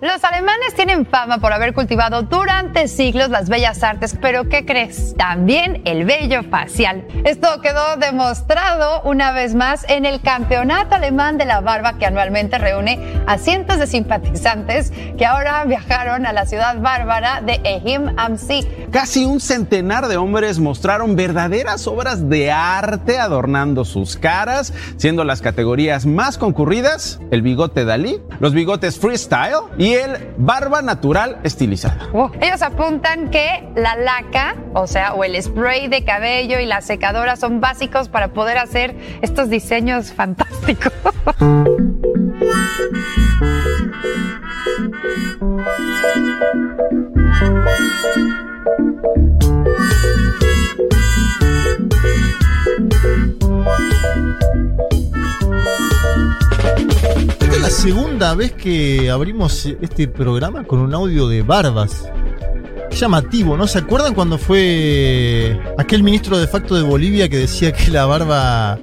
Los alemanes tienen fama por haber cultivado durante siglos las bellas artes, pero ¿qué crees? También el vello facial. Esto quedó demostrado una vez más en el Campeonato Alemán de la Barba que anualmente reúne a cientos de simpatizantes que ahora viajaron a la ciudad bárbara de Ehim am See. Casi un centenar de hombres mostraron verdaderas obras de arte adornando sus caras, siendo las categorías más concurridas el bigote Dalí, los bigotes freestyle y el barba natural estilizada. Oh, Ellos apuntan que la laca, o sea, o el spray de cabello y la secadora son básicos para poder hacer estos diseños fantásticos. La segunda vez que abrimos este programa con un audio de barbas. Qué llamativo, ¿no? ¿Se acuerdan cuando fue aquel ministro de facto de Bolivia que decía que la barba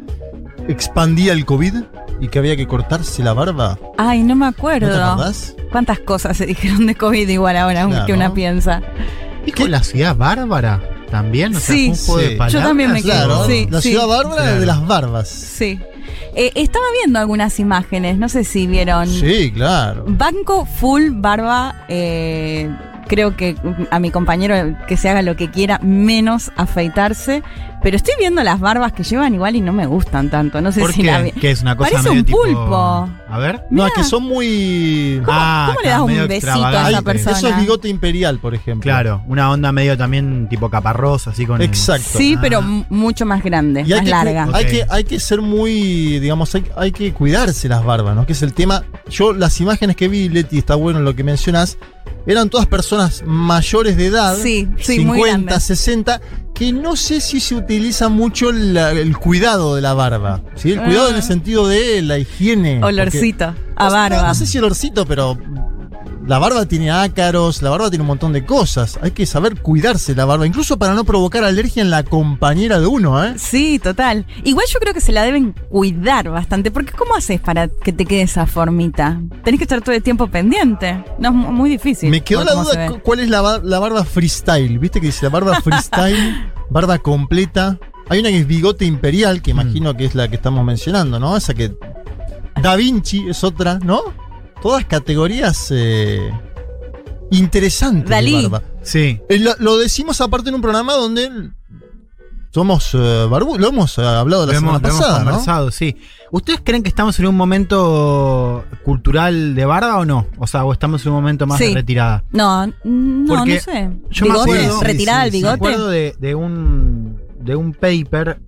expandía el COVID y que había que cortarse la barba? Ay, no me ¿No acuerdo. te acordás? ¿Cuántas cosas se dijeron de COVID igual ahora Claro. que una piensa? ¿Dijo la ciudad bárbara también? O sea, Sí, un juego de sí. Yo palabras. también me quedo, Claro, sí, la sí. ciudad bárbara Claro. de las barbas. Sí. Eh, estaba viendo algunas imágenes, no sé si vieron. Sí, claro. Banco full barba. eh, creo que a mi compañero que se haga lo que quiera, menos afeitarse. Pero estoy viendo las barbas que llevan igual y no me gustan tanto. No sé ¿Por si qué? la vi- Que es una cosa Parece medio un tipo- pulpo. A ver. No, es que son muy. ¿Cómo, Ah, cómo le das un besito a esa persona? Eso es bigote imperial, por ejemplo. Claro, una onda medio también tipo caparrosa, así con. Exacto. Sí, Ah. pero mucho más grande, Y hay más que, larga. hay, que, hay que ser muy, digamos, hay, hay que cuidarse las barbas, ¿no? Que es el tema. Yo, las imágenes que vi, Leti, está bueno lo que mencionás, eran todas personas mayores de edad, Sí, sí, muy 50, grandes. 60, que no sé si se utiliza mucho la- el cuidado de la barba. ¿sí? El cuidado Ah. en el sentido de la higiene. porque- Olorcito a No, barba. No, sé si olorcito, pero la barba tiene ácaros, la barba tiene un montón de cosas. Hay que saber cuidarse la barba, incluso para no provocar alergia en la compañera de uno, ¿eh? Sí, total. Igual yo creo que se la deben cuidar bastante, porque ¿cómo haces para que te quede esa formita? Tenés que estar todo el tiempo pendiente. No, es mu- muy difícil. Me quedó la duda cuál es la, bar- la barba freestyle. ¿Viste que dice la barba freestyle? barba completa. Hay una que es bigote imperial, Mm. que imagino que es la que estamos mencionando, ¿no? Esa que. Da Vinci es otra, ¿no? Todas categorías eh, interesantes Dalí. de barba. Sí. Eh, Lo, lo decimos aparte en un programa donde somos eh, barbu- lo hemos eh, hablado la Lo semana hemos, lo hemos pasada, ¿no? conversado, sí. ¿Ustedes creen que estamos en un momento cultural de barba o no? O sea, o estamos en un momento más Sí. de retirada. No, no, Porque no sé. yo me ¿Bigote? acuerdo- ¿Retirada sí, el sí, sí. Me acuerdo de, de un de un paper,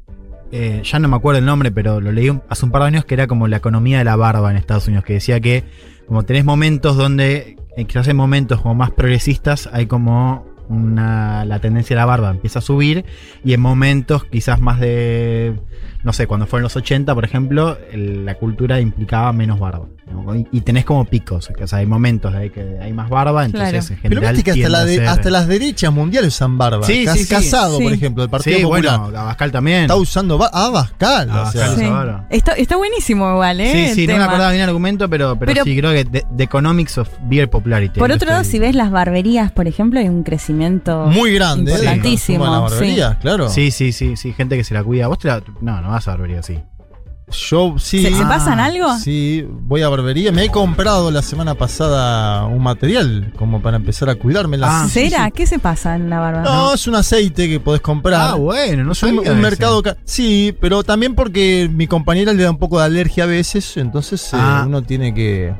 eh, ya no me acuerdo el nombre, pero lo leí un- hace un par de años que era como la economía de la barba en Estados Unidos, que decía que como tenés momentos donde, eh, quizás en momentos como más progresistas, hay como una, la tendencia de la barba empieza a subir y en momentos quizás más de, no sé, cuando fueron los 80, por ejemplo, el- la cultura implicaba menos barba. ¿no? Y, y tenés como picos, o sea, hay momentos de ahí que hay más barba, entonces Claro. en Pero general viste que hasta, tiende la a de- ser- hasta las derechas mundiales usan barba. Sí, Cas- sí, sí. Casado, por ejemplo, el Partido Sí, Popular. bueno, Abascal también. está usando ah, Abascal. o Abascal sea. usa Sí. barba. Está, está buenísimo igual, ¿eh? Sí, el sí, no me tema. acordaba bien el argumento, pero, pero, Pero- sí, creo que The, The Economics of Beer Popularity. Por otro lado, si ves las barberías, por ejemplo, hay un crecimiento Muy grande, ¿eh? del importantísimo. consumo de la barbería, sí. claro. Sí, sí, sí, sí, gente que se la cuida. Vos te la. No, no vas a barbería así. Yo sí. ¿Se, se Ah, pasan algo? Sí, voy a barbería. Me he comprado la semana pasada un material como para empezar a cuidarme. Ah, sí, ¿Será? sí. ¿Qué se pasa en la barba? No, es un aceite que podés comprar. Ah, bueno, no Es un, un mercado. ca- Sí, pero también porque mi compañera le da un poco de alergia a veces, entonces eh, Ah. uno tiene que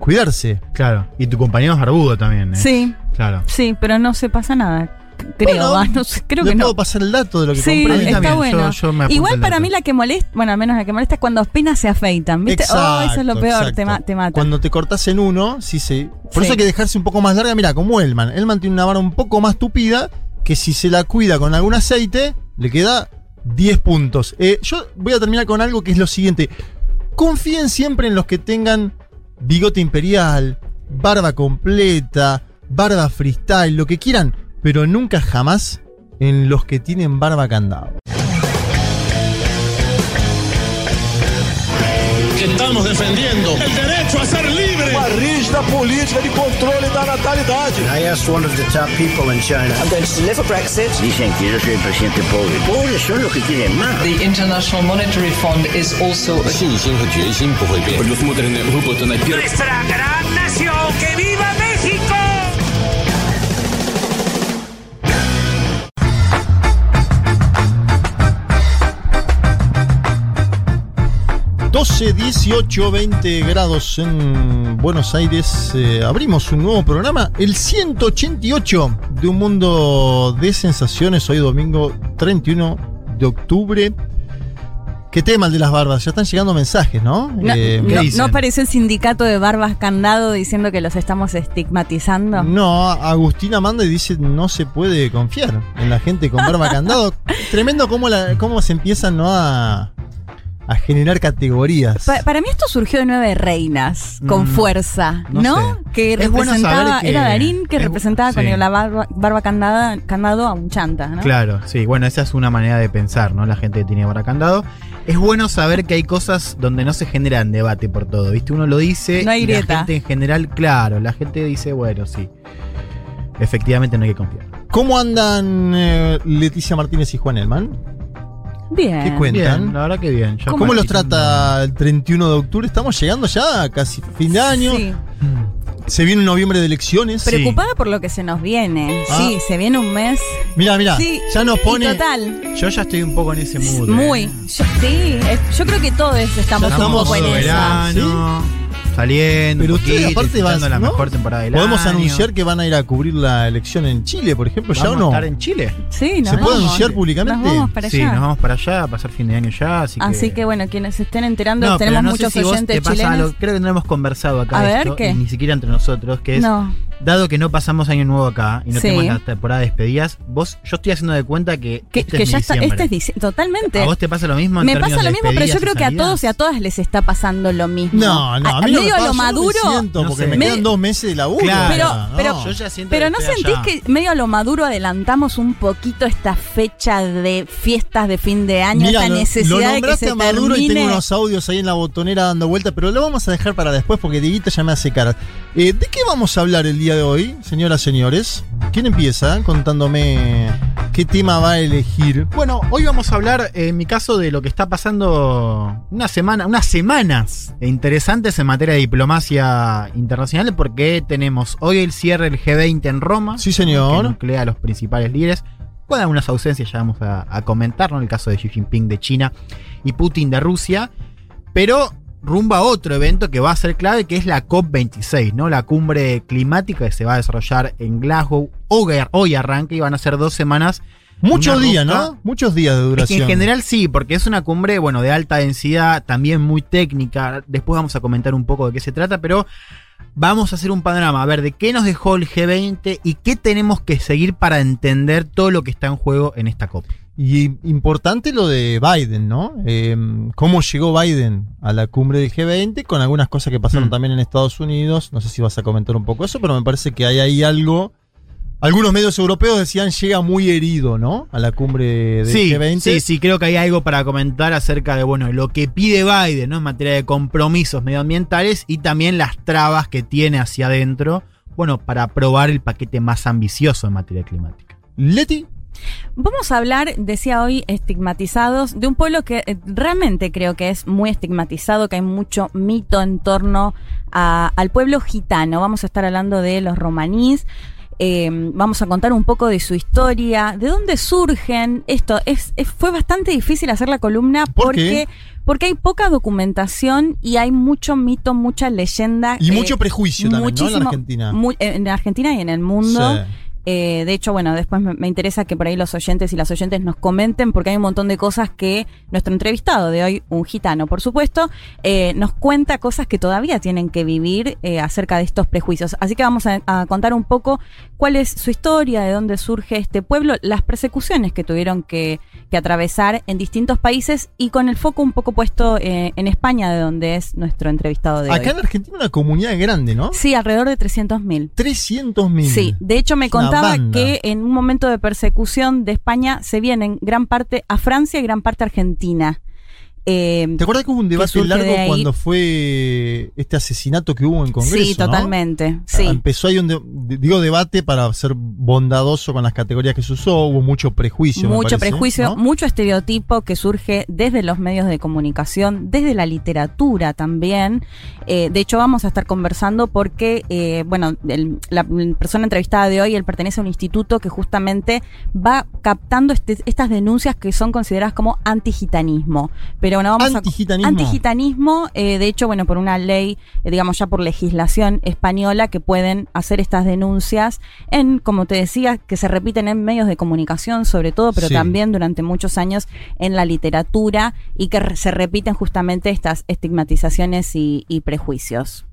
cuidarse. Claro. Y tu compañero es barbudo también, ¿eh? Sí, Claro. sí, pero no se pasa nada. Creo, Bueno, va, no sé, creo que puedo no. pasar el dato de lo que Sí, compré. Está bueno. yo- yo Igual para mí la que molesta, bueno, al menos la que molesta es cuando apenas se afeitan, ¿viste? oh, eso es lo peor, te, ma- te mata. Cuando te cortas en uno, sí, sí. Por Sí. eso hay que dejarse un poco más larga. Mira, como Elman. Elman tiene una barba un poco más tupida que si se la cuida con algún aceite, le queda 10 puntos. Eh, yo voy a terminar con algo que es lo siguiente. Confíen siempre en los que tengan bigote imperial, barba completa, barba freestyle, lo que quieran, pero nunca jamás en los que tienen barba candado. Estamos defendiendo el derecho a ser libre. De. I asked one of the top people in China. I'm going to Brexit. Dicen que yo soy el presidente pobre. Pobres son los que más. The International Monetary Fund is also. Pues, pues, Nuestra gran nación que viva 12, 18, 20 grados en Buenos Aires. Eh, abrimos un nuevo programa, el 188 de Un Mundo de Sensaciones. Hoy domingo 31 de octubre. ¿Qué tema el de las barbas? Ya están llegando mensajes, ¿no? No, Eh, ¿qué no-? ¿no apareció el sindicato de barbas candado diciendo que los estamos estigmatizando? No, Agustina manda y dice no se puede confiar en la gente con barba candado. Tremendo cómo, la, cómo se empiezan ¿no? a, a generar categorías. Pa- para mí esto surgió de Nueve Reinas, con Mm, fuerza, no ¿no? sé. Que Es representaba, que- era Darín que representaba sí. con la barba, barba candada, candado a un chanta, ¿no? Claro, sí, bueno, esa es una manera de pensar, ¿no? La gente que tiene barra candado. Es bueno saber que hay cosas donde no se generan debate por todo, ¿viste? Uno lo dice No hay y la gente en general, claro, la gente dice, bueno, sí. Efectivamente no hay que confiar. ¿Cómo andan eh, Leticia Martínez y Juan Elman? Bien. ¿Qué cuentan? Bien, la verdad que bien. ¿Cómo, los trata el 31 de octubre? Estamos llegando ya a casi fin de año. Sí. Se viene un noviembre de elecciones. Preocupada por lo que se nos viene. Ah. Sí, se viene un mes. Mira, mira, Sí, ya nos y pone. Total. Yo ya estoy un poco en ese mood. ¿eh? Muy. Yo, sí, eh, yo creo que todos estamos, Ya un estamos poco en esa. Saliendo, Pero ustedes poquito, aparte vas, la ¿no? mejor temporada del Podemos año. anunciar que van a ir a cubrir la elección en Chile, por ejemplo, ¿ya ¿Vamos o no? a estar en Chile? Sí, nos ¿Se puede anunciar públicamente? Nos vamos para Sí, allá. nos vamos para allá a pasar fin de año ya, así que... Así que bueno, quienes se estén enterando, No, pero tenemos no muchos sé si vos oyentes te pasa chilenos. algo, creo que no hemos conversado acá A ver, esto, ¿qué? y ni siquiera entre nosotros, que es, No. Dado que no pasamos año nuevo acá y no Sí. tenemos la temporada de despedidas, vos, yo estoy haciendo de cuenta que, Que, este que es ya está, diciembre. este es dici- totalmente. ¿A vos te pasa lo mismo? en Me pasa lo mismo, pero yo creo y que a todos y a todas les está pasando lo mismo. No, no, a mí no me medio pasa, lo yo no me maduro. siento, No porque sé. me quedan dos meses de laburo. Claro, Pero, no. pero, Yo ya siento pero no sentís allá. que medio a lo maduro adelantamos un poquito esta fecha de fiestas de fin de año, Mira, esta lo, necesidad lo de que nombraste se a Maduro y termine. tengo unos audios ahí en la botonera dando vuelta, pero lo vamos a dejar para después porque Dieguito ya me hace caras. Eh, ¿De qué vamos a hablar el día de hoy, señoras, señores? ¿Quién empieza contándome qué tema va a elegir? Bueno, hoy vamos a hablar, eh, en mi caso, de lo que está pasando una semana, unas semanas interesantes en materia de diplomacia internacional, porque tenemos hoy el cierre del G20 en Roma. Sí, señor. Que nuclea a los principales líderes. Con algunas ausencias ya vamos a, a comentar, ¿no? El caso de Xi Jinping de China y Putin de Rusia. Pero rumba a otro evento que va a ser clave, que es la COP26, ¿no? La cumbre climática que se va a desarrollar en Glasgow. Hoy, arranca y van a ser dos semanas. Muchos días. ¿no? Muchos días de Es que duración. en general sí, porque es una cumbre, bueno, de alta densidad, también muy técnica. Después vamos a comentar un poco de qué se trata, pero vamos a hacer un panorama, a ver de qué nos dejó el G20 y qué tenemos que seguir para entender todo lo que está en juego en esta COP. Y importante lo de Biden, ¿no? Eh, cómo llegó Biden a la cumbre del G20 con algunas cosas que pasaron Mm. también en Estados Unidos. No sé si vas a comentar un poco eso, pero me parece que hay ahí algo. Algunos medios europeos decían llega muy herido, ¿no? A la cumbre del Sí, G20. sí, sí, creo que hay algo para comentar acerca de, bueno, lo que pide Biden, ¿no? En materia de compromisos medioambientales y también las trabas que tiene hacia adentro, bueno, para aprobar el paquete más ambicioso en materia climática. Leti, Vamos a hablar, decía hoy, estigmatizados, de un pueblo que eh, realmente creo que es muy estigmatizado, que hay mucho mito en torno a- al pueblo gitano. Vamos a estar hablando de los romanís. eh, vamos a contar un poco de su historia, de dónde surgen. Esto es, es- fue bastante difícil hacer la columna ¿Por porque, qué? porque hay poca documentación y hay mucho mito, mucha leyenda. y eh, mucho prejuicio también, ¿no? En la Argentina. en Argentina y en el mundo. Sí. Eh, de hecho, bueno, después me, me interesa que por ahí los oyentes y las oyentes nos comenten, porque hay un montón de cosas que nuestro entrevistado de hoy, un gitano, por supuesto, eh, nos cuenta cosas que todavía tienen que vivir eh, acerca de estos prejuicios. Así que vamos a, a contar un poco cuál es su historia, de dónde surge este pueblo, las persecuciones que tuvieron que, que atravesar en distintos países y con el foco un poco puesto en España, de donde es nuestro entrevistado de Acá en hoy. Argentina una comunidad grande, ¿no? Sí, alrededor de 300.000. 300.000. Sí, de hecho me una contaba banda. que en un momento de persecución de España se vienen gran parte a Francia y gran parte a Argentina. Eh, ¿Te acuerdas que hubo un debate largo de cuando fue este asesinato que hubo en Congreso? sí, ¿no? totalmente. Sí. Empezó ahí un de- digo debate para ser bondadoso con las categorías que se usó, hubo mucho prejuicio. me mucho parece, prejuicio, ¿no? mucho estereotipo que surge desde los medios de comunicación, desde la literatura también. Eh, de hecho, vamos a estar conversando porque, eh, bueno, el- la persona entrevistada de hoy, él pertenece a un instituto que justamente va captando este- estas denuncias que son consideradas como antigitanismo. Pero bueno, vamos a Antigitanismo. Antigitanismo, eh, de hecho, bueno, por una ley, eh, digamos ya por legislación española, que pueden hacer estas denuncias en, como te decía, que se repiten en medios de comunicación, sobre todo, pero Sí. también durante muchos años en la literatura y que se repiten justamente estas estigmatizaciones y, y prejuicios.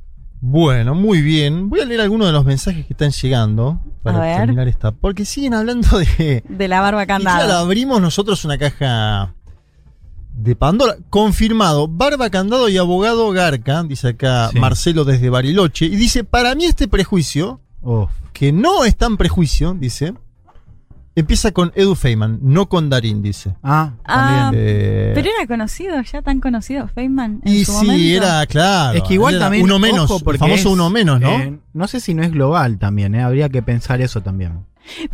Bueno, muy bien. Voy a leer algunos de los mensajes que están llegando para terminar esta. Porque siguen hablando de. De la barba Y claro, candada. abrimos nosotros una caja de Pandora. Confirmado, barba candado y abogado Garca, dice acá Sí. Marcelo desde Bariloche. Y dice: Para mí, este prejuicio, que no es tan prejuicio, dice, empieza con Edu Feynman, no con Darín, dice. Ah, Ah, también. Eh, Pero era conocido, ya tan conocido, Feynman. en y su sí, momento. era claro. es que igual era también. Uno menos, ojo, el famoso es, uno menos, ¿no? eh, no sé si no es global también, ¿eh? habría que pensar eso también.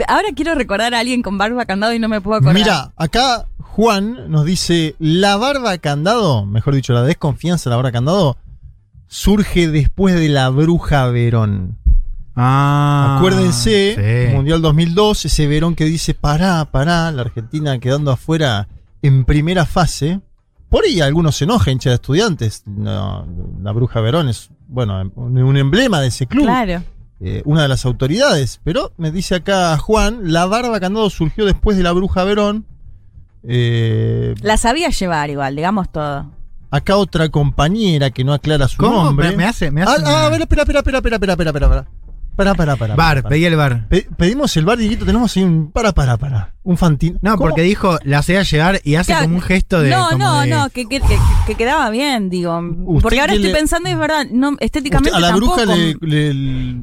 Ahora quiero recordar a alguien con barba candado y no me puedo acordar. Mira, acá Juan nos dice, la barba candado, mejor dicho, la desconfianza de la barba candado, surge después de la bruja Verón. Ah. Acuérdense, sí. Mundial 2002, ese Verón que dice, pará, pará, la Argentina quedando afuera en primera fase. Por ahí algunos se enojan, hincha de estudiantes. No, la bruja Verón es, bueno, un emblema de ese club. Claro. eh, una de las autoridades. Pero me dice acá Juan, la barba candado surgió después de la bruja Verón. Eh, La sabía llevar igual, digamos todo. acá otra compañera que no aclara su ¿Cómo? nombre. Me, me hace. Me Ah, hace ah, una- a ver, espera, espera, espera, espera, espera, espera, espera, Para, para, para. Bar, pedí el bar. pedimos el bar, Dieguito, tenemos ahí un. Para, para, para. Un fantín. No, ¿Cómo? porque dijo, la hacía llegar y hace Claro, como un gesto de. No, como no, de- no, que, que- que- que quedaba bien, digo. Porque ahora estoy le- pensando y es verdad, no, estéticamente Usted a la bruja le, le-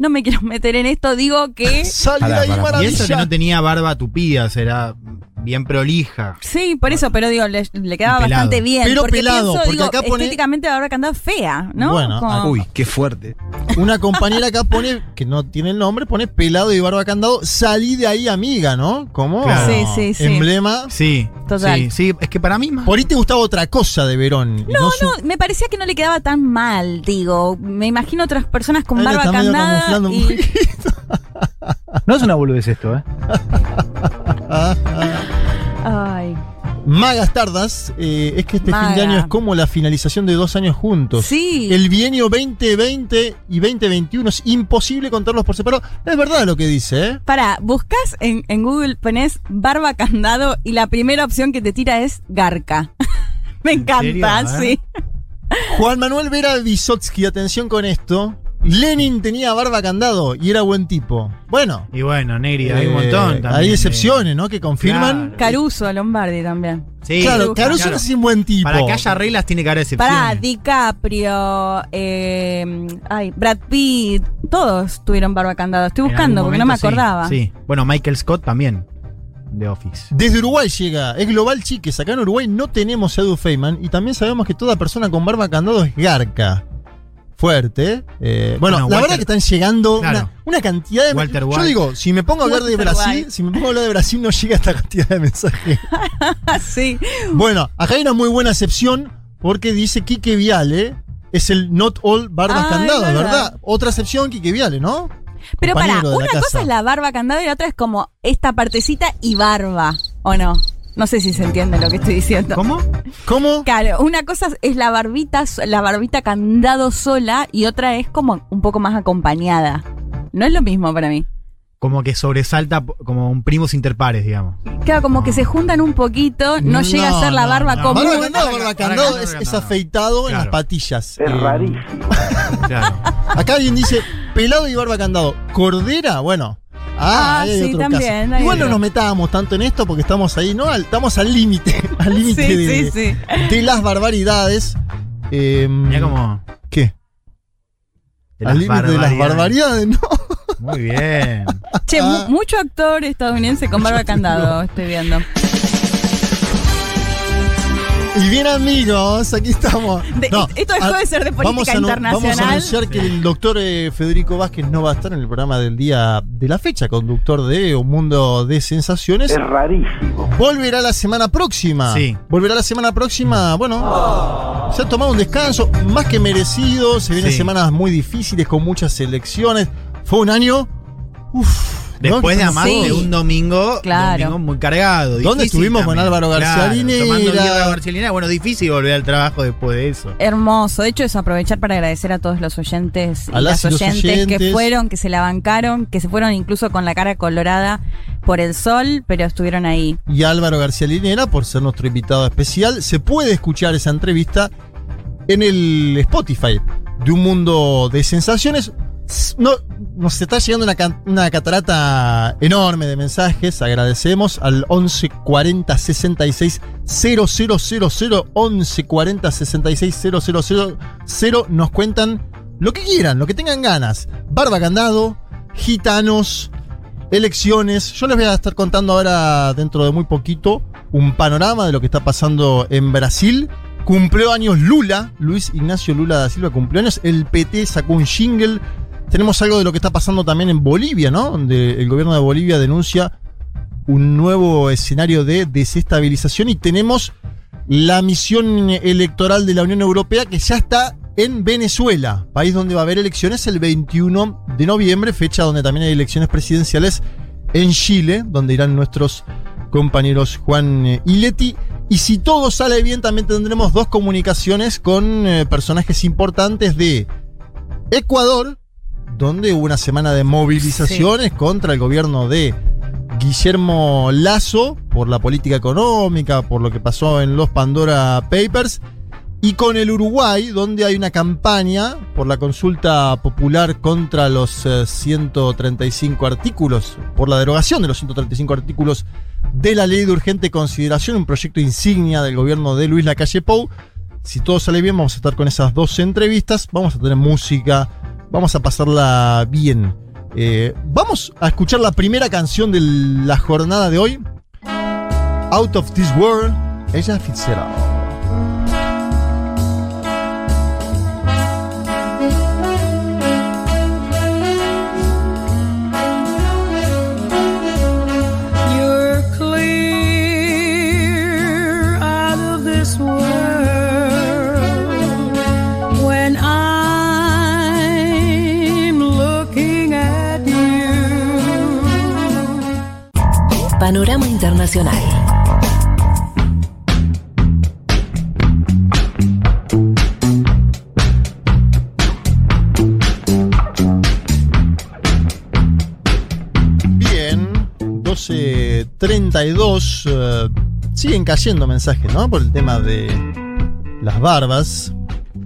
no me quiero meter en esto, digo que sale Pará, ahí pará. Y eso que no tenía barba tupida, será bien prolija. sí, por eso, pero digo, le, le quedaba Pelado. bastante bien. Pero porque pelado, pienso, porque digo, acá pone- estéticamente la fea, ¿no? Bueno, Como- ah, Uy, qué fuerte. Una compañera acá pone, que no tiene el nombre, pone pelado y barba candado. Salí de ahí, amiga, ¿no? Como Claro. Sí, sí, sí. emblema. Sí. Total. Sí, sí, es que para mí más. Por ahí te gustaba otra cosa de Verón. No, su- no, me parecía que no le quedaba tan mal, digo. Me imagino otras personas con barba candada un y... poquito. No es una boludez esto, ¿eh? Ay, Magas tardas, eh, es que este fin de año es como la finalización de dos años juntos. sí. El bienio 2020 y 2021 es imposible contarlos por separado. Es verdad lo que dice, ¿eh? Para, buscas en, en Google, pones barba candado y la primera opción que te tira es garca. Me ¿En encanta, serio? Sí. Juan Manuel Vera Vysotsky, atención con esto. Lenin tenía barba candado y era buen tipo. Bueno, Y bueno, Negri, hay un eh, montón también. Hay excepciones, ¿no? Que confirman. Claro. Caruso, Lombardi también. Sí, Claro, Caruso claro. no es un buen tipo. Para que haya reglas tiene que haber excepciones. Para DiCaprio, eh, ay, Brad Pitt, todos tuvieron barba candado. Estoy buscando algún porque no me momento, sí, acordaba. Sí, Bueno, Michael Scott también. De Office. Desde Uruguay llega, es Global Chiques. Acá en Uruguay no tenemos a Edu Feynman y también sabemos que toda persona con barba candado es garca. Fuerte. ¿eh? Bueno, Bueno, la Walter- verdad que están llegando Claro. una, una cantidad de. Walter Yo digo, si me pongo a hablar de Brasil, White. si me pongo a hablar de Brasil, no llega esta cantidad de mensajes. sí. bueno, acá hay una muy buena excepción porque dice Quique Viale. Es el not all barbas Ah, candadas, es ¿verdad? verdad. Otra excepción, Quique Viale, ¿no? Pero para, Compañero la una cosa es la barba candado y la otra es como esta partecita y barba, ¿o no? No sé si se entiende lo que estoy diciendo. ¿Cómo? ¿Cómo? Claro, una cosa es la barbita, la barbita candado sola y otra es como un poco más acompañada. No es lo mismo para mí. Como que sobresalta como un primos interpares, digamos. Claro, como que se juntan un poquito, no, llega a ser la no, barba no. común. Barba candado, barba candado candado, es, afeitado en las patillas. Es Eh, rarísimo. Claro. Acá alguien dice pelado y barba candado. Cordera, bueno. Ah, Ah, ahí hay sí, otro también, caso. Igual no nos metábamos tanto en esto porque estamos ahí, ¿no? Estamos al límite. Al límite Sí, de, sí, sí. de las barbaridades. Eh, Mira como. ¿Qué? de al límite de las barbaridades, ¿no? Muy bien. Che, Ah. mucho actor estadounidense con barba candado, estoy viendo. Y bien amigos, aquí estamos. De- esto dejó de ser de política vamos a anu- internacional. Vamos a anunciar que el doctor eh, Federico Vázquez no va a estar en el programa del día de la fecha, conductor de Un Mundo de Sensaciones. Es rarísimo. Volverá la semana próxima. Sí. Volverá la semana próxima. Bueno, se ha tomado un descanso más que merecido. Se vienen Sí. semanas muy difíciles con muchas elecciones. Fue un año. Uf. Después de además Sí. de un domingo, Claro. domingo muy cargado. ¿Dónde estuvimos con. Álvaro García Claro, Linera? tomando Álvaro García Linera. Bueno, difícil volver al trabajo después de eso. Hermoso. De hecho, es aprovechar para agradecer a todos los oyentes y A las las y los oyentes, que oyentes. fueron, que se la bancaron, que se fueron incluso con la cara colorada por el sol, pero estuvieron ahí. y Álvaro García Linera por ser nuestro invitado especial. Se puede escuchar esa entrevista en el Spotify de Un Mundo de Sensaciones. No, nos está llegando una, una catarata enorme de mensajes. Agradecemos al 11 40 66 0000 11 40 66 000 Nos cuentan lo que quieran, lo que tengan ganas. Barba Candado, gitanos, elecciones. Yo les voy a estar contando ahora, dentro de muy poquito, un panorama de lo que está pasando en Brasil. Cumplió años Lula, Luis Ignacio Lula da Silva cumplió años. El PT sacó un jingle. Tenemos algo de lo que está pasando también en Bolivia, ¿no? Donde el gobierno de Bolivia denuncia un nuevo escenario de desestabilización y tenemos la misión electoral de la Unión Europea que ya está en Venezuela, país donde va a haber elecciones el 21 de noviembre, fecha donde también hay elecciones presidenciales en Chile, donde irán nuestros compañeros Juan eh, y Leti. Y si todo sale bien, también tendremos dos comunicaciones con eh, personajes importantes de Ecuador, donde hubo una semana de movilizaciones contra el gobierno de Guillermo Lazo por la política económica, por lo que pasó en los Pandora Papers, y con el Uruguay, donde hay una campaña por la consulta popular contra los eh, 135 artículos, por la derogación de los 135 artículos de la ley de urgente consideración, un proyecto insignia del gobierno de Luis Lacalle Pou. Si todo sale bien, vamos a estar con esas dos entrevistas, vamos a tener música, vamos a pasarla bien. Eh, vamos a escuchar la primera canción de la jornada de hoy. Out of This World, ella Fitzgerald. Panorama Internacional. Bien, 12.32. eh, siguen cayendo mensajes, ¿no? Por el tema de las barbas.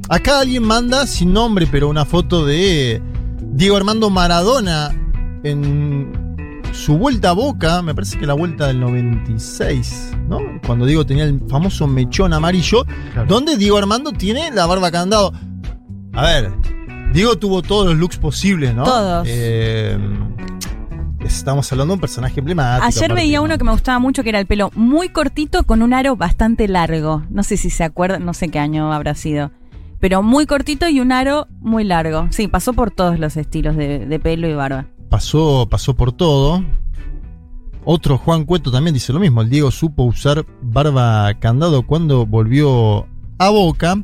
Acá alguien manda, sin nombre, pero una foto de Diego Armando Maradona en su vuelta a Boca, me parece que la vuelta del 96, ¿no? Cuando Diego tenía el famoso mechón amarillo, donde Diego Armando tiene la barba candado. A ver, Diego tuvo todos los looks posibles, ¿no? Todos. Eh, estamos hablando de un personaje emblemático. Ayer aparte, veía ¿no? uno que me gustaba mucho, que era el pelo muy cortito con un aro bastante largo. No sé si se acuerdan, no sé qué año habrá sido. Pero muy cortito y un aro muy largo. Sí, pasó por todos los estilos de, de pelo y barba. Pasó, pasó por todo. Otro Juan Cueto también dice lo mismo. El Diego supo usar barba candado cuando volvió a Boca.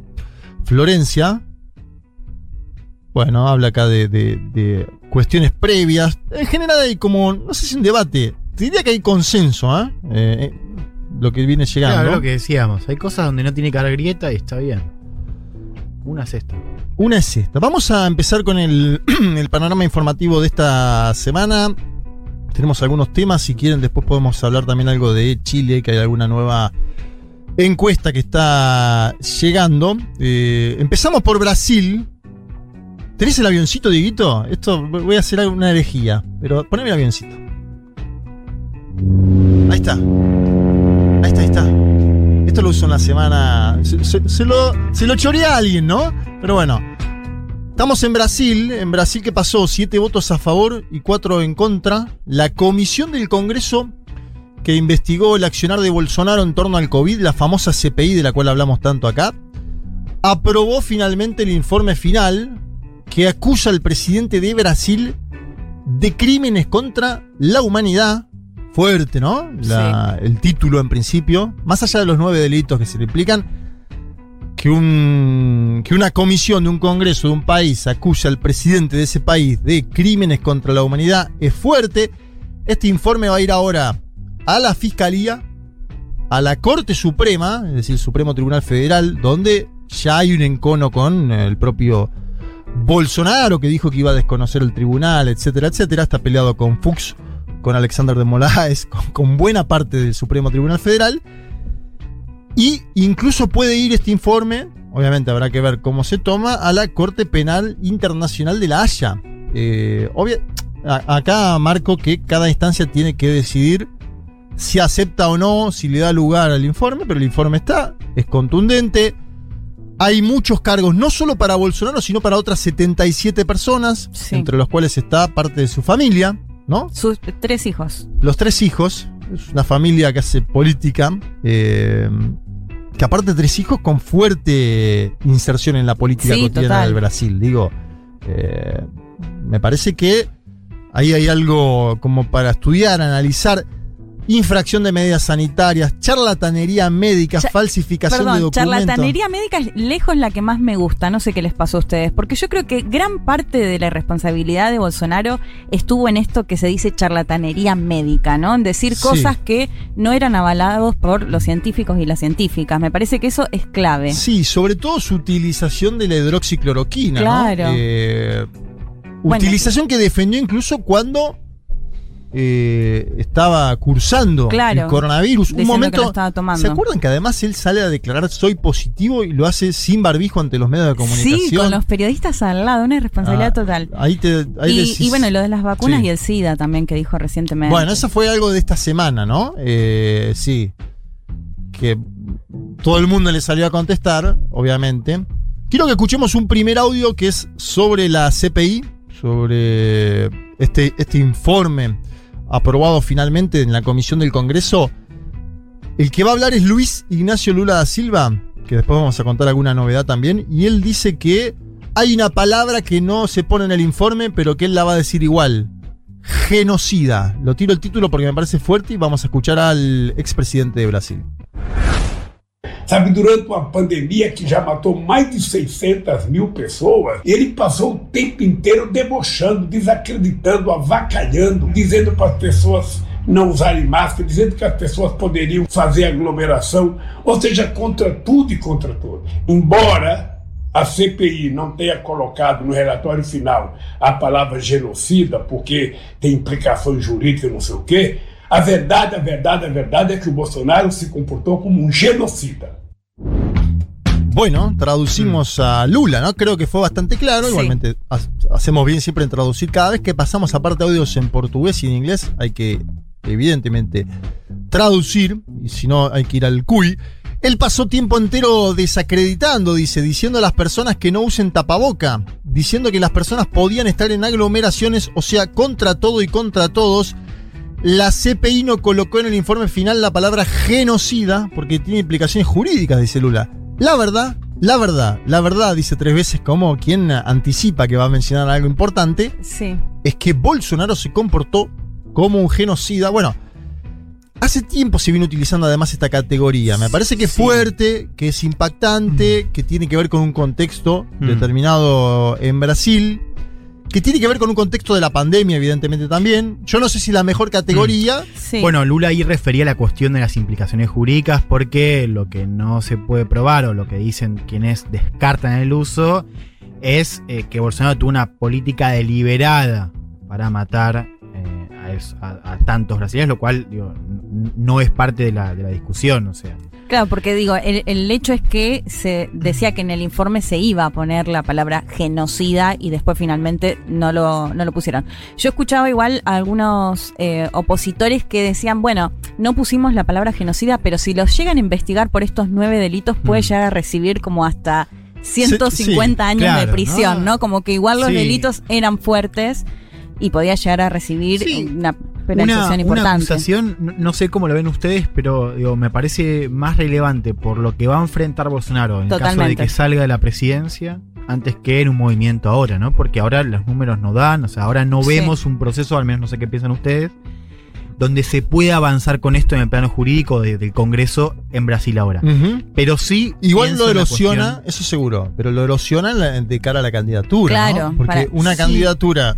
Florencia. Bueno, habla acá de, de- cuestiones previas. En general hay como, no sé si un debate. Te diría que hay consenso, ¿ah? Eh, eh, lo que viene llegando. Claro, lo que decíamos. Hay cosas donde no tiene cara grieta y está bien. Una es esta. Una es esta. Vamos a empezar con el, panorama informativo de esta semana. Tenemos algunos temas. Si quieren, después podemos hablar también algo de Chile, que hay alguna nueva encuesta que está llegando. Eh, empezamos por Brasil. ¿Tenés el avioncito, Dieguito? Esto voy a hacer una herejía, pero poneme el avioncito. Ahí está. Ahí está, ahí está. Esto lo uso en la semana. Se, lo, se lo choreé a alguien, ¿no? Pero bueno. Estamos en Brasil. En Brasil, ¿qué pasó? Siete votos a favor y cuatro en contra. La comisión del Congreso que investigó el accionar de Bolsonaro en torno al COVID, la famosa CPI de la cual hablamos tanto acá, aprobó finalmente el informe final que acusa al presidente de Brasil de crímenes contra la humanidad. Fuerte, ¿no? La- El título en principio, más allá de los nueve delitos que se le implican, que, un, que una comisión de un congreso de un país acuse al presidente de ese país de crímenes contra la humanidad es fuerte. Este informe va a ir ahora a la Fiscalía, a la Corte Suprema, es decir, el Supremo Tribunal Federal, donde ya hay un encono con el propio Bolsonaro, que dijo que iba a desconocer el tribunal, etcétera, etcétera. Está peleado con Fuchs, con Alexander de Moraes, con, con buena parte del Supremo Tribunal Federal. Y incluso puede ir este informe, obviamente habrá que ver cómo se toma, a la Corte Penal Internacional de La Haya. Eh, obvia- a- acá marco que cada instancia tiene que decidir si acepta o no, si le da lugar al informe, pero el informe está, es contundente. Hay muchos cargos, no solo para Bolsonaro, sino para otras 77 personas, Sí. entre los cuales está parte de su familia, ¿no? Sus tres hijos. Los tres hijos, es una familia que hace política, eh, que aparte tres hijos con fuerte inserción en la política Sí, cotidiana total. del Brasil. Digo, eh, me parece que ahí hay algo como para estudiar, analizar. Infracción de medidas sanitarias, charlatanería médica, Cha- falsificación de documentos. charlatanería médica es lejos la que más me gusta. No sé qué les pasó a ustedes. Porque yo creo que gran parte de la responsabilidad de Bolsonaro estuvo en esto que se dice charlatanería médica, ¿no? En decir Sí. cosas que no eran avalados por los científicos y las científicas. Me parece que eso es clave. Sí, sobre todo su utilización de la hidroxicloroquina. ¿no? Claro. Eh, Bueno. utilización que defendió incluso cuando eh, estaba cursando Claro. el coronavirus. Un momento. ¿Se acuerdan que además él sale a declarar soy positivo y lo hace sin barbijo ante los medios de comunicación? Sí, con los periodistas al lado, una irresponsabilidad Ah, total. Ahí te, ahí Y, decís- y bueno, lo de las vacunas Sí. y el SIDA también que dijo recientemente. Bueno, eso fue algo de esta semana, ¿no? Eh, sí. Que todo el mundo le salió a contestar, obviamente. Quiero que escuchemos un primer audio que es sobre la CPI, sobre este, este informe aprobado finalmente en la comisión del Congreso. El que va a hablar es Luis Ignacio Lula da Silva, que después vamos a contar alguna novedad también, y él dice que hay una palabra que no se pone en el informe, pero que él la va a decir igual. Genocida. Lo tiro el título porque me parece fuerte y vamos a escuchar al expresidente de Brasil. Sabe, durante uma pandemia que já matou mais de 600 mil pessoas, ele passou o tempo inteiro debochando, desacreditando, avacalhando, dizendo para as pessoas não usarem máscara, dizendo que as pessoas poderiam fazer aglomeração, ou seja, contra tudo e contra todos. Embora a CPI não tenha colocado no relatório final a palavra genocida, porque tem implicações jurídicas, não sei o quê, a verdade, a verdade, a verdade é que o Bolsonaro se comportou como um genocida. Bueno, traducimos a Lula, ¿no? Creo que fue bastante claro. Sí. Igualmente, ha- hacemos bien siempre en traducir. Cada vez que pasamos aparte audios en portugués y en inglés, hay que, evidentemente, traducir. Y si no, hay que ir al CUI. Él pasó tiempo entero desacreditando, dice, diciendo a las personas que no usen tapaboca, diciendo que las personas podían estar en aglomeraciones, o sea, contra todo y contra todos. La CPI no colocó en el informe final la palabra genocida porque tiene implicaciones jurídicas, dice Lula. La verdad, la verdad, la verdad, dice tres veces como quien anticipa que va a mencionar algo importante, Sí. es que Bolsonaro se comportó como un genocida. Bueno, hace tiempo se viene utilizando además esta categoría. Me parece que es Sí. fuerte, que es impactante, que tiene que ver con un contexto Mm. determinado en Brasil, que tiene que ver con un contexto de la pandemia, evidentemente también. Yo no sé si la mejor categoría. Sí. Bueno, Lula ahí refería a la cuestión de las implicaciones jurídicas porque lo que no se puede probar o lo que dicen quienes descartan el uso es eh, que Bolsonaro tuvo una política deliberada para matar eh, a, es- a- a tantos brasileños, lo cual digo, no es parte de la, de la discusión, o sea. Claro, porque digo, el, el hecho es que se decía que en el informe se iba a poner la palabra genocida y después finalmente no lo, no lo pusieron. Yo escuchaba igual a algunos eh, opositores que decían, bueno, no pusimos la palabra genocida, pero si los llegan a investigar por estos nueve delitos puede Mm. llegar a recibir como hasta 150 sí, años claro, de prisión, ¿no? ¿no? Como que igual los Sí. delitos eran fuertes y podía llegar a recibir Sí. una... Una, acusación una importante. acusación, no, no sé cómo lo ven ustedes, pero digo, me parece más relevante por lo que va a enfrentar Bolsonaro en caso de que salga de la presidencia antes que en un movimiento ahora, ¿no? Porque ahora los números no dan, o sea, ahora no Sí. vemos un proceso, al menos no sé qué piensan ustedes, donde se pueda avanzar con esto en el plano jurídico de- del Congreso en Brasil ahora. Pero sí. Igual lo erosiona, eso seguro, pero lo erosiona en la- de cara a la candidatura. Claro, ¿no? Porque para- una sí. candidatura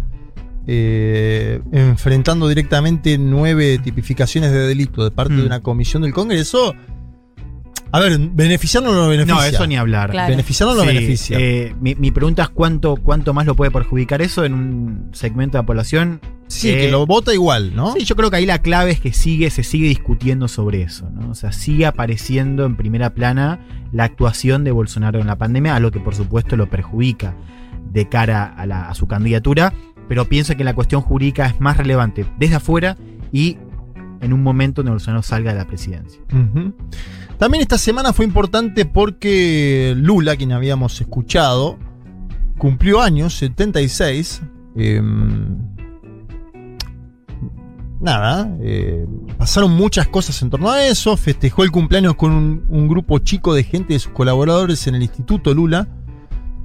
eh, enfrentando directamente nueve tipificaciones de delito de parte Mm. de una comisión del Congreso. A ver, beneficiarnos no lo beneficia. No, eso ni hablar. Claro. Beneficiarnos lo Sí, beneficia. eh, mi, mi pregunta es cuánto, cuánto más lo puede perjudicar eso en un segmento de la población. sí, que lo vota igual, ¿no? Sí, yo creo que ahí la clave es que sigue, se sigue discutiendo sobre eso, ¿no? O sea, sigue apareciendo en primera plana la actuación de Bolsonaro en la pandemia, a lo que por supuesto lo perjudica de cara a, la- a su candidatura, pero pienso que la cuestión jurídica es más relevante desde afuera y en un momento donde Bolsonaro salga de la presidencia. También esta semana fue importante porque Lula, quien habíamos escuchado, cumplió años, 76. em, nada, eh, pasaron muchas cosas en torno a eso. Festejó el cumpleaños con un, un grupo chico de gente, de sus colaboradores en el Instituto Lula.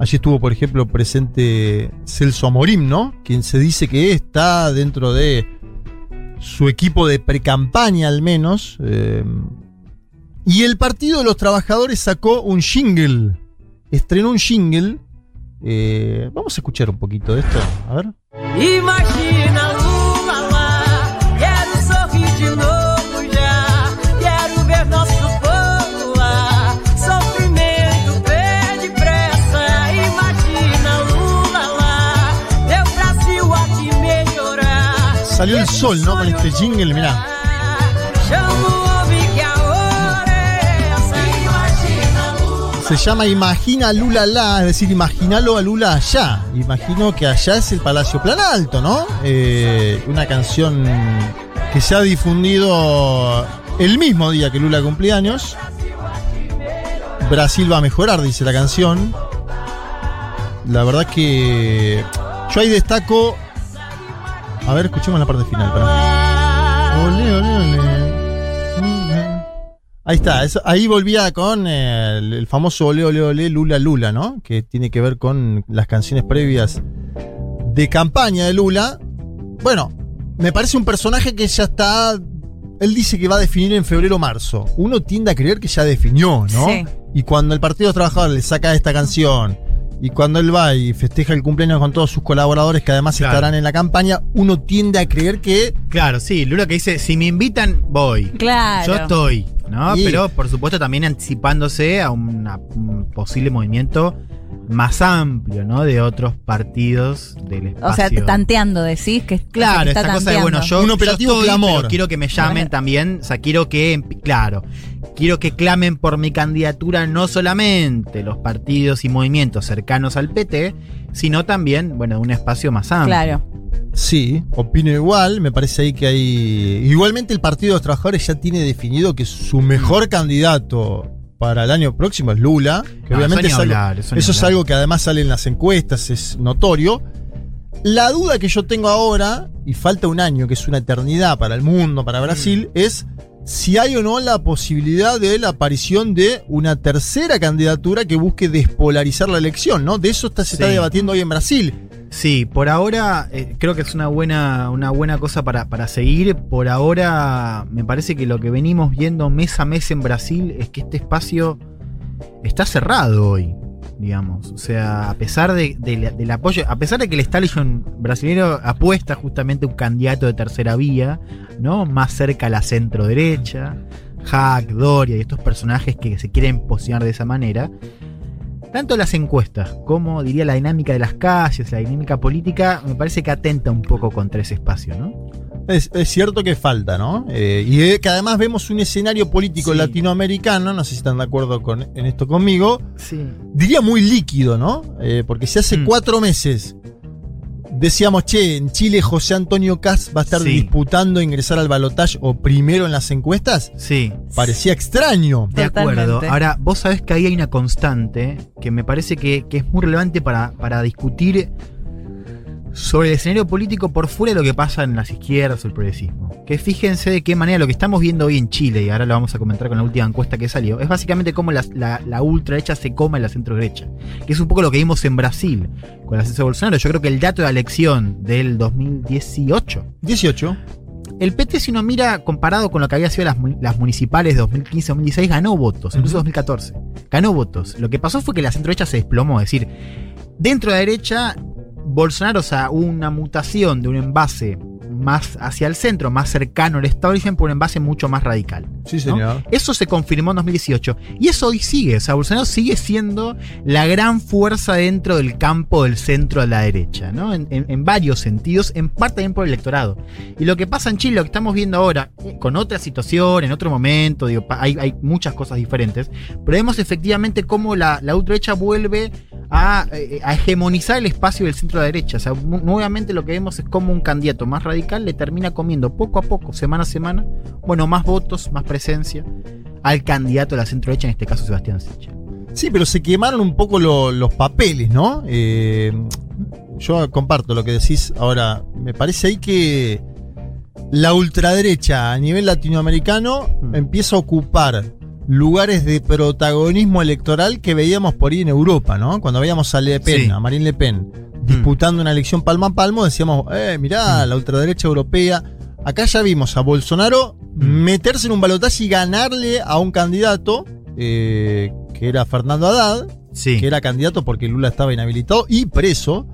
Allí estuvo, por ejemplo, presente Celso Amorim, ¿no? Quien se dice que está dentro de su equipo de precampaña al menos. eh, y el Partido de los Trabajadores sacó un jingle. Estrenó un jingle. eh, vamos a escuchar un poquito de esto. A ver. Salió el sol, ¿no? Con este jingle, mirá. Se llama Imagina Lula La, es decir, imaginalo a Lula allá. Imagino que allá es el Palacio Planalto, ¿no? Eh, una canción que se ha difundido el mismo día que Lula cumplía años. Brasil va a mejorar, dice la canción. La verdad que yo ahí destaco. A ver, escuchemos la parte final. pará. Ole, ole, ole. Mm, Ahí está, eso- ahí volvía con eh, el, el famoso Ole Ole Ole Lula Lula, ¿no? Que tiene que ver con las canciones previas de campaña de Lula. Bueno, me parece un personaje que ya está. Él dice que va a definir en febrero o marzo. Uno tiende a creer que ya definió, ¿no? Sí. Y cuando el Partido Trabajadores le saca esta canción, y cuando él va y festeja el cumpleaños con todos sus colaboradores que además Claro. estarán en la campaña, uno tiende a creer que Claro, sí, Lula que dice, si me invitan, voy. Claro. Yo estoy, ¿no? Y- Pero por supuesto también anticipándose a una- un posible movimiento más amplio, ¿no? De otros partidos del espacio. O sea, tanteando, decís que Claro, que está esta cosa de, bueno, yo, Un yo operativo estoy, clamor. pero quiero que me llamen Bueno. también, o sea, quiero que, claro, quiero que clamen por mi candidatura no solamente los partidos y movimientos cercanos al PT, sino también, bueno, un espacio más amplio. Claro. Sí, opino igual. Me parece ahí que hay. Igualmente, el Partido de los Trabajadores ya tiene definido que su mejor candidato para el año próximo es Lula. Que No, obviamente eso es ni algo, hablar, eso ni eso es hablar. algo que además sale en las encuestas, es notorio. La duda que yo tengo ahora, y falta un año, que es una eternidad para el mundo, para Brasil, Mm. es si hay o no la posibilidad de la aparición de una tercera candidatura que busque despolarizar la elección, ¿no? De eso está- se está Sí. debatiendo hoy en Brasil. Sí, por ahora eh, creo que es una buena, una buena cosa para, para seguir. Por ahora me parece que lo que venimos viendo mes a mes en Brasil es que este espacio está cerrado hoy, digamos. O sea, a pesar de- del apoyo, a pesar de que el establishment brasileño apuesta justamente a un candidato de tercera vía, ¿no? Más cerca a la centro derecha, Hack, Doria y estos personajes que se quieren posicionar de esa manera. Tanto las encuestas como, diría, la dinámica de las calles, la dinámica política, me parece que atenta un poco contra ese espacio, ¿no? Es, es cierto que falta, ¿no? Eh, y eh, que además vemos un escenario político Sí. latinoamericano, no sé si están de acuerdo con, en esto conmigo, Sí. diría muy líquido, ¿no? Eh, porque si hace Mm. cuatro meses decíamos, che, en Chile José Antonio Caz va a estar Sí. disputando ingresar al balotaje o primero en las encuestas, Sí. parecía extraño. De acuerdo. Ahora, vos sabés que ahí hay una constante que me parece que, que es muy relevante para, para discutir sobre el escenario político por fuera de lo que pasa en las izquierdas o el progresismo. Que fíjense de qué manera lo que estamos viendo hoy en Chile, y ahora lo vamos a comentar con la última encuesta que salió, es básicamente cómo la, la, la ultraderecha se coma en la centro derecha. Que es un poco lo que vimos en Brasil con el ascenso de Bolsonaro. Yo creo que el dato de la elección del 2018. 18. El PT, si uno mira comparado con lo que había sido las, las municipales de 2015-2016, ganó votos, incluso 2014. Ganó votos. Lo que pasó fue que la centro derecha se desplomó. Es decir, dentro de la derecha, Bolsonaro, o sea, una mutación de un envase más hacia el centro, más cercano al establishment, por un envase mucho más radical. Sí, señor. Eso se confirmó en 2018. Y eso hoy sigue. O sea, Bolsonaro sigue siendo la gran fuerza dentro del campo del centro de la derecha, ¿no? En, en- en varios sentidos, en parte también por el electorado. Y lo que pasa en Chile, lo que estamos viendo ahora, eh, con otra situación, en otro momento, digo, hay, hay muchas cosas diferentes, pero vemos efectivamente cómo la, la ultraderecha vuelve a, eh, a hegemonizar el espacio del centro de la derecha. O sea, nuevamente lo que vemos es cómo un candidato más radical le termina comiendo poco a poco, semana a semana, bueno, más votos, más presencia al candidato de la centro derecha, en este caso Sebastián Sichel. Sí, pero se quemaron un poco lo- los papeles, ¿no? Eh, yo comparto lo que decís. Ahora, me parece ahí que la ultraderecha a nivel latinoamericano empieza a ocupar lugares de protagonismo electoral que veíamos por ahí en Europa, ¿no? Cuando veíamos a Le Pen, Sí. a Marine Le Pen, disputando una elección palmo a palmo, decíamos, eh, mirá, la ultraderecha europea. Acá ya vimos a Bolsonaro meterse en un balotaje y ganarle a un candidato eh, que era Fernando Haddad, que era candidato porque Lula estaba inhabilitado y preso.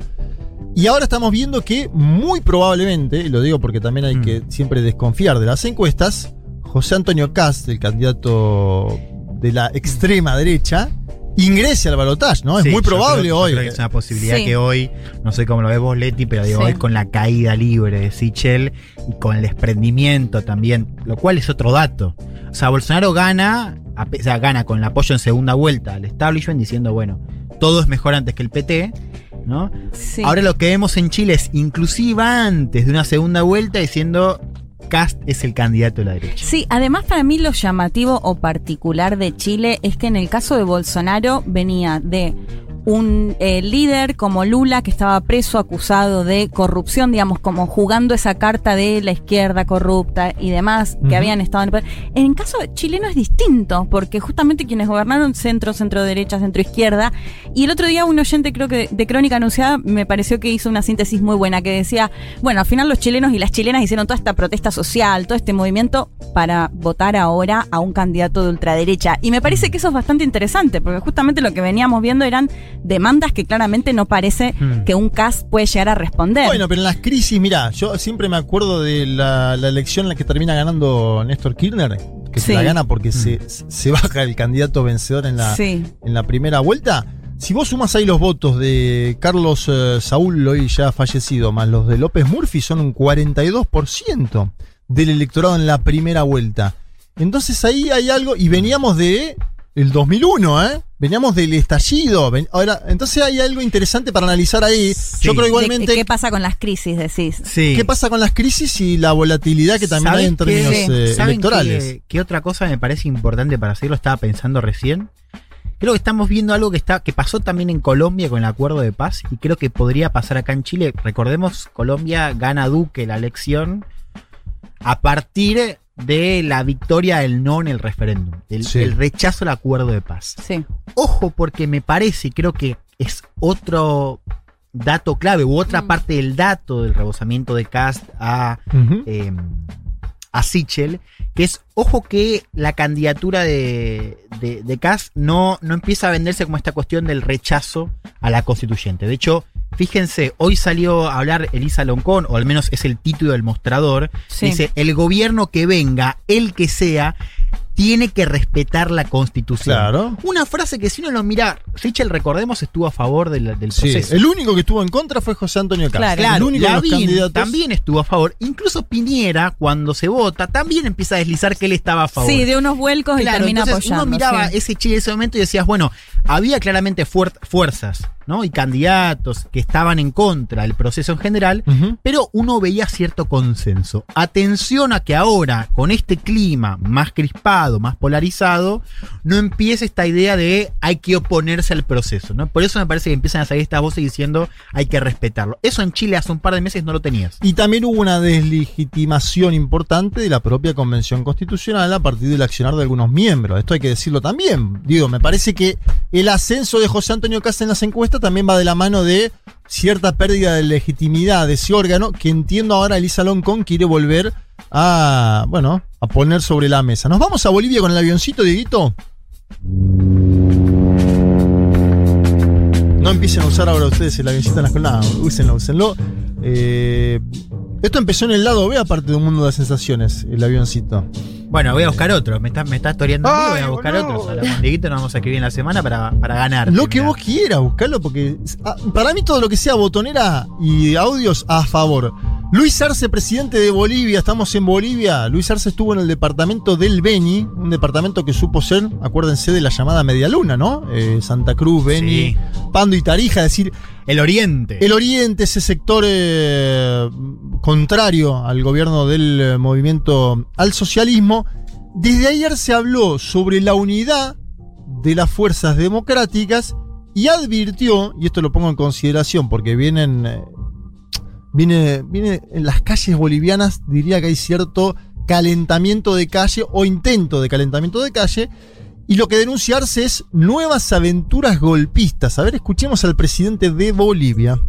Y ahora estamos viendo que muy probablemente, y lo digo porque también hay que siempre desconfiar de las encuestas, José Antonio Cast, el candidato de la extrema derecha, ingrese al balotaje, ¿no? Sí, es muy yo probable creo- hoy. creo que es una posibilidad Sí. que hoy, no sé cómo lo ves vos, Leti, pero digo, Sí. hoy con la caída libre de Sichel y con el desprendimiento también, lo cual es otro dato. O sea, Bolsonaro gana, o sea, gana con el apoyo en segunda vuelta al establishment diciendo, bueno, todo es mejor antes que el PT, ¿no? Sí. Ahora lo que vemos en Chile es inclusive antes de una segunda vuelta diciendo Cast es el candidato de la derecha. Sí, además para mí lo llamativo o particular de Chile es que en el caso de Bolsonaro venía de un eh, líder como Lula que estaba preso acusado de corrupción, digamos, como jugando esa carta de la izquierda corrupta y demás que habían estado en el poder. En el caso chileno es distinto, porque justamente quienes gobernaron centro, centro derecha, centro izquierda, y el otro día un oyente creo que de Crónica Anunciada me pareció que hizo una síntesis muy buena que decía, bueno, al final los chilenos y las chilenas hicieron toda esta protesta social, todo este movimiento para votar ahora a un candidato de ultraderecha. Y me parece que eso es bastante interesante, porque justamente lo que veníamos viendo eran demandas que claramente no parece Mm. que un CAS puede llegar a responder. Bueno, pero en las crisis, mira, yo siempre me acuerdo de la, la elección en la que termina ganando Néstor Kirchner, que se la gana porque se, se baja el candidato vencedor en la, Sí. en la primera vuelta. Si vos sumas ahí los votos de Carlos eh, Saúl, hoy ya fallecido, más los de López Murphy, son un 42% del electorado en la primera vuelta. Entonces ahí hay algo, y veníamos de el 2001, ¿eh? Veníamos del estallido. ven- ahora, entonces hay algo interesante para analizar ahí. Yo creo igualmente... ¿Qué pasa con las crisis, decís? ¿Qué pasa con las crisis y la volatilidad que también hay en ¿Saben términos qué- eh, saben electorales? qué- qué otra cosa me parece importante para hacerlo? Estaba pensando recién. Creo que estamos viendo algo que está que pasó también en Colombia con el acuerdo de paz y creo que podría pasar acá en Chile. Recordemos, Colombia gana Duque la elección a partir de la victoria del no en el referéndum, el, Sí. el rechazo al acuerdo de paz. Sí. Ojo, porque me parece, y creo que es otro dato clave, u otra Mm. parte del dato del rebosamiento de Cast a, eh, a Sichel, que es, ojo que la candidatura de, de, de Cast no, no empieza a venderse como esta cuestión del rechazo a la constituyente. De hecho, fíjense, hoy salió a hablar Elisa Loncón, o al menos es el título del mostrador, Sí. dice, el gobierno que venga, el que sea, tiene que respetar la constitución. Claro. Una frase que si uno lo mira, Sichel, recordemos, estuvo a favor del, del Sí, proceso. el único que estuvo en contra fue José Antonio Cast. Claro, el único de los Lavín candidatos. también estuvo a favor. Incluso Piñera, cuando se vota, también empieza a deslizar que él estaba a favor. Sí, de unos vuelcos y Claro, termina entonces apoyando. Uno miraba sí. ese Chile en ese momento y decías, bueno, había claramente fuer- fuerzas ¿no? y candidatos que estaban en contra del proceso en general, pero uno veía cierto consenso. Atención a que ahora, con este clima más crispado, más polarizado, no empiece esta idea de hay que oponerse al proceso. ¿no? Por eso me parece que empiezan a salir estas voces diciendo hay que respetarlo. Eso en Chile hace un par de meses no lo tenías. Y también hubo una deslegitimación importante de la propia Convención Constitucional a partir del accionar de algunos miembros. Esto hay que decirlo también. Digo, me parece que el ascenso de José Antonio Casa en las encuestas también va de la mano de cierta pérdida de legitimidad de ese órgano que entiendo ahora Elisa Loncón quiere volver a, bueno, a poner sobre la mesa. ¿Nos vamos a Bolivia con el avioncito, Dieguito? No empiecen a usar ahora ustedes el avioncito en las No, úsenlo, úsenlo. Eh, esto empezó en el lado B, aparte de un mundo de sensaciones, el avioncito. Bueno, voy a buscar otro. Me estás me está toreando a mí, voy a buscar otro. O sea, Dieguito nos vamos a escribir en la semana para, para ganar. Lo que vos quieras, buscarlo, porque ah, para mí todo lo que sea botonera y audios a favor. Luis Arce, presidente de Bolivia, estamos en Bolivia. Luis Arce estuvo en el departamento del Beni, un departamento que supo ser, acuérdense de la llamada Media Luna, ¿no? Eh, Santa Cruz, Beni, Sí. Pando y Tarija, es decir, El Oriente. el Oriente, ese sector eh, contrario al gobierno del eh, movimiento al socialismo. Desde ayer se habló sobre la unidad de las fuerzas democráticas y advirtió, y esto lo pongo en consideración porque vienen, viene, viene en las calles bolivianas, diría que hay cierto calentamiento de calle o intento de calentamiento de calle. Y lo que denunciarse es nuevas aventuras golpistas. A ver, escuchemos al presidente de Bolivia.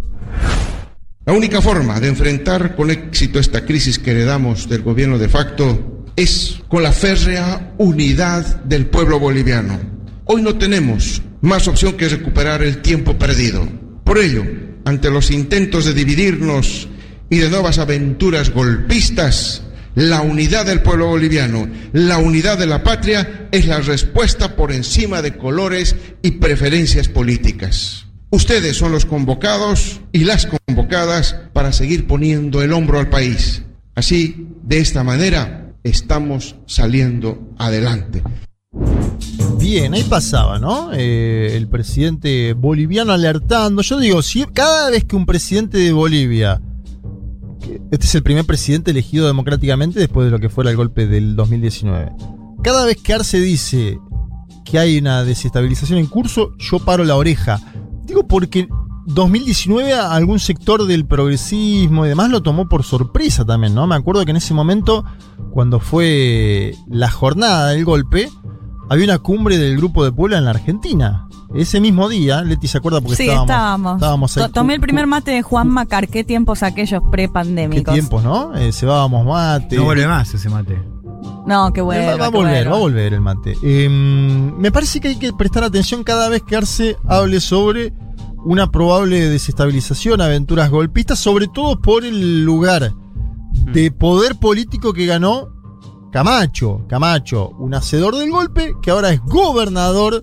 La única forma de enfrentar con éxito esta crisis que heredamos del gobierno de facto es con la férrea unidad del pueblo boliviano. Hoy no tenemos más opción que recuperar el tiempo perdido. Por ello, ante los intentos de dividirnos y de nuevas aventuras golpistas, la unidad del pueblo boliviano, la unidad de la patria es la respuesta por encima de colores y preferencias políticas. Ustedes son los convocados y las convocadas para seguir poniendo el hombro al país. Así, de esta manera, estamos saliendo adelante. Bien, ahí pasaba, ¿no? Eh, el presidente boliviano alertando. Yo digo, si cada vez que un presidente de Bolivia, este es el primer presidente elegido democráticamente después de lo que fuera el golpe del 2019, cada vez que Arce dice que hay una desestabilización en curso, yo paro la oreja. Digo porque 2019 a algún sector del progresismo y demás lo tomó por sorpresa también, ¿no? Me acuerdo que en ese momento, cuando fue la jornada del golpe, había una cumbre del Grupo de Puebla en la Argentina. Ese mismo día, Leti se acuerda porque Sí, estábamos, estábamos. estábamos ahí. To- Tomé el primer mate de Juan Macar. ¿Qué tiempos aquellos Qué prepandémicos? tiempos, ¿no? Eh, cebábamos mate. No vuelve más ese mate. No, qué bueno. va, va a volver, va a volver el mate. Eh, me parece que hay que prestar atención cada vez que Arce hable sobre una probable desestabilización, aventuras golpistas, sobre todo por el lugar de poder político que ganó Camacho. Camacho, un hacedor del golpe, que ahora es gobernador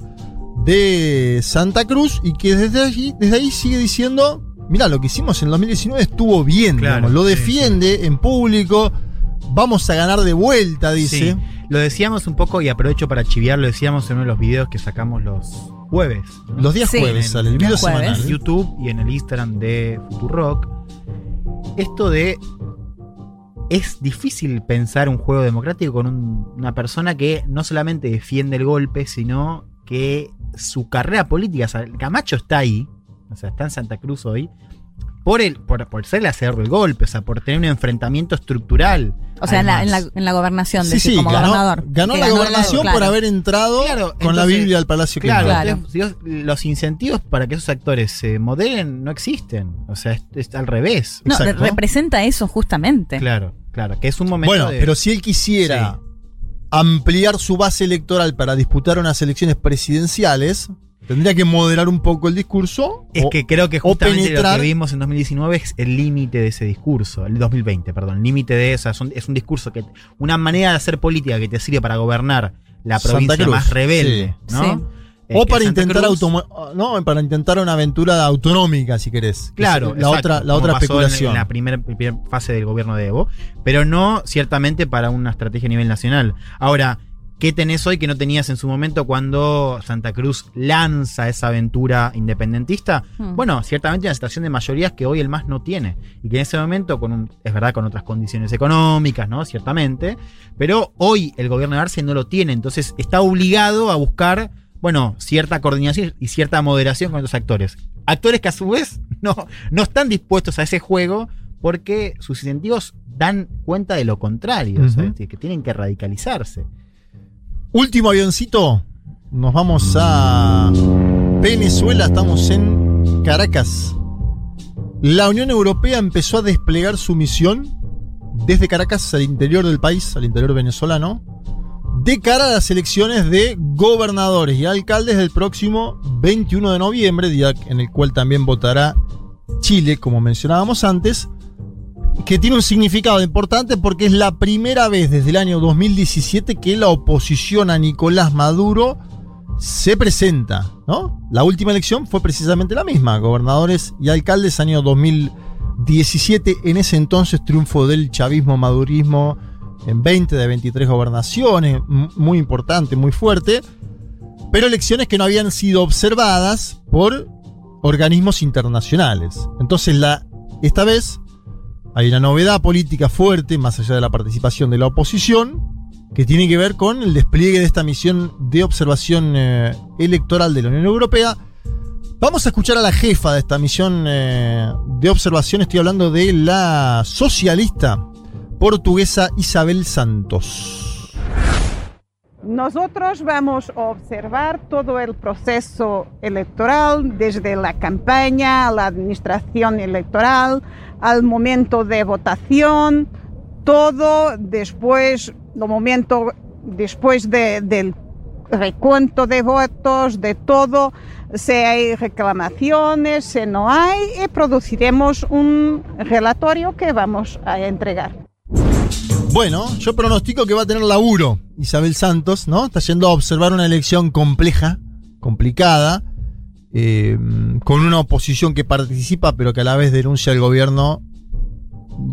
de Santa Cruz y que desde allí, desde ahí sigue diciendo, mira, lo que hicimos en el 2019 estuvo bien, Claro, digamos, lo sí, defiende en público, vamos a ganar de vuelta, dice. Sí. Lo decíamos un poco y aprovecho para chiviar, lo decíamos en uno de los videos que sacamos los jueves. ¿no? Los días Sí. jueves sale el video semanal. En YouTube y en el Instagram de Futurock. Esto de. Es difícil pensar un juego democrático con un- una persona que no solamente defiende el golpe, sino que su carrera política. o Camacho está ahí, o sea, está en Santa Cruz hoy, por, el, por, por ser el hacedor del golpe, o sea, por tener un enfrentamiento estructural. O sea, en la, en, la, además. en la gobernación, Sí, decir, sí, como ganó, gobernador. ganó la ganó gobernación claro. por haber entrado Claro, con la Biblia al Palacio Claro. Claro. entonces, los incentivos para que esos actores se moderen no existen. O sea, es, es al revés. No, Exacto. representa eso justamente. Claro, claro, que es un momento Bueno, de- pero si él quisiera ampliar su base electoral para disputar unas elecciones presidenciales, tendría que moderar un poco el discurso. Es o- que creo que justamente lo que vimos en 2019 es el límite de ese discurso, el 2020, perdón, el límite de eso, es un, es un discurso que, una manera de hacer política que te sirve para gobernar la provincia Cruz, más rebelde, sí. ¿no? Sí. Eh, o para intentar no, para intentar una aventura autonómica, si querés. que Claro, es la exacto, otra, la como otra en- especulación. En la primera fase del gobierno de Evo, pero no ciertamente para una estrategia a nivel nacional. Ahora, ¿Qué tenés hoy que no tenías en su momento cuando Santa Cruz lanza esa aventura independentista? Hmm. Bueno, ciertamente una situación de mayorías que hoy el MAS no tiene. Y que en ese momento, con un- es verdad, con otras condiciones económicas, ¿no? Ciertamente. Pero hoy el gobierno de Arce no lo tiene. Entonces está obligado a buscar, bueno, cierta coordinación y cierta moderación con los actores. Actores que a su vez no, no están dispuestos a ese juego porque sus incentivos dan cuenta de lo contrario, Ujú. ¿sabes? que tienen que radicalizarse. Último avioncito. Nos vamos a Venezuela. Estamos en Caracas. La Unión Europea empezó a desplegar su misión desde Caracas al interior del país, al interior venezolano, de cara a las elecciones de gobernadores y alcaldes del próximo 21 de noviembre, día en el cual también votará Chile, como mencionábamos antes, que tiene un significado importante porque es la primera vez desde el año 2017 que la oposición a Nicolás Maduro se presenta, ¿no? La última elección fue precisamente la misma, gobernadores y alcaldes año 2017, en ese entonces triunfo del chavismo madurismo en 20 de 23 gobernaciones, muy importante, muy fuerte, pero elecciones que no habían sido observadas por organismos internacionales. Entonces, la, esta vez hay una novedad política fuerte, más allá de la participación de la oposición, que tiene que ver con el despliegue de esta misión de observación eh, electoral de la Unión Europea. Vamos a escuchar a la jefa de esta misión eh, de observación, estoy hablando de la socialista portuguesa Isabel Santos. Nosotros vamos a observar todo el proceso electoral, desde la campaña la administración electoral, al momento de votación, todo después, momento después de- del recuento de votos, de todo, si hay reclamaciones, si no hay, y produciremos un relatorio que vamos a entregar. Bueno, yo pronostico que va a tener laburo Isabel Santos, ¿no? Está yendo a observar una elección compleja, complicada, eh, con una oposición que participa pero que a la vez denuncia al gobierno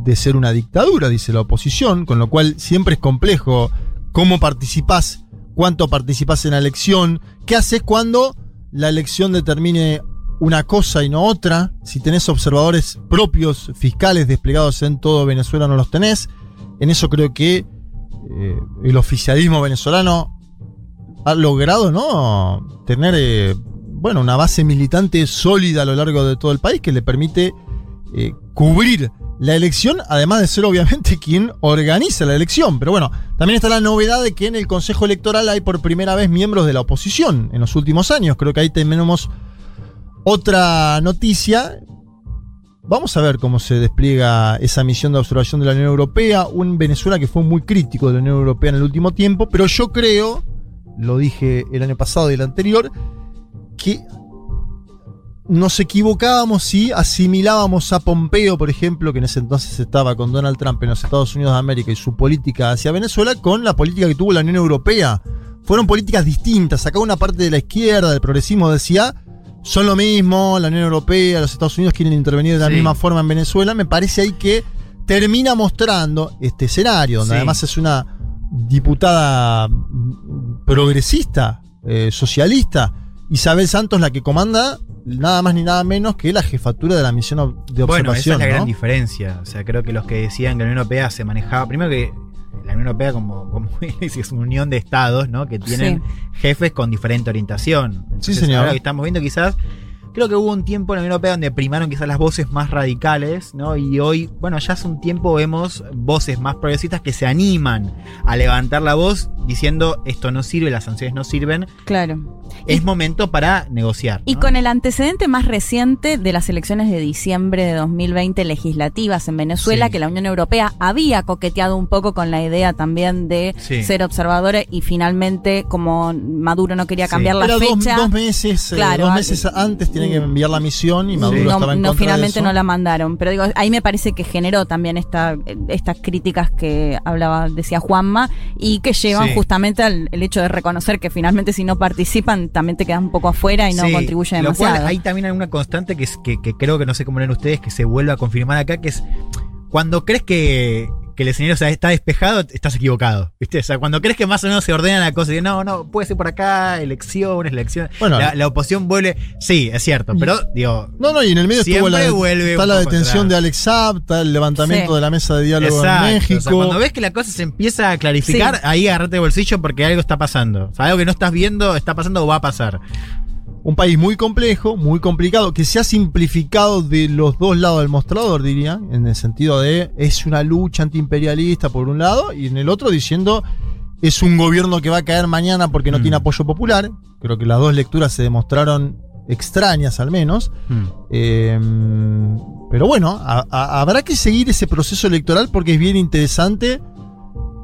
de ser una dictadura, dice la oposición, con lo cual siempre es complejo cómo participás, cuánto participás en la elección, qué haces cuando la elección determine una cosa y no otra, si tenés observadores propios, fiscales desplegados en todo Venezuela no los tenés, en eso creo que eh, el oficialismo venezolano ha logrado ¿no? tener eh, bueno, una base militante sólida a lo largo de todo el país que le permite eh, cubrir la elección, además de ser obviamente quien organiza la elección. Pero bueno, también está la novedad de que en el Consejo Electoral hay por primera vez miembros de la oposición en los últimos años. Creo que ahí tenemos otra noticia. Vamos a ver cómo se despliega esa misión de observación de la Unión Europea. Un Venezuela que fue muy crítico de la Unión Europea en el último tiempo, pero yo creo, lo dije el año pasado y el anterior, que nos equivocábamos si asimilábamos a Pompeo, por ejemplo, que en ese entonces estaba con Donald Trump en los Estados Unidos de América y su política hacia Venezuela, con la política que tuvo la Unión Europea. Fueron políticas distintas. Acá una parte de la izquierda, del progresismo, decía, son lo mismo, la Unión Europea, los Estados Unidos quieren intervenir de la Sí. misma forma en Venezuela. Me parece ahí que termina mostrando este escenario, donde Sí. además es una diputada progresista, eh, socialista, Isabel Santos la que comanda nada más ni nada menos que la jefatura de la misión de Bueno, esa observación. es la gran diferencia. O sea, creo que los que decían que la Unión Europea se manejaba. Primero que la Unión Europea, como, como es una unión de estados, ¿no? Que tienen jefes con diferente orientación. Entonces, señor. Ahora que estamos viendo, quizás. Creo que hubo un tiempo en la Unión Europea donde primaron quizás las voces más radicales, ¿no? Y hoy, bueno, ya hace un tiempo vemos voces más progresistas que se animan a levantar la voz diciendo esto no sirve, las sanciones no sirven. Claro. Es momento para negociar. Y con el antecedente más reciente de las elecciones de diciembre de 2020 legislativas en Venezuela, Sí. que la Unión Europea había coqueteado un poco con la idea también de Sí. ser observadora y finalmente, como Maduro no quería cambiar la Era dos, fecha. dos meses, eh, Claro, dos ah, meses antes tienen que enviar la misión y Maduro no, estaba en no, contra de finalmente eso. no la mandaron. Pero digo, ahí me parece que generó también esta, estas críticas que hablaba, decía Juanma, y que llevan Sí. justamente al el hecho de reconocer que finalmente si no participan también te quedas un poco afuera y no Sí, contribuye lo cual demasiado. hay también alguna constante que, es, que, que creo que no sé cómo leen ustedes, que se vuelve a confirmar acá, que es cuando crees que, que el escenario está- está despejado, estás equivocado. ¿Viste? O sea, cuando crees que más o menos se ordena la cosa, y no, no, puede ser por acá, elecciones, elecciones. Bueno. la, la oposición vuelve. Sí, es cierto, pero digo. No, no, y en el medio estuvo Siempre la, vuelve está la detención atrás. de Alex Saab, está el levantamiento Sí. de la mesa de diálogo Exacto, en o México. sea, cuando ves que la cosa se empieza a clarificar, Sí. ahí agarrate el bolsillo porque algo está pasando. O sea, algo que no estás viendo está pasando o va a pasar. Un país muy complejo, muy complicado, que se ha simplificado de los dos lados del mostrador, diría, en el sentido de es una lucha antiimperialista por un lado, y en el otro diciendo es un gobierno que va a caer mañana porque no Mm. tiene apoyo popular. Creo que las dos lecturas se demostraron extrañas al menos. Mm. Eh, pero bueno, a- a- habrá que seguir ese proceso electoral porque es bien interesante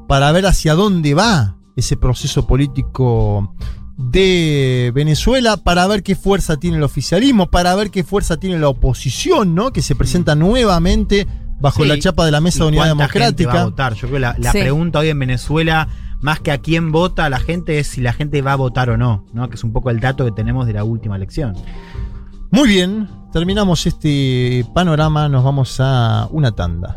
para ver hacia dónde va ese proceso político de Venezuela, para ver qué fuerza tiene el oficialismo, para ver qué fuerza tiene la oposición, ¿no? Que se presenta nuevamente bajo Sí, la chapa de la Mesa ¿y de Unidad Democrática. va a votar? Yo creo que la, la Sí. pregunta hoy en Venezuela, más que a quién vota la gente, es si la gente va a votar o no, ¿no? Que es un poco el dato que tenemos de la última elección. Muy bien, terminamos este panorama, nos vamos a una tanda.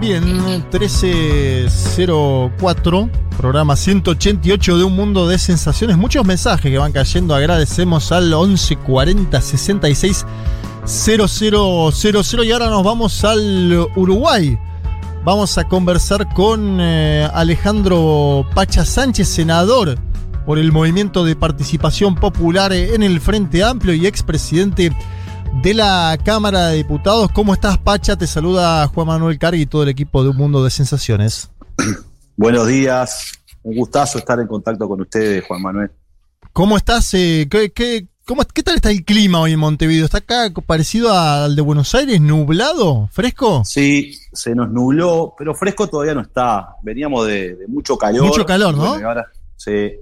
Bien, 1304, programa 188 de Un Mundo de Sensaciones. Muchos mensajes que van cayendo. Agradecemos al 1140 66 0000. Y ahora nos vamos al Uruguay. Vamos a conversar con eh, Alejandro Pacha Sánchez, senador por el Movimiento de Participación Popular en el Frente Amplio y expresidente de la Cámara de Diputados. ¿Cómo estás, Pacha? Te saluda Juan Manuel Cargui y todo el equipo de Un Mundo de Sensaciones. Buenos días, un gustazo estar en contacto con ustedes, Juan Manuel. ¿Cómo estás? eh, ¿qué, qué, cómo- qué tal está el clima hoy en Montevideo? ¿Está acá parecido al de Buenos Aires? ¿Nublado? ¿Fresco? Sí, se nos nubló, pero fresco todavía no está. Veníamos de, de mucho calor. Mucho calor, ¿no? bueno, ahora, sí.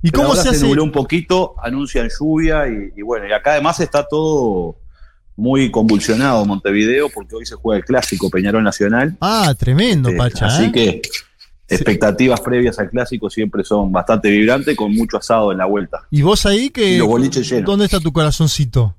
¿Y Pero cómo ahora se hace? nubló un poquito, anuncian lluvia y, y bueno, y acá además está todo muy convulsionado Montevideo porque hoy se juega el clásico Peñarol Nacional. Ah, tremendo, Eh, Pacha. Así ¿eh? que expectativas previas al clásico siempre son bastante vibrantes con mucho asado en la vuelta. ¿Y vos ahí que Y los boliches llenos. ¿Dónde está tu corazoncito?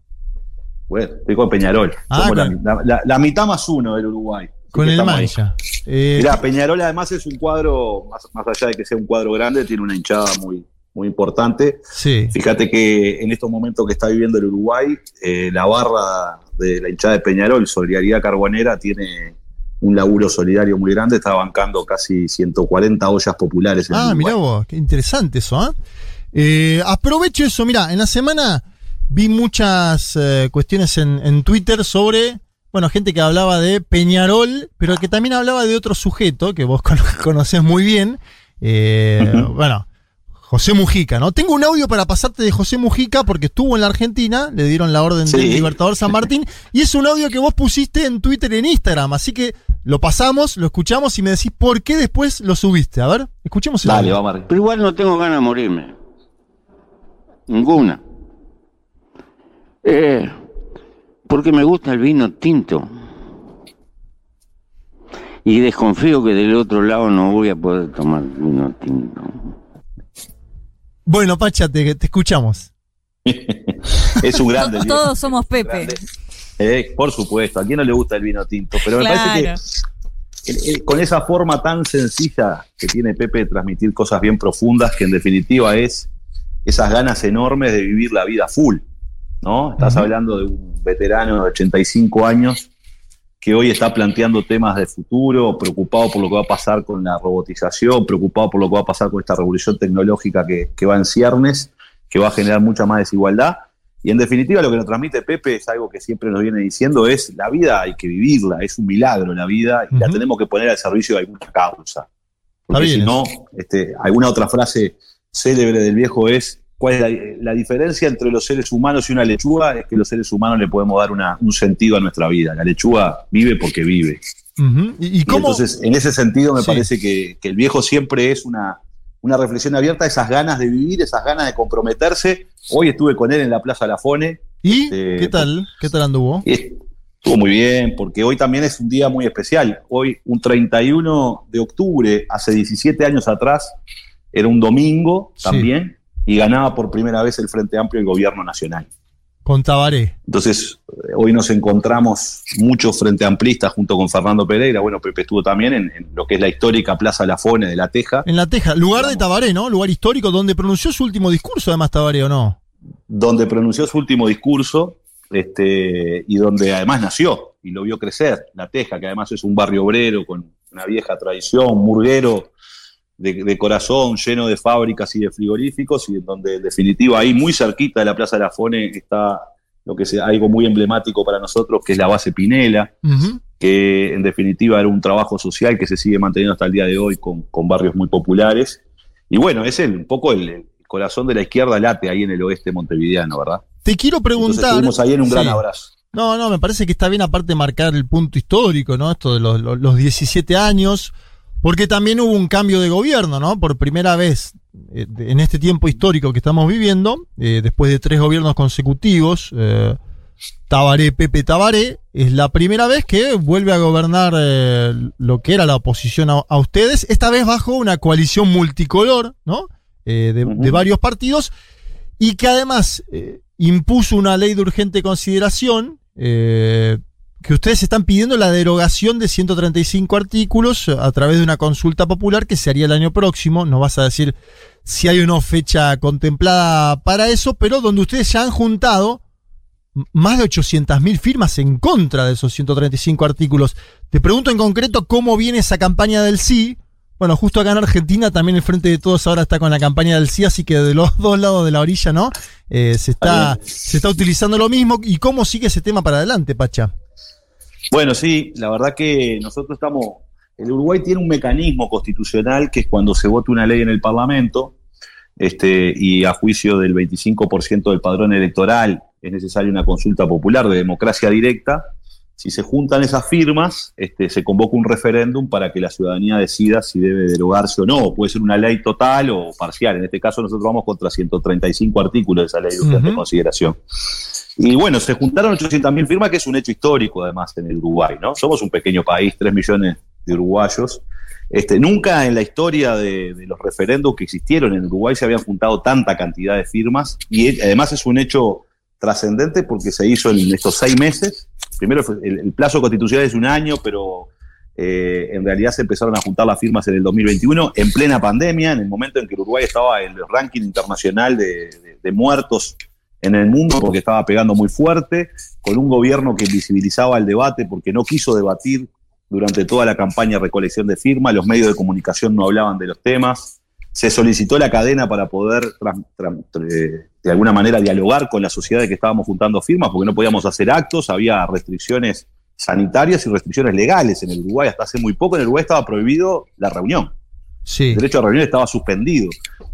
Bueno, estoy con Peñarol. Ah, Somos la- con- la, la- la mitad más uno del Uruguay. Con el mancha. Eh, Mirá, Peñarol además es un cuadro, más, más allá de que sea un cuadro grande, tiene una hinchada muy, muy importante. sí. Fíjate que en estos momentos que está viviendo el Uruguay, eh, la barra de la hinchada de Peñarol, Solidaridad Carbonera, tiene un laburo solidario muy grande, está bancando casi 140 ollas populares en el Ah, mirá vos, qué interesante eso, ¿ah? Eh, aprovecho eso, mira, en la semana vi muchas eh, cuestiones en, en Twitter sobre, bueno, gente que hablaba de Peñarol, pero que también hablaba de otro sujeto que vos cono- conocés muy bien, eh, bueno, José Mujica, ¿no? Tengo un audio para pasarte de José Mujica porque estuvo en la Argentina, le dieron la orden del. Libertador San Martín, y es un audio que vos pusiste en Twitter y en Instagram, así que lo pasamos, lo escuchamos y me decís por qué después lo subiste. A ver, escuchemos el Dale, audio. vamos arriba. Pero igual no tengo ganas de morirme. Ninguna. Eh, porque me gusta el vino tinto. Y desconfío que del otro lado no voy a poder tomar vino tinto. Bueno, Pacha, te, te escuchamos. Es un grande. Todos somos Pepe. Eh, por supuesto, a quién no le gusta el vino tinto, pero me Claro. parece que con esa forma tan sencilla que tiene Pepe de transmitir cosas bien profundas, que en definitiva es esas ganas enormes de vivir la vida full, ¿no? Estás hablando de un veterano de 85 años que hoy está planteando temas de futuro, preocupado por lo que va a pasar con la robotización, preocupado por lo que va a pasar con esta revolución tecnológica que, que va en ciernes, que va a generar mucha más desigualdad. Y en definitiva lo que nos transmite Pepe es algo que siempre nos viene diciendo, es la vida hay que vivirla, es un milagro la vida y la tenemos que poner al servicio de alguna causa. Porque si no, este, alguna otra frase célebre del viejo es, ¿cuál es la, la diferencia entre los seres humanos y una lechuga? Es que los seres humanos le podemos dar una- un sentido a nuestra vida. La lechuga vive porque vive. ¿Y, y cómo? Entonces, en ese sentido, me Sí. parece que, que el viejo siempre es una, una reflexión abierta, esas ganas de vivir, esas ganas de comprometerse. Hoy estuve con él en la Plaza Lafone. ¿Y Este, qué tal? ¿Qué tal anduvo? estuvo muy bien, porque hoy también es un día muy especial. Hoy, un 31 de octubre, hace 17 años atrás, era un domingo Sí. Y ganaba por primera vez el Frente Amplio el gobierno nacional. Con Tabaré. Entonces, hoy nos encontramos muchos frente amplistas junto con Fernando Pereira. Bueno, Pepe estuvo también en, en lo que es la histórica Plaza Lafone de La Teja, En La Teja, lugar de Tabaré, ¿no? Lugar histórico donde pronunció su último discurso, además Tabaré, ¿o no? donde pronunció su último discurso este, y donde además nació y lo vio crecer. La Teja, que además es un barrio obrero con una vieja tradición, murguero de, de corazón, lleno de fábricas y de frigoríficos, y donde en definitiva ahí muy cerquita de la Plaza de la Fone está lo que es algo muy emblemático para nosotros, que es la base Pinela, que en definitiva era un trabajo social que se sigue manteniendo hasta el día de hoy con, con barrios muy populares. Y bueno, es el, un poco el, el corazón de la izquierda late ahí en el oeste montevideano, ¿verdad? Te quiero Entonces preguntar. estuvimos ahí en un gran abrazo. No, no, me parece que está bien aparte marcar el punto histórico, ¿no? Esto de los, los- los 17 años, porque también hubo un cambio de gobierno, ¿no? Por primera vez eh, en este tiempo histórico que estamos viviendo, eh, después de tres gobiernos consecutivos, eh, Tabaré, Pepe Tabaré, es la primera vez que vuelve a gobernar eh, lo que era la oposición a, a ustedes, esta vez bajo una coalición multicolor, ¿no? De, de varios partidos, y que además impuso una ley de urgente consideración, eh, que ustedes están pidiendo la derogación de 135 artículos a través de una consulta popular que se haría el año próximo, no vas a decir si hay una fecha contemplada para eso, pero donde ustedes ya han juntado más de 800.000 firmas en contra de esos 135 artículos. Te pregunto en concreto cómo viene esa campaña del sí. Bueno, justo acá en Argentina también el Frente de Todos ahora está con la campaña del sí, así que de los dos lados de la orilla, ¿no? Eh, se, está, se está utilizando lo mismo. ¿Y cómo sigue ese tema para adelante, Pacha? Bueno, sí, la verdad que nosotros estamos. El Uruguay tiene un mecanismo constitucional que es cuando se vota una ley en el Parlamento este, y a juicio del 25% del padrón electoral es necesaria una consulta popular de democracia directa. Si se juntan esas firmas, este, se convoca un referéndum para que la ciudadanía decida si debe derogarse o no. Puede ser una ley total o parcial. En este caso, nosotros vamos contra 135 artículos de esa ley de urgente Ujú. consideración. Y bueno, se juntaron 800.000 firmas, que es un hecho histórico además en el Uruguay, ¿no? Somos un pequeño país, 3 millones de uruguayos. Este, nunca en la historia de, los referendos que existieron en Uruguay se habían juntado tanta cantidad de firmas y además es un hecho trascendente porque se hizo en estos seis meses. Primero el, plazo constitucional es un año, pero eh, en realidad se empezaron a juntar las firmas en el 2021, en plena pandemia, en el momento en que Uruguay estaba en el ranking internacional de muertos en el mundo porque estaba pegando muy fuerte, con un gobierno que invisibilizaba el debate porque no quiso debatir durante toda la campaña de recolección de firmas, los medios de comunicación no hablaban de los temas, se solicitó la cadena para poder eh, de alguna manera dialogar con la sociedad de que estábamos juntando firmas porque no podíamos hacer actos, había restricciones sanitarias y restricciones legales en el Uruguay. Hasta hace muy poco en el Uruguay estaba prohibido la reunión. Sí. El derecho a reunión estaba suspendido.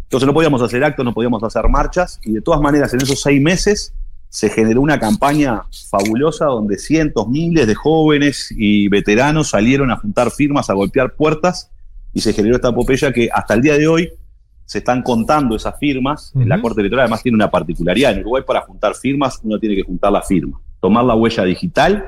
Entonces no podíamos hacer actos, no podíamos hacer marchas y de todas maneras en esos seis meses se generó una campaña fabulosa donde cientos, miles de jóvenes y veteranos salieron a juntar firmas, a golpear puertas y se generó esta epopeya que hasta el día de hoy se están contando esas firmas. La Corte Electoral además tiene una particularidad. En Uruguay para juntar firmas uno tiene que juntar la firma, tomar la huella digital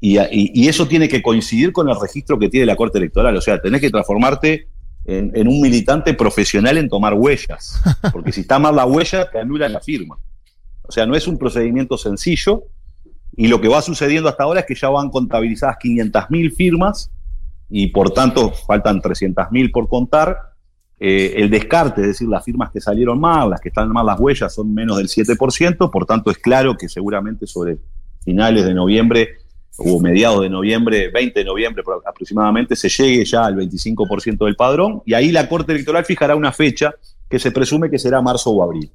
y, y- y eso tiene que coincidir con el registro que tiene la Corte Electoral. O sea, tenés que transformarte en, en un militante profesional en tomar huellas. Porque si está mal la huella, te anulan la firma. O sea, no es un procedimiento sencillo. Y lo que va sucediendo hasta ahora es que ya van contabilizadas 500.000 firmas y por tanto faltan 300.000 por contar. Eh, el descarte, es decir, las firmas que salieron mal, las que están mal las huellas, son menos del 7%, por tanto es claro que seguramente sobre finales de noviembre o mediados de noviembre, 20 de noviembre pro- aproximadamente, se llegue ya al 25% del padrón y ahí la Corte Electoral fijará una fecha que se presume que será marzo o abril,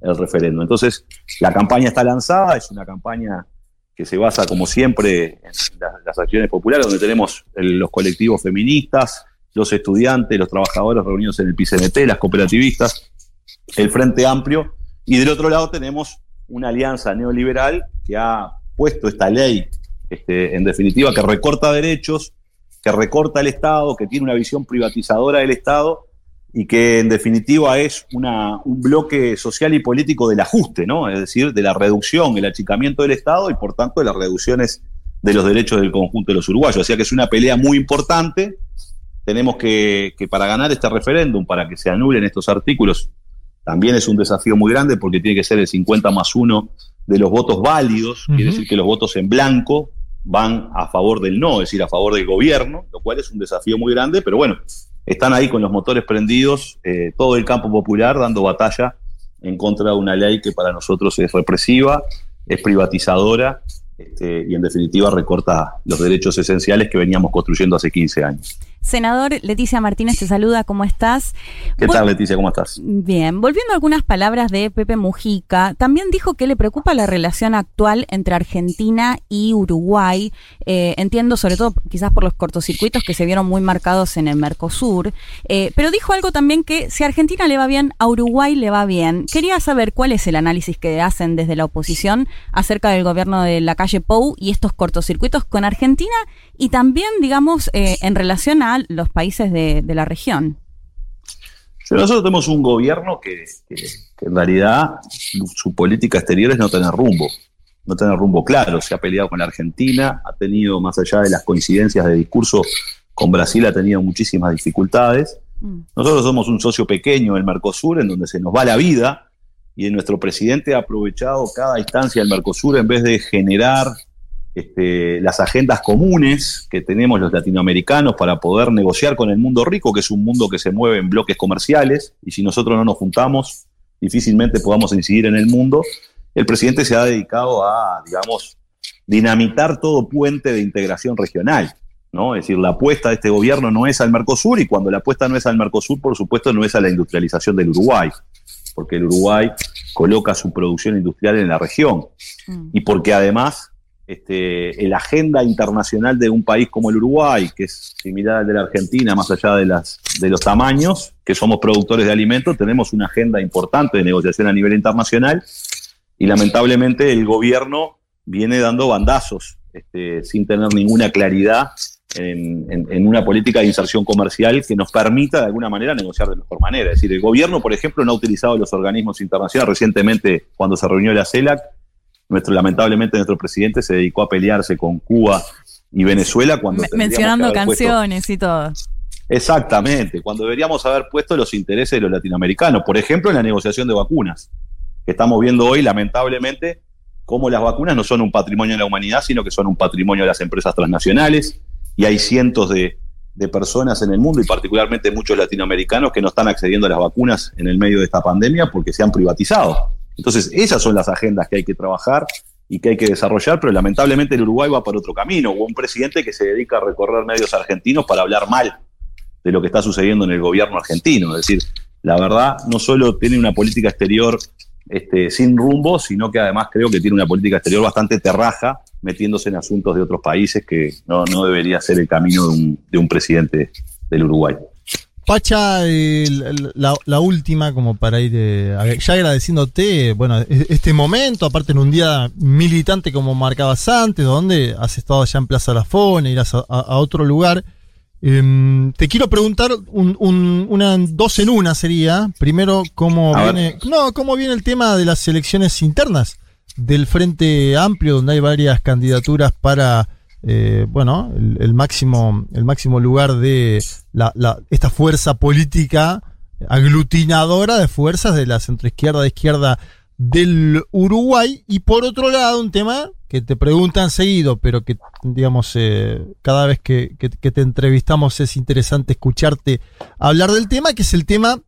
el referéndum. Entonces, la campaña está lanzada, es una campaña que se basa, como siempre, en la- las acciones populares, donde tenemos los colectivos feministas, los estudiantes, los trabajadores reunidos en el PCNT, las cooperativistas, el Frente Amplio, y del otro lado tenemos una alianza neoliberal que ha puesto esta ley este, en definitiva, que recorta derechos, que recorta el Estado, que tiene una visión privatizadora del Estado y que en definitiva es una, un bloque social y político del ajuste, ¿no? Es decir, de la reducción, el achicamiento del Estado y por tanto de las reducciones de los derechos del conjunto de los uruguayos. O sea que es una pelea muy importante. Tenemos que, que para ganar este referéndum, para que se anulen estos artículos, también es un desafío muy grande porque tiene que ser el 50 más 1 de los votos válidos, quiere decir que los votos en blanco van a favor del no, es decir, a favor del gobierno, lo cual es un desafío muy grande, pero bueno, están ahí con los motores prendidos, eh, todo el campo popular dando batalla en contra de una ley que para nosotros es represiva, es privatizadora este, y en definitiva recorta los derechos esenciales que veníamos construyendo hace 15 años. Senador Leticia Martínez te saluda, ¿cómo estás? ¿Qué tal, Leticia? ¿Cómo estás? Bien, volviendo a algunas palabras de Pepe Mujica, también dijo que le preocupa la relación actual entre Argentina y Uruguay. Eh, entiendo, sobre todo quizás por los cortocircuitos que se vieron muy marcados en el Mercosur, eh, pero dijo algo también que si a Argentina le va bien, a Uruguay le va bien. Quería saber cuál es el análisis que hacen desde la oposición acerca del gobierno de la calle Pou y estos cortocircuitos con Argentina y también, digamos, eh, en relación a los países de, de la región. Nosotros tenemos un gobierno que, que, que, en realidad su, su, política exterior es no tener rumbo, no tener rumbo claro. Se ha peleado con la Argentina, ha tenido, más allá de las coincidencias de discurso, con Brasil ha tenido muchísimas dificultades. Mm. Nosotros somos un socio pequeño del Mercosur, en donde se nos va la vida, y nuestro presidente ha aprovechado cada instancia del Mercosur en vez de generar este, las agendas comunes que tenemos los latinoamericanos para poder negociar con el mundo rico, que es un mundo que se mueve en bloques comerciales, y si nosotros no nos juntamos, difícilmente podamos incidir en el mundo. El presidente se ha dedicado a, digamos, dinamitar todo puente de integración regional. ¿no? Es decir, la apuesta de este gobierno no es al Mercosur, y cuando la apuesta no es al Mercosur, por supuesto, no es a la industrialización del Uruguay, porque el Uruguay coloca su producción industrial en la región, mm. y porque además este, la agenda internacional de un país como el Uruguay, que es similar al de la Argentina, más allá de, los tamaños, que somos productores de alimentos, tenemos una agenda importante de negociación a nivel internacional y lamentablemente el gobierno viene dando bandazos este, sin tener ninguna claridad en, en, una política de inserción comercial que nos permita de alguna manera negociar de mejor manera. Es decir, el gobierno, por ejemplo, no ha utilizado los organismos internacionales. Recientemente, cuando se reunió la CELAC, nuestro, lamentablemente nuestro presidente se dedicó a pelearse con Cuba y Venezuela cuando... mencionando canciones puesto, y todo. Exactamente, cuando deberíamos haber puesto los intereses de los latinoamericanos, por ejemplo en la negociación de vacunas, que estamos viendo hoy lamentablemente cómo las vacunas no son un patrimonio de la humanidad, sino que son un patrimonio de las empresas transnacionales, y hay cientos de, de personas en el mundo y particularmente muchos latinoamericanos que no están accediendo a las vacunas en el medio de esta pandemia porque se han privatizado. Entonces, esas son las agendas que hay que trabajar y que hay que desarrollar, pero lamentablemente el Uruguay va por otro camino. Hubo un presidente que se dedica a recorrer medios argentinos para hablar mal de lo que está sucediendo en el gobierno argentino. Es decir, la verdad, no solo tiene una política exterior este, sin rumbo, sino que además creo que tiene una política exterior bastante terraja, metiéndose en asuntos de otros países que no, no debería ser el camino de un, de un presidente del Uruguay. Pacha, eh, la, la, última, como para ir eh, ya agradeciéndote, bueno, este momento, aparte en un día militante como marcabas antes, donde has estado allá en Plaza La Fone, irás a, a, otro lugar. Eh, te quiero preguntar un, un, una dos en una sería. Primero, cómo a viene, ver. no, cómo viene el tema de las elecciones internas del Frente Amplio, donde hay varias candidaturas para eh, bueno, el, máximo, el máximo lugar de la, esta fuerza política aglutinadora de fuerzas de la centroizquierda, de izquierda del Uruguay. Y por otro lado, un tema que te preguntan seguido, pero que, digamos, eh, cada vez que te entrevistamos es interesante escucharte hablar del tema, que es el tema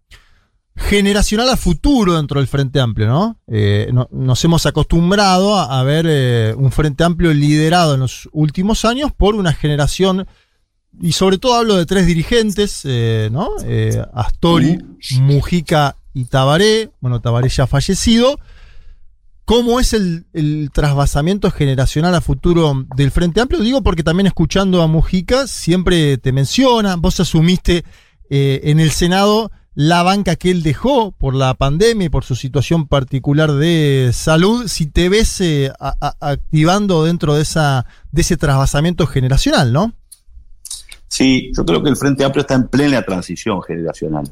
generacional a futuro dentro del Frente Amplio, ¿no? Eh, no nos hemos acostumbrado a, ver eh, un Frente Amplio liderado en los últimos años por una generación, y sobre todo hablo de tres dirigentes, eh, ¿no? Astori, Mujica y Tabaré, bueno, Tabaré ya fallecido. ¿Cómo es el, el, trasvasamiento generacional a futuro del Frente Amplio? Digo porque también escuchando a Mujica siempre te menciona, vos asumiste en el Senado la banca que él dejó por la pandemia y por su situación particular de salud, si te ves eh, activando dentro de, esa, de ese trasvasamiento generacional, ¿no? Sí, yo creo que el Frente Amplio está en plena transición generacional.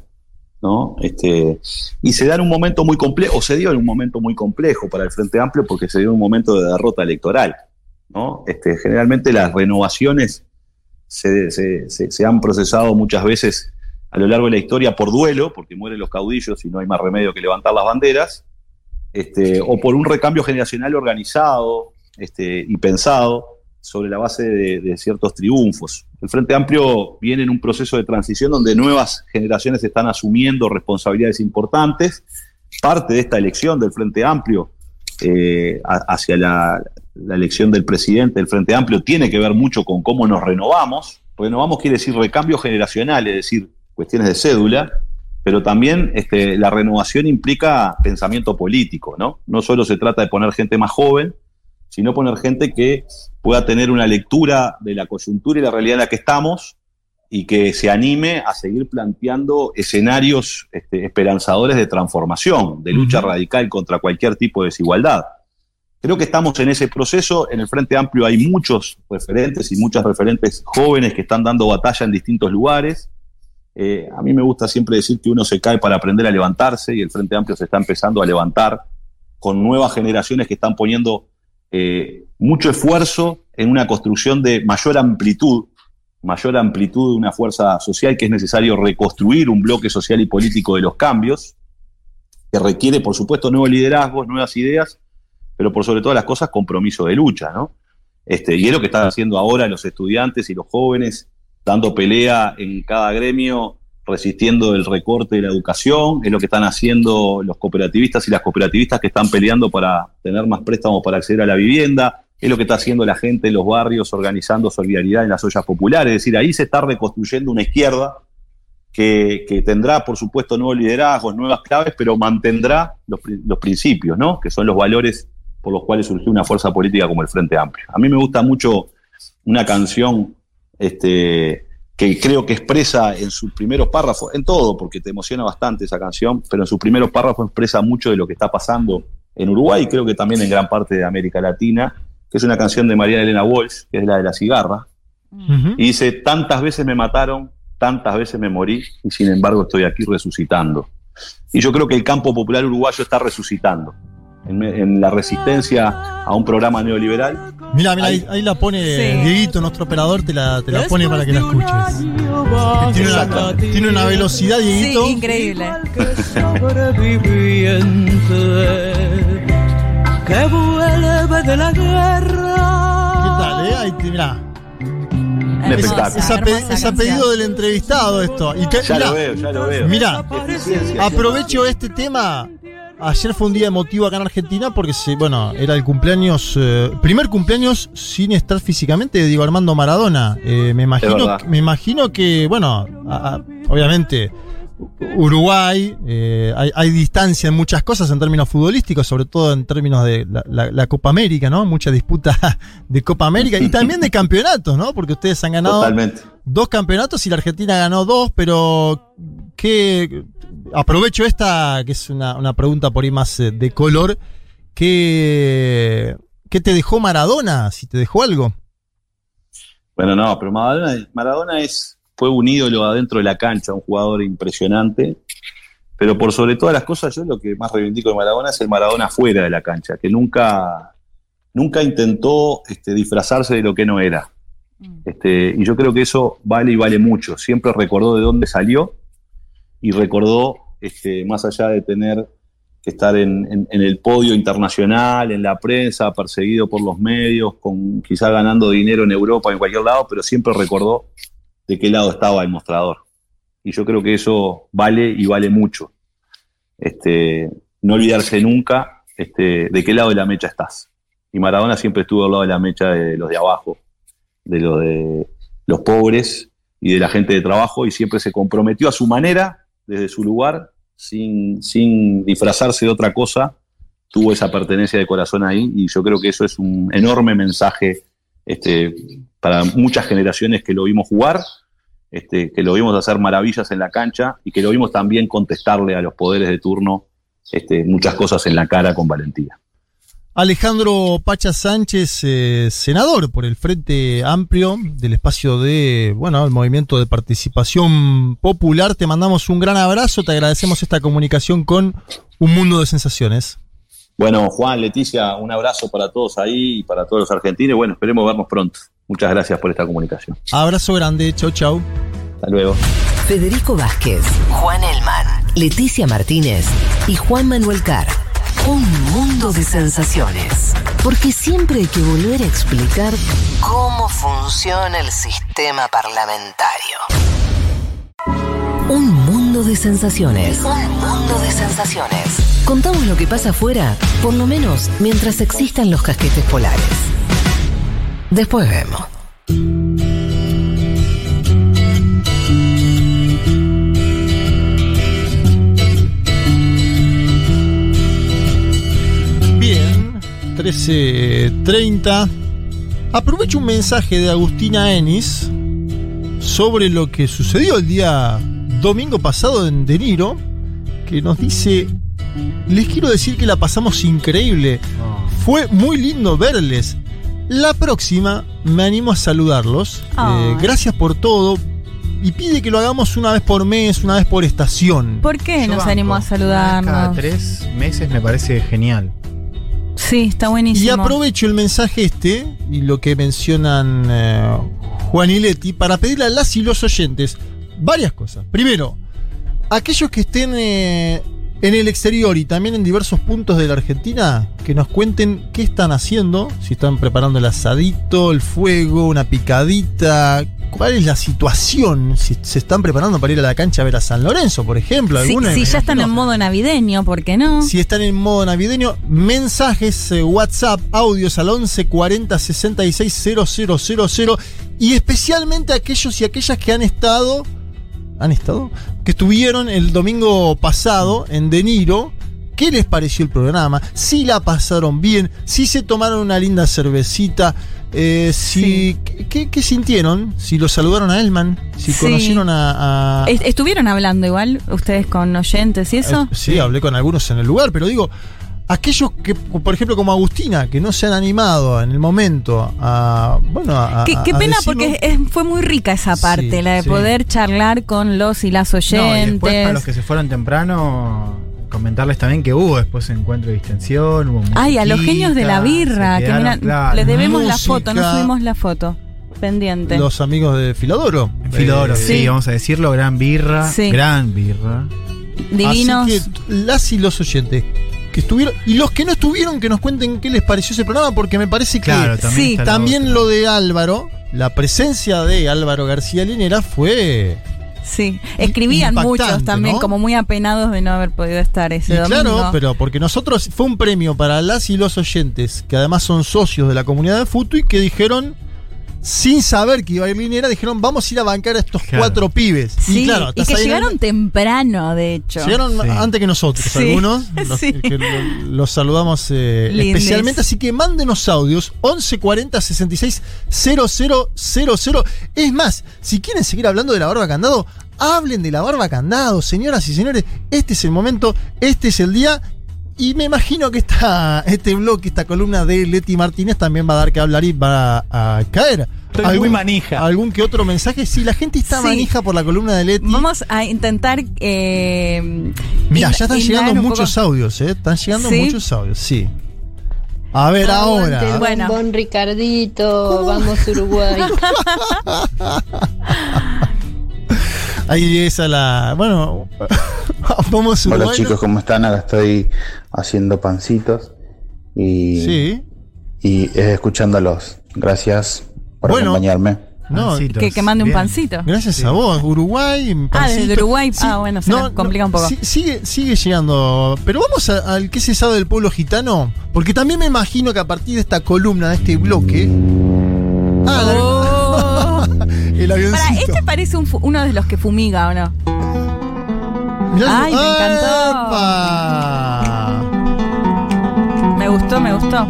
¿no? Este, y se da en un momento muy complejo, o se dio en un momento muy complejo para el Frente Amplio porque se dio en un momento de derrota electoral. ¿no? Este, generalmente las renovaciones se- se- se han procesado muchas veces a lo largo de la historia por duelo, porque mueren los caudillos y no hay más remedio que levantar las banderas, este, o por un recambio generacional organizado este, y pensado sobre la base de, de ciertos triunfos. El Frente Amplio viene en un proceso de transición donde nuevas generaciones están asumiendo responsabilidades importantes. Parte de esta elección del Frente Amplio eh, hacia la, la elección del presidente del Frente Amplio tiene que ver mucho con cómo nos renovamos. Renovamos quiere decir recambio generacional, es decir, cuestiones de cédula, pero también este, la renovación implica pensamiento político, ¿no? No solo se trata de poner gente más joven, sino poner gente que pueda tener una lectura de la coyuntura y la realidad en la que estamos y que se anime a seguir planteando escenarios este, esperanzadores de transformación, de lucha radical contra cualquier tipo de desigualdad. Creo que estamos en ese proceso. En el Frente Amplio hay muchos referentes y muchas referentes jóvenes que están dando batalla en distintos lugares. Eh, a mí me gusta siempre decir que uno se cae para aprender a levantarse y el Frente Amplio se está empezando a levantar con nuevas generaciones que están poniendo eh, mucho esfuerzo en una construcción de mayor amplitud, mayor amplitud de una fuerza social que es necesario reconstruir un bloque social y político de los cambios, que requiere, por supuesto, nuevos liderazgos, nuevas ideas, pero por sobre todas las cosas, compromiso de lucha, ¿no? Este, y es lo que están haciendo ahora los estudiantes y los jóvenes, dando pelea en cada gremio, resistiendo el recorte de la educación, es lo que están haciendo los cooperativistas y las cooperativistas que están peleando para tener más préstamos para acceder a la vivienda, es lo que está haciendo la gente en los barrios organizando solidaridad en las ollas populares, es decir, ahí se está reconstruyendo una izquierda que, que tendrá, por supuesto, nuevos liderazgos, nuevas claves, pero mantendrá los, los principios, ¿no? que son los valores por los cuales surgió una fuerza política como el Frente Amplio. A mí me gusta mucho una canción este, que creo que expresa en sus primeros párrafos, en todo, porque te emociona bastante esa canción, pero en sus primeros párrafos expresa mucho de lo que está pasando en Uruguay y creo que también en gran parte de América Latina, que es una canción de María Elena Walsh, que es la de la cigarra, y dice, tantas veces me mataron, tantas veces me morí, y sin embargo estoy aquí resucitando. Y yo creo que el campo popular uruguayo está resucitando. En, en la resistencia a un programa neoliberal, Mira, mira, ahí, ahí la pone Dieguito, nuestro operador, te la, te la pone para que la escuches. Tiene una, tiene una velocidad, Dieguito. Sí, increíble. sobreviviente que vuelve de la guerra. ¿Qué tal, eh? Ahí te, mirá. un espectáculo. Es a, pe- es a pedido del entrevistado esto. Y que- Ya mirá, lo veo, ya lo veo. Mira, aprovecho este tema. Ayer fue un día emotivo acá en Argentina porque se, bueno, era el cumpleaños, eh, primer cumpleaños sin estar físicamente de Diego Armando Maradona. Eh, me imagino, me imagino que, bueno, a- a- obviamente Uruguay, eh, hay, hay distancia en muchas cosas en términos futbolísticos, sobre todo en términos de la, la- la Copa América, ¿no? Mucha disputa de Copa América y también de campeonatos, ¿no? Porque ustedes han ganado Totalmente. dos campeonatos y la Argentina ganó dos, pero ¿qué? aprovecho esta, que es una, una pregunta por ahí más eh, de color. ¿Qué, ¿Qué te dejó Maradona? Si te dejó algo. Bueno, no, pero Maradona, Maradona es, fue un ídolo adentro de la cancha, un jugador impresionante. Pero por sobre todas las cosas, yo lo que más reivindico de Maradona es el Maradona fuera de la cancha, que nunca, nunca intentó este, disfrazarse de lo que no era. Este, y yo creo que eso vale y vale mucho. Siempre recordó de dónde salió y recordó, este, más allá de tener que estar en, en- en el podio internacional, en la prensa, perseguido por los medios, con quizá ganando dinero en Europa, en cualquier lado, pero siempre recordó de qué lado estaba el mostrador. Y yo creo que eso vale y vale mucho. Este, no olvidarse nunca este, de qué lado de la mecha estás. Y Maradona siempre estuvo al lado de la mecha de los de abajo, de los de los pobres y de la gente de trabajo, y siempre se comprometió a su manera, desde su lugar, sin, sin disfrazarse de otra cosa, tuvo esa pertenencia de corazón ahí, y yo creo que eso es un enorme mensaje este, para muchas generaciones que lo vimos jugar este, que lo vimos hacer maravillas en la cancha y que lo vimos también contestarle a los poderes de turno este, muchas cosas en la cara con valentía. Alejandro Pacha Sánchez, eh, senador por el Frente Amplio del espacio de, bueno, el movimiento de participación popular. Te mandamos un gran abrazo, te agradecemos esta comunicación con Un Mundo de Sensaciones. Bueno, Juan, Leticia, un abrazo para todos ahí y para todos los argentinos. Bueno, esperemos vernos pronto. Muchas gracias por esta comunicación. Abrazo grande, chau chau. Hasta luego. Federico Vázquez, Juan Elman, Leticia Martínez y Juan Manuel Carr. Un mundo de sensaciones. Porque siempre hay que volver a explicar cómo funciona el sistema parlamentario. Un mundo de sensaciones. Un mundo de sensaciones. Contamos lo que pasa afuera, por lo menos mientras existan los casquetes polares. Después vemos. Bien, 13.30. Aprovecho un mensaje de Agustina Enis sobre lo que sucedió el día domingo pasado en De Niro, que nos dice, les quiero decir que la pasamos increíble, fue muy lindo verles. La próxima me animo a saludarlos. Eh, gracias por todo. Y pide que lo hagamos una vez por mes, una vez por estación. ¿Por qué Yo nos banco. animó a Cada saludarnos? tres meses me parece genial. Sí, está buenísimo. Y aprovecho el mensaje este y lo que mencionan eh, Juan y Leti para pedirle a las y los oyentes varias cosas. Primero, aquellos que estén eh, en el exterior y también en diversos puntos de la Argentina, que nos cuenten qué están haciendo, si están preparando el asadito, el fuego, una picadita. ¿Cuál es la situación? Si se están preparando para ir a la cancha a ver a San Lorenzo, por ejemplo. Sí, alguna, si ya están en modo navideño, ¿por qué no? Si están en modo navideño, mensajes, eh, WhatsApp, audios al 11 40 66 000 y especialmente aquellos y aquellas que han estado, han estado, que estuvieron el domingo pasado en De Niro. ¿Qué les pareció el programa? Si la pasaron bien, si se tomaron una linda cervecita, eh, si, ¿qué, qué sintieron? Si lo saludaron a Elman, si Sí. conocieron a- a, Est- ¿Estuvieron hablando igual ustedes con oyentes y eso? Eh, Sí, hablé con algunos en el lugar, pero digo, aquellos que, por ejemplo, como Agustina, que no se han animado en el momento a. Bueno, a. Qué, qué a pena porque es- fue muy rica esa parte, Sí, la de sí. poder charlar con los y las No, y oyentes. después para los que se fueron temprano, comentarles también que hubo después encuentro de distensión, hubo Ay, a los genios de la birra, que mira, claro. les debemos la foto, no subimos la foto. Pendiente. Los amigos de Filodoro. Filodoro, Eh, sí. vamos a decirlo, gran birra, Sí. gran birra. Divinos. Así que las y los oyentes que estuvieron y los que no estuvieron que nos cuenten qué les pareció ese programa porque me parece que Claro, también Sí. también lo de Álvaro, la presencia de Álvaro García Linera fue Sí, escribían muchos también, ¿no? como muy apenados de no haber podido estar ese Y domingo. claro, pero porque nosotros fue un premio para las y los oyentes, que además son socios de la comunidad de Futu y que dijeron, sin saber que iba a ir Linera, dijeron, vamos a ir a bancar a estos Claro. cuatro pibes. Sí, y claro, y estás que en llegaron temprano, de hecho. Llegaron Sí. antes que nosotros, Sí, algunos. Los, sí. que lo- los saludamos eh, especialmente. Así que mándenos audios 11 40 66 000. Es más, si quieren seguir hablando de la barba candado, hablen de la barba candado, señoras y señores. Este es el momento, este es el día. Y me imagino que esta, este bloque, esta columna de Leti Martínez también va a dar que hablar y va a, a caer. Estoy muy manija. ¿Algún que otro mensaje? Sí, la gente está Sí. manija por la columna de Leti. Vamos a intentar. Eh, Mira, ya están llegando muchos poco. audios, ¿eh? Están llegando ¿Sí? muchos audios, sí. A ver, Aguante ahora. Bueno. bombón Ricardito, vamos Uruguay. Ahí esa la. Bueno, vamos a Hola chicos, ¿cómo están? Acá estoy haciendo pancitos y, Sí. y eh, escuchándolos. Gracias por Bueno. acompañarme. No, Que, que mande un bien. pancito. gracias a vos, Uruguay. Ah, desde Uruguay. Ah, bueno, se complica un poco. sigue, sigue llegando. Pero vamos a- al que se sabe del pueblo gitano. Porque también me imagino que a partir de esta columna, de este bloque. Ah, la- Oh. El avioncito. Para, este parece un uno de los que fumiga, ¿o no? Mirá- Ay, me encantó. ¡Epa! Me gustó, me gustó.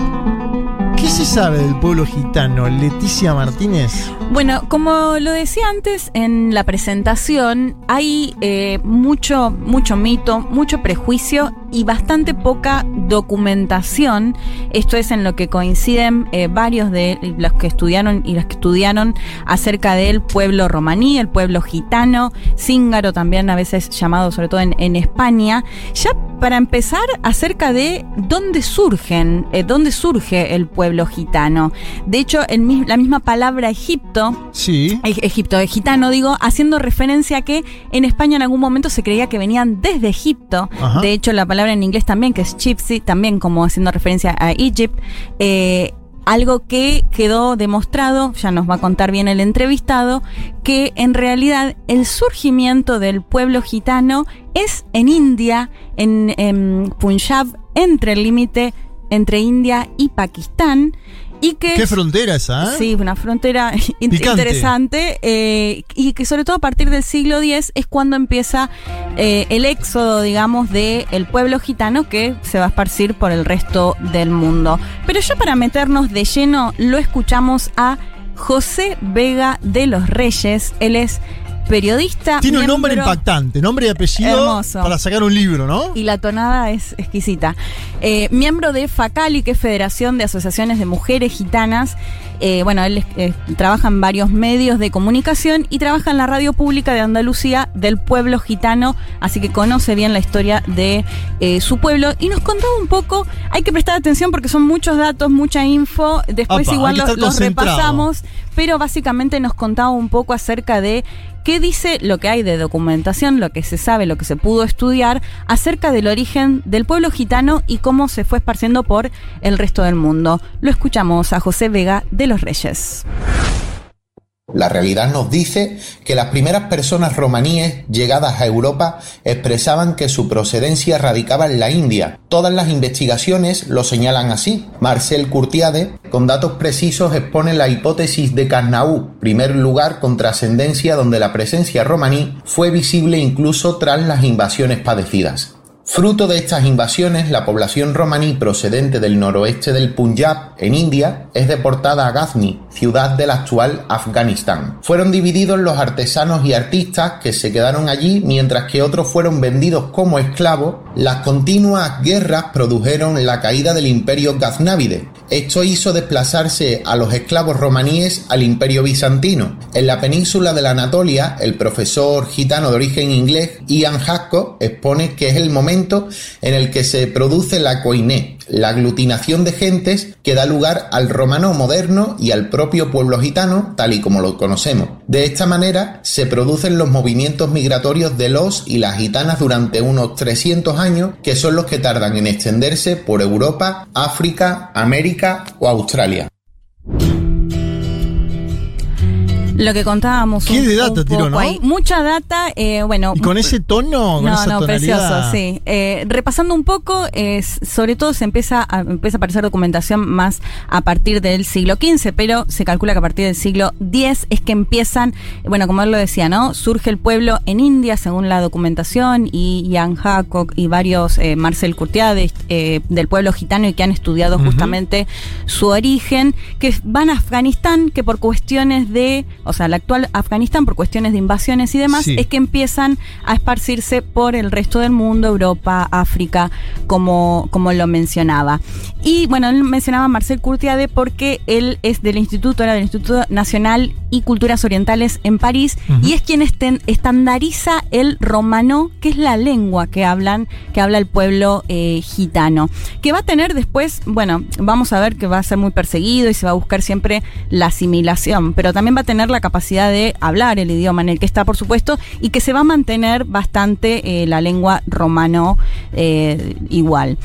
¿Qué se sabe del pueblo gitano, Leticia Martínez? Bueno, como lo decía antes en la presentación, hay eh, mucho, mucho mito, mucho prejuicio y bastante poca documentación. Esto es en lo que coinciden eh, varios de los que estudiaron y las que estudiaron acerca del pueblo romaní, el pueblo gitano, cíngaro también a veces llamado sobre todo en, en España. Ya para empezar, acerca de dónde surgen, eh, dónde surge el pueblo gitano. De hecho, el la misma palabra Egipto, Sí. e- Egipto, eh, gitano, digo, haciendo referencia a que en España en algún momento se creía que venían desde Egipto. Ajá. De hecho, la palabra en inglés también, que es gypsy, también como haciendo referencia a Egypt. eh, algo que quedó demostrado, ya nos va a contar bien el entrevistado, que en realidad el surgimiento del pueblo gitano es en India, en, en Punjab, entre el límite entre India y Pakistán. Y que ¿Qué frontera esa? eh? Sí, una frontera in- Picante. interesante eh, y que sobre todo a partir del siglo X es cuando empieza eh, el éxodo, digamos, del el pueblo gitano que se va a esparcir por el resto del mundo. Pero ya para meternos de lleno, lo escuchamos a José Vega de los Reyes. Él es periodista. Tiene un nombre impactante, nombre y apellido Hermoso. para sacar un libro, ¿no? y la tonada es exquisita. Eh, miembro de FACALI, que es Federación de Asociaciones de Mujeres Gitanas. Eh, bueno, él eh, trabaja en varios medios de comunicación y trabaja en la radio pública de Andalucía del pueblo gitano, así que conoce bien la historia de su pueblo. Y nos contaba un poco, hay que prestar atención porque son muchos datos, mucha info, después igual los, repasamos, pero básicamente nos contaba un poco acerca de qué dice lo que hay de documentación, lo que se sabe, lo que se pudo estudiar acerca del origen del pueblo gitano y cómo se fue esparciendo por el resto del mundo. Lo escuchamos a José Vega de los Reyes. La realidad nos dice que las primeras personas romaníes llegadas a Europa expresaban que su procedencia radicaba en la India. Todas las investigaciones lo señalan así. Marcel Courtiade, con datos precisos, expone la hipótesis de Carnaú, primer lugar con trascendencia donde la presencia romaní fue visible incluso tras las invasiones padecidas. Fruto de estas invasiones, la población romaní procedente del noroeste del Punjab, en India, es deportada a Ghazni, ciudad del actual Afganistán. Fueron divididos los artesanos y artistas que se quedaron allí, mientras que otros fueron vendidos como esclavos. Las continuas guerras produjeron la caída del imperio gaznávide. Esto hizo desplazarse a los esclavos romaníes al imperio bizantino. En la península de la Anatolia, el profesor gitano de origen inglés Ian Hasco expone que es el momento en el que se produce la coiné, la aglutinación de gentes que da lugar al romano moderno y al propio pueblo gitano, tal y como lo conocemos. De esta manera se producen los movimientos migratorios de los y las gitanas durante unos 300 años, que son los que tardan en extenderse por Europa, África, América o Australia. Lo que contábamos. ¿Qué un- de data tiró, no? ahí. Mucha data, eh, bueno. Y con ese tono, con no, esa no, tonalidad. precioso, sí. Eh, repasando un poco, es, sobre todo se empieza a, empieza a aparecer documentación más a partir del siglo XV, pero se calcula que a partir del siglo X es que empiezan, bueno, como él lo decía, ¿no? Surge el pueblo en India, según la documentación, y Ian Hancock y varios, eh, Marcel Courtiade, eh, del pueblo gitano y que han estudiado justamente su origen, que van a Afganistán, que por cuestiones de, o sea, la actual Afganistán, por cuestiones de invasiones y demás, Sí. es que empiezan a esparcirse por el resto del mundo, Europa, África, como, como lo mencionaba. Y bueno, él mencionaba a Marcel Courtiade porque él es del Instituto, era del Instituto Nacional y Culturas Orientales en París, y es quien esten- estandariza el romano, que es la lengua que hablan, que habla el pueblo eh, gitano. Que va a tener después, bueno, vamos a ver que va a ser muy perseguido y se va a buscar siempre la asimilación, pero también va a tener la capacidad de hablar el idioma en el que está, por supuesto, y que se va a mantener bastante eh, la lengua romano eh, igual.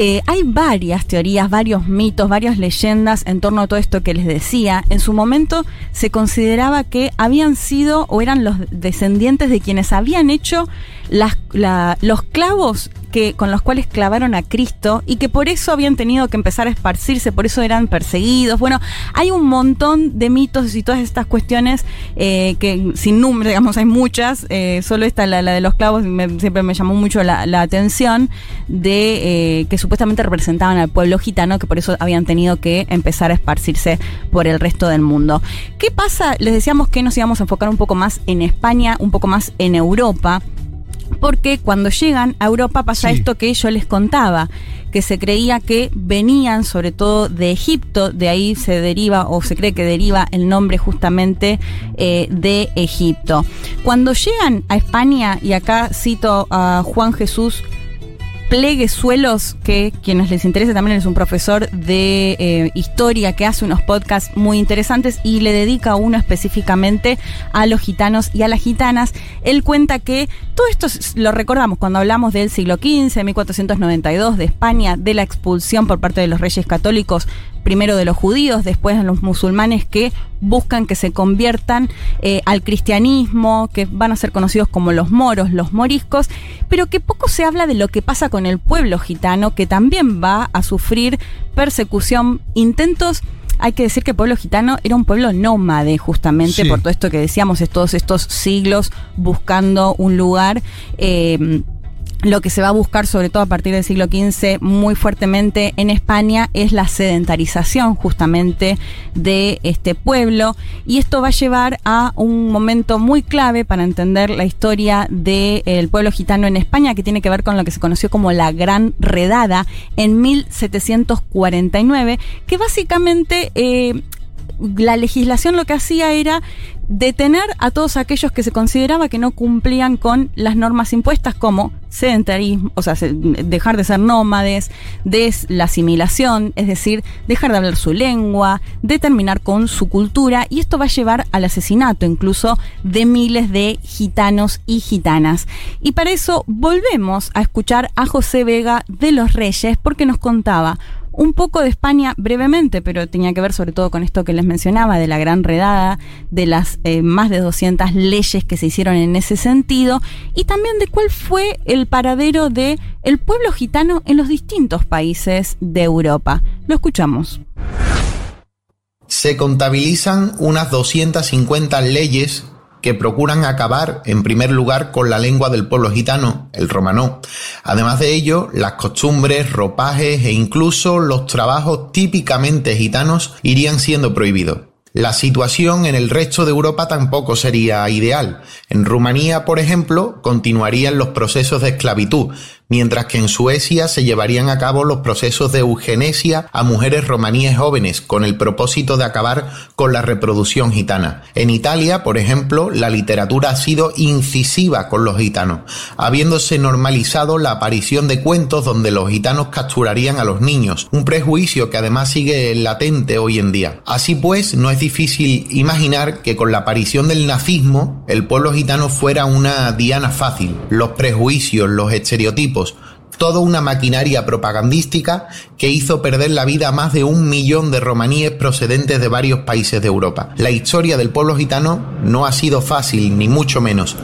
Eh, hay varias teorías, varios mitos, varias leyendas en torno a todo esto que les decía. En su momento se consideraba que habían sido o eran los descendientes de quienes habían hecho los clavos que, con los cuales clavaron a Cristo y que por eso habían tenido que empezar a esparcirse, por eso eran perseguidos. Bueno, hay un montón de mitos y todas estas cuestiones eh, que sin número, digamos, hay muchas. eh, solo esta, la, de los clavos, siempre me llamó mucho la, atención de que supuestamente representaban al pueblo gitano, que por eso habían tenido que empezar a esparcirse por el resto del mundo. ¿Qué pasa? Les decíamos que nos íbamos a enfocar un poco más en España, un poco más en Europa. Porque cuando llegan a Europa pasa esto que yo les contaba, que se creía que venían sobre todo de Egipto, de ahí se deriva o se cree que deriva el nombre justamente eh, de Egipto. Cuando llegan a España, y acá cito a Juan Jesús Pleguezuelos, que quienes les interese también es un profesor de eh, historia que hace unos podcasts muy interesantes y le dedica uno específicamente a los gitanos y a las gitanas. Él cuenta que todo esto lo recordamos cuando hablamos del siglo XV, 1492, de España, de la expulsión por parte de los reyes católicos primero de los judíos, después de los musulmanes que buscan que se conviertan eh, al cristianismo, que van a ser conocidos como los moros, los moriscos, pero que poco se habla de lo que pasa con el pueblo gitano, que también va a sufrir persecución, intentos hay que decir que el pueblo gitano era un pueblo nómade, justamente Sí. por todo esto que decíamos, todos estos siglos buscando un lugar. eh, lo que se va a buscar, sobre todo a partir del siglo XV, muy fuertemente en España, es la sedentarización justamente de este pueblo. Y esto va a llevar a un momento muy clave para entender la historia del pueblo gitano en España, que tiene que ver con lo que se conoció como la Gran Redada en 1749, que básicamente eh, la legislación lo que hacía era detener a todos aquellos que se consideraba que no cumplían con las normas impuestas como sedentarismo, o sea, se- dejar de ser nómades, des la asimilación, es decir, dejar de hablar su lengua, de terminar con su cultura, y esto va a llevar al asesinato incluso de miles de gitanos y gitanas. Y para eso volvemos a escuchar a José Vega de los Reyes, porque nos contaba un poco de España brevemente, pero tenía que ver sobre todo con esto que les mencionaba, de la gran redada, de las eh, más de 200 leyes que se hicieron en ese sentido, y también de cuál fue el paradero de el pueblo gitano en los distintos países de Europa. Lo escuchamos. Se contabilizan unas 250 leyes que procuran acabar, en primer lugar, con la lengua del pueblo gitano, el romanó. Además de ello, las costumbres, ropajes e incluso los trabajos típicamente gitanos irían siendo prohibidos. La situación en el resto de Europa tampoco sería ideal. En Rumanía, por ejemplo, continuarían los procesos de esclavitud, mientras que en Suecia se llevarían a cabo los procesos de eugenesia a mujeres romaníes jóvenes con el propósito de acabar con la reproducción gitana. En Italia, por ejemplo, la literatura ha sido incisiva con los gitanos, habiéndose normalizado la aparición de cuentos donde los gitanos capturarían a los niños, un prejuicio que además sigue latente hoy en día. Así pues, no es difícil imaginar que con la aparición del nazismo, el pueblo gitano fuera una diana fácil. Los prejuicios, los estereotipos, toda una maquinaria propagandística que hizo perder la vida a más de un millón de romaníes procedentes de varios países de Europa. La historia del pueblo gitano no ha sido fácil, ni mucho menos.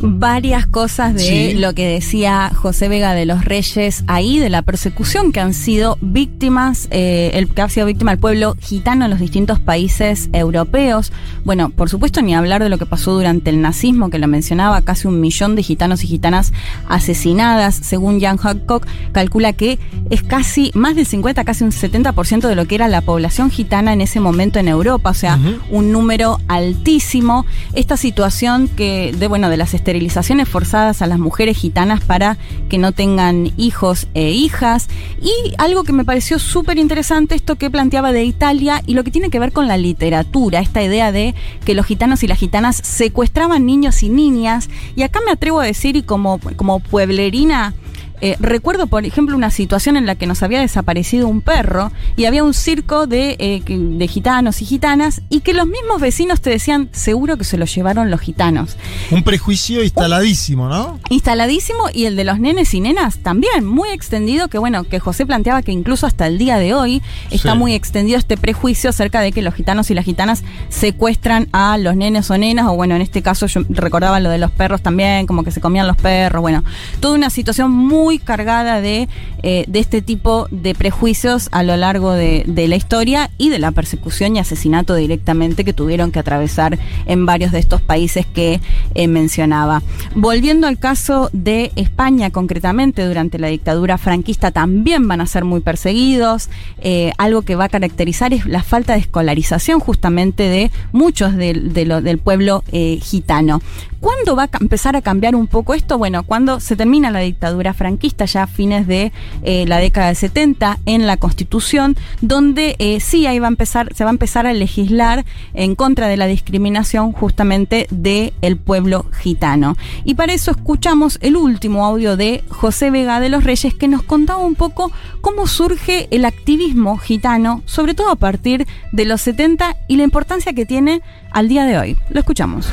Varias cosas de Sí. lo que decía José Vega de los Reyes ahí, de la persecución que han sido víctimas, eh, el que ha sido víctima el pueblo gitano en los distintos países europeos. Bueno, por supuesto, ni hablar de lo que pasó durante el nazismo, que lo mencionaba, casi un millón de gitanos y gitanas asesinadas. Según Jan Hancock, calcula que es casi más del 50, casi un 70% de lo que era la población gitana en ese momento en Europa, o sea, un número altísimo. Esta situación que, de bueno, de las esterilizaciones forzadas a las mujeres gitanas para que no tengan hijos e hijas. Y algo que me pareció súper interesante, esto que planteaba de Italia y lo que tiene que ver con la literatura, esta idea de que los gitanos y las gitanas secuestraban niños y niñas. Y acá me atrevo a decir, y como, como pueblerina, eh, recuerdo, por ejemplo, una situación en la que nos había desaparecido un perro y había un circo de, eh, de gitanos y gitanas y que los mismos vecinos te decían, seguro que se lo llevaron los gitanos. Un prejuicio instaladísimo, ¿no? Instaladísimo y el de los nenes y nenas también, muy extendido, que bueno, que José planteaba que incluso hasta el día de hoy está Sí. muy extendido este prejuicio acerca de que los gitanos y las gitanas secuestran a los nenes o nenas, o bueno, en este caso yo recordaba lo de los perros también, como que se comían los perros, bueno, toda una situación muy cargada de, eh, de este tipo de prejuicios a lo largo de, de la historia y de la persecución y asesinato directamente que tuvieron que atravesar en varios de estos países que eh, mencionaba. Volviendo al caso de España concretamente, durante la dictadura franquista también van a ser muy perseguidos. Eh, algo que va a caracterizar es la falta de escolarización justamente de muchos de lo- del pueblo gitano. ¿Cuándo va a empezar a cambiar un poco esto? Bueno, cuando se termina la dictadura franquista, ya a fines de eh, la década de 70, en la Constitución, donde eh, sí ahí va a empezar, se va a empezar a legislar en contra de la discriminación justamente del el pueblo gitano. Y para eso escuchamos el último audio de José Vega de los Reyes, que nos contaba un poco cómo surge el activismo gitano, sobre todo a partir de los 70 y la importancia que tiene al día de hoy. Lo escuchamos.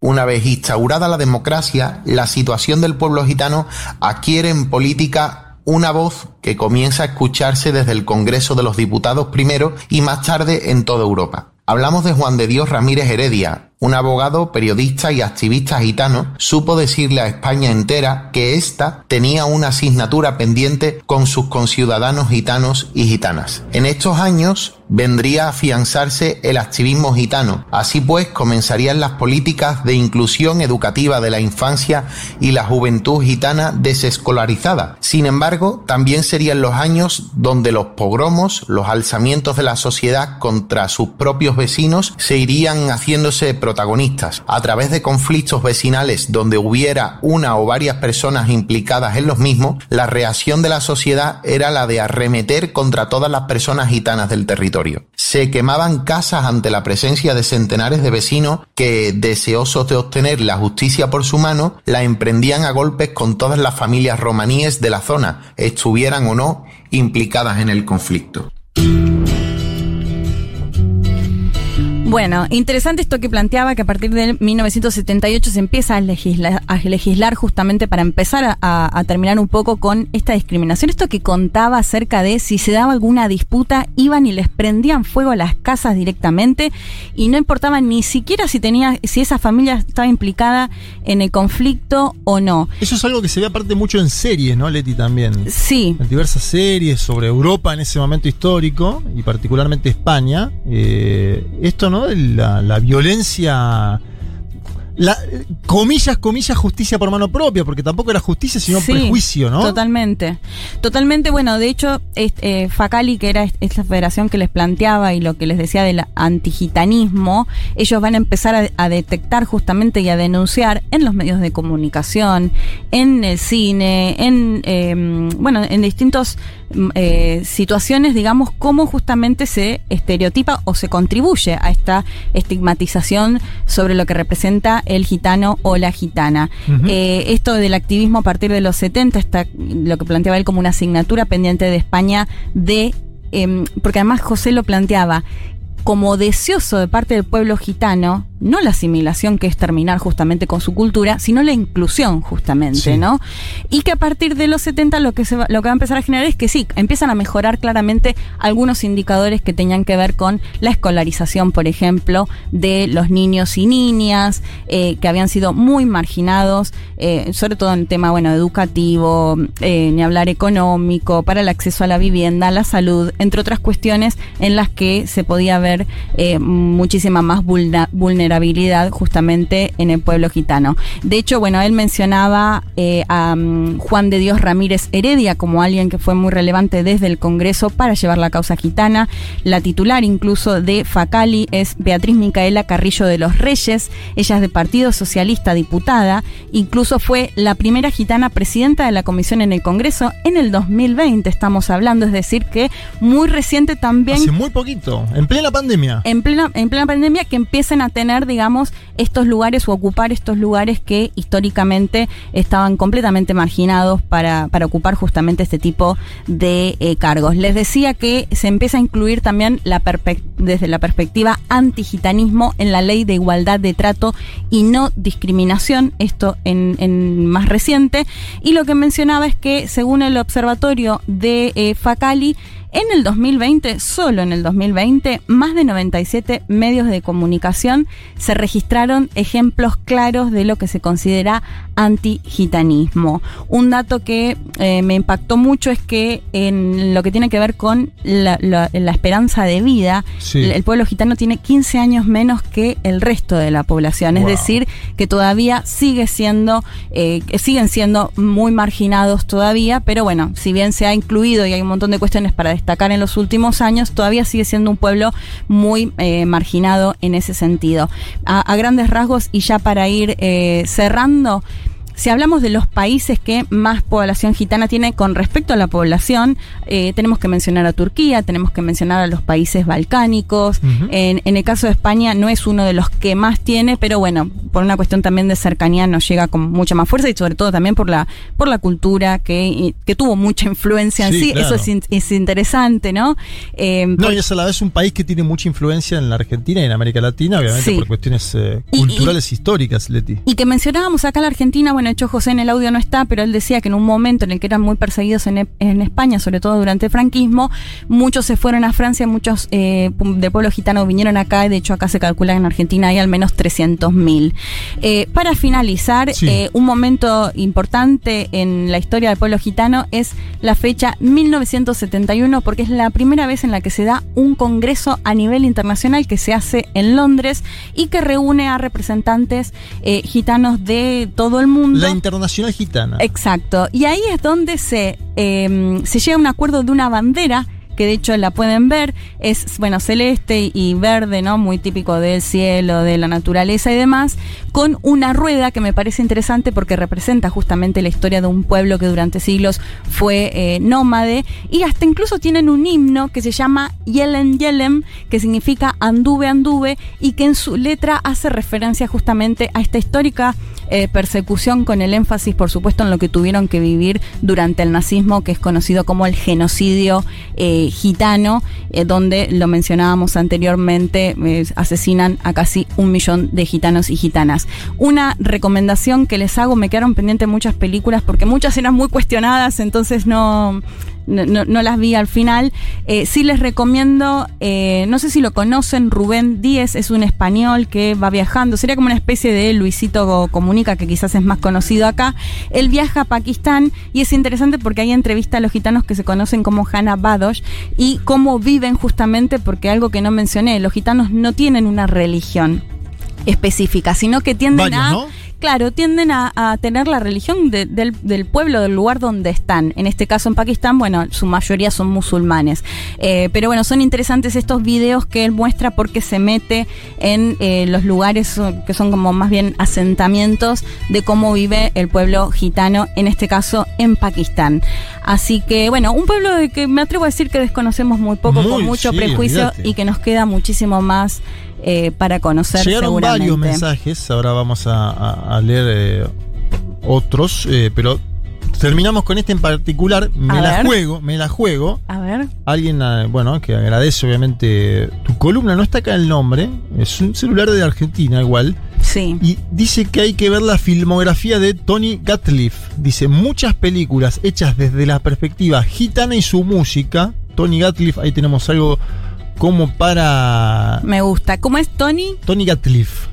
Una vez instaurada la democracia, la situación del pueblo gitano adquiere en política una voz que comienza a escucharse desde el Congreso de los Diputados primero y más tarde en toda Europa. Hablamos de Juan de Dios Ramírez Heredia, un abogado, periodista y activista gitano, supo decirle a España entera que ésta tenía una asignatura pendiente con sus conciudadanos gitanos y gitanas. En estos años vendría a afianzarse el activismo gitano. Así pues, comenzarían las políticas de inclusión educativa de la infancia y la juventud gitana desescolarizada. Sin embargo, también serían los años donde los pogromos, los alzamientos de la sociedad contra sus propios vecinos se irían haciéndose protagonistas. A través de conflictos vecinales donde hubiera una o varias personas implicadas en los mismos, la reacción de la sociedad era la de arremeter contra todas las personas gitanas del territorio. Se quemaban casas ante la presencia de centenares de vecinos que, deseosos de obtener la justicia por su mano, la emprendían a golpes con todas las familias romaníes de la zona, estuvieran o no implicadas en el conflicto. Bueno, interesante esto que planteaba que a partir de 1978 se empieza a legislar, a legislar justamente para empezar a, a- a terminar un poco con esta discriminación. Esto que contaba acerca de si se daba alguna disputa, iban y les prendían fuego a las casas directamente y no importaba ni siquiera si tenía, si esa familia estaba implicada en el conflicto o no. Eso es algo que se ve aparte mucho en series, ¿no, Leti? También. Sí. En diversas series sobre Europa en ese momento histórico y particularmente España. Eh, esto, ¿no? La, la violencia. La, comillas, comillas, justicia por mano propia, porque tampoco era justicia, sino Sí, prejuicio, ¿no? Totalmente. Totalmente, bueno, de hecho, est- eh, Facali, que era est- esta federación que les planteaba y lo que les decía del antigitanismo, ellos van a empezar a, a detectar justamente y a denunciar en los medios de comunicación, en el cine, en, eh, bueno, en distintos eh, situaciones, digamos, cómo justamente se estereotipa o se contribuye a esta estigmatización sobre lo que representa el gitano o la gitana. Eh, esto del activismo a partir de los 70 está lo que planteaba él como una asignatura pendiente de España de em, porque además José lo planteaba como deseoso de parte del pueblo gitano, no la asimilación que es terminar justamente con su cultura, sino la inclusión justamente, Sí. ¿no? Y que a partir de los 70 lo que, se va, lo que va a empezar a generar es que sí, empiezan a mejorar claramente algunos indicadores que tenían que ver con la escolarización, por ejemplo, de los niños y niñas, eh, que habían sido muy marginados, eh, sobre todo en el tema, bueno, educativo, eh, ni hablar económico, para el acceso a la vivienda, la salud, entre otras cuestiones en las que se podía ver eh, muchísima más vulnerabilidad justamente en el pueblo gitano. De hecho, bueno, él mencionaba eh, a mm, Juan de Dios Ramírez Heredia como alguien que fue muy relevante desde el Congreso para llevar la causa gitana. La titular incluso de Facali es Beatriz Micaela Carrillo de los Reyes. Ella es de Partido Socialista, diputada. Incluso fue la primera gitana presidenta de la comisión en el Congreso en el 2020, estamos hablando. Es decir, que muy reciente también. Hace muy poquito, en plena pandemia. En plena, en plena pandemia que empiecen a tener, digamos, estos lugares o ocupar estos lugares que históricamente estaban completamente marginados para, para ocupar justamente este tipo de eh, cargos. Les decía que se empieza a incluir también la desde la perspectiva antigitanismo en la ley de igualdad de trato y no discriminación, esto en, en más reciente. Y lo que mencionaba es que según el observatorio de eh, Facali, en el 2020, solo en el 2020, más de 97 medios de comunicación se registraron ejemplos claros de lo que se considera antigitanismo. Un dato que eh, me impactó mucho es que en lo que tiene que ver con la, la- la esperanza de vida, Sí. el, el pueblo gitano tiene 15 años menos que el resto de la población. Es decir, que todavía sigue siendo, eh, siguen siendo muy marginados todavía, pero bueno, si bien se ha incluido y hay un montón de cuestiones para destacar en los últimos años, todavía sigue siendo un pueblo muy eh, marginado en ese sentido. A, a grandes rasgos y ya para ir eh, cerrando, si hablamos de los países que más población gitana tiene con respecto a la población, eh, tenemos que mencionar a Turquía, tenemos que mencionar a los países balcánicos. En, en el caso de España no es uno de los que más tiene, pero bueno, por una cuestión también de cercanía nos llega con mucha más fuerza y sobre todo también por la, por la cultura que, que tuvo mucha influencia en Sí, sí. claro. Eso es, in- es interesante, ¿no? Eh, No, y es a la vez un país que tiene mucha influencia en la Argentina y en América Latina, obviamente Sí. por cuestiones eh, Y- culturales históricas, Leti. Y que mencionábamos acá la Argentina, bueno, de hecho José en el audio no está, pero él decía que en un momento en el que eran muy perseguidos en, en España, sobre todo durante el franquismo, muchos se fueron a Francia, muchos eh, de pueblo gitano vinieron acá, y de hecho acá se calcula que en Argentina hay al menos 300.000. Eh, para finalizar, Sí. eh, un momento importante en la historia del pueblo gitano es la fecha 1971, porque es la primera vez en la que se da un congreso a nivel internacional que se hace en Londres y que reúne a representantes eh, gitanos de todo el mundo. La Internacional Gitana. Exacto. Y ahí es donde se, eh, se llega a un acuerdo de una bandera que de hecho la pueden ver, es bueno celeste y verde, ¿no? Muy típico del cielo, de la naturaleza y demás, con una rueda que me parece interesante porque representa justamente la historia de un pueblo que durante siglos fue eh, nómade y hasta incluso tienen un himno que se llama Yelen Yelem, que significa anduve, anduve y que en su letra hace referencia justamente a esta histórica eh, persecución con el énfasis, por supuesto, en lo que tuvieron que vivir durante el nazismo, que es conocido como el genocidio eh, gitano, eh, donde lo mencionábamos anteriormente, asesinan a casi un millón de gitanos y gitanas. Una recomendación que les hago, me quedaron pendientes muchas películas porque muchas eran muy cuestionadas, entonces no... No, no- no las vi al final. Eh, sí les recomiendo, eh, no sé si lo conocen, Rubén Díez es un español que va viajando, sería como una especie de Luisito Comunica, que quizás es más conocido acá. Él viaja a Pakistán y es interesante porque hay entrevista a los gitanos que se conocen como Hana Badosh y cómo viven justamente, porque algo que no mencioné, los gitanos no tienen una religión específica, sino que tienden Varios, a... ¿no? Claro, tienden a, a tener la religión de- del, del pueblo, del lugar donde están. En este caso en Pakistán, bueno, su mayoría son musulmanes. Eh, pero bueno, son interesantes estos videos que él muestra porque se mete en eh, los lugares eh, que son como más bien asentamientos de cómo vive el pueblo gitano, en este caso en Pakistán. Así que bueno, un pueblo de que me atrevo a decir que desconocemos muy poco, Muy, con mucho sí, prejuicio y que nos queda muchísimo más eh, para conocer Llegaron seguramente. varios mensajes, ahora vamos a, a- a leer eh, otros, eh, pero terminamos con este en particular. Me A la ver. juego, me la juego. A ver. Alguien, ah, bueno, que agradece obviamente tu columna, no está acá el nombre, es un celular de Argentina igual. Sí. Y dice que hay que ver la filmografía de Tony Gatliff. Dice, muchas películas hechas desde la perspectiva gitana y su música. Tony Gatliff, ahí tenemos algo como para Me gusta. ¿Cómo es Tony? Tony Gatliff.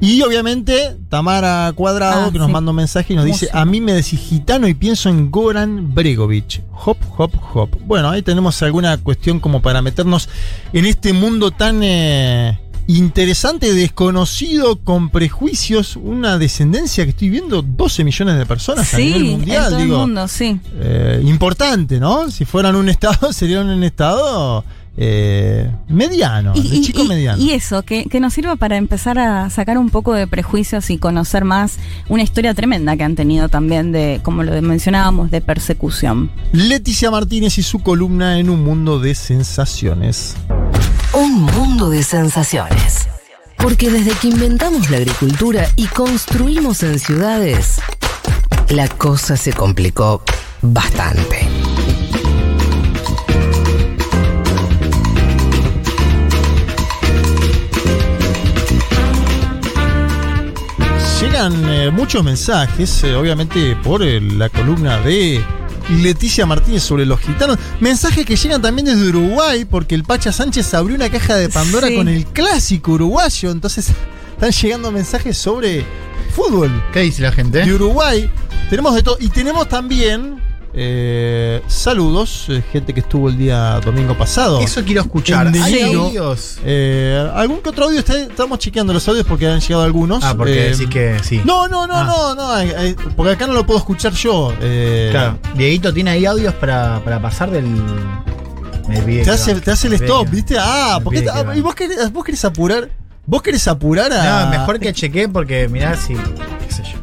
Y obviamente Tamara Cuadrado, Ah, que nos sí. manda un mensaje y nos dice, a mí me decís gitano y pienso en Goran Bregovic. Hop, hop, hop. Bueno, ahí tenemos alguna cuestión como para meternos en este mundo tan eh, interesante, desconocido, con prejuicios, una descendencia que estoy viendo, 12 millones de personas a Sí, nivel en mundial. todo digo, el mundo, sí. eh, importante, ¿no? Si fueran un estado, serían un estado eh, mediano, de chico mediano. y eso, que, que nos sirva para empezar a sacar un poco de prejuicios y conocer más una historia tremenda que han tenido también de, como lo mencionábamos, de persecución. Leticia Martínez y su columna en un mundo de sensaciones. Un mundo de sensaciones. Porque desde que inventamos la agricultura y construimos en ciudades, la cosa se complicó bastante. Llegan eh, muchos mensajes, eh, obviamente por eh, la columna de Leticia Martínez sobre los gitanos. Mensajes que llegan también desde Uruguay, porque el Pacha Sánchez abrió una caja de Pandora Sí. con el clásico uruguayo. Entonces están llegando mensajes sobre fútbol. ¿Qué dice la gente? De Uruguay. Tenemos de todo. Y tenemos también eh, saludos, eh, gente que estuvo el día domingo pasado. Eso quiero escuchar. ¿Hay audios? Eh, ¿Algún que otro audio? Está- estamos chequeando los audios porque han llegado algunos. Ah, porque Eh, decís que sí. No, no, no, Ah. no, no. porque acá no lo puedo escuchar yo. eh, Claro. Dieguito tiene ahí audios para, para pasar del. Me pide Te hace, va. te hace el stop, que- ¿viste? Ah, porque va. ¿y vos querés, vos querés apurar? ¿Vos querés apurar a.? No, mejor que chequee porque mirá si. ¿Qué sé yo?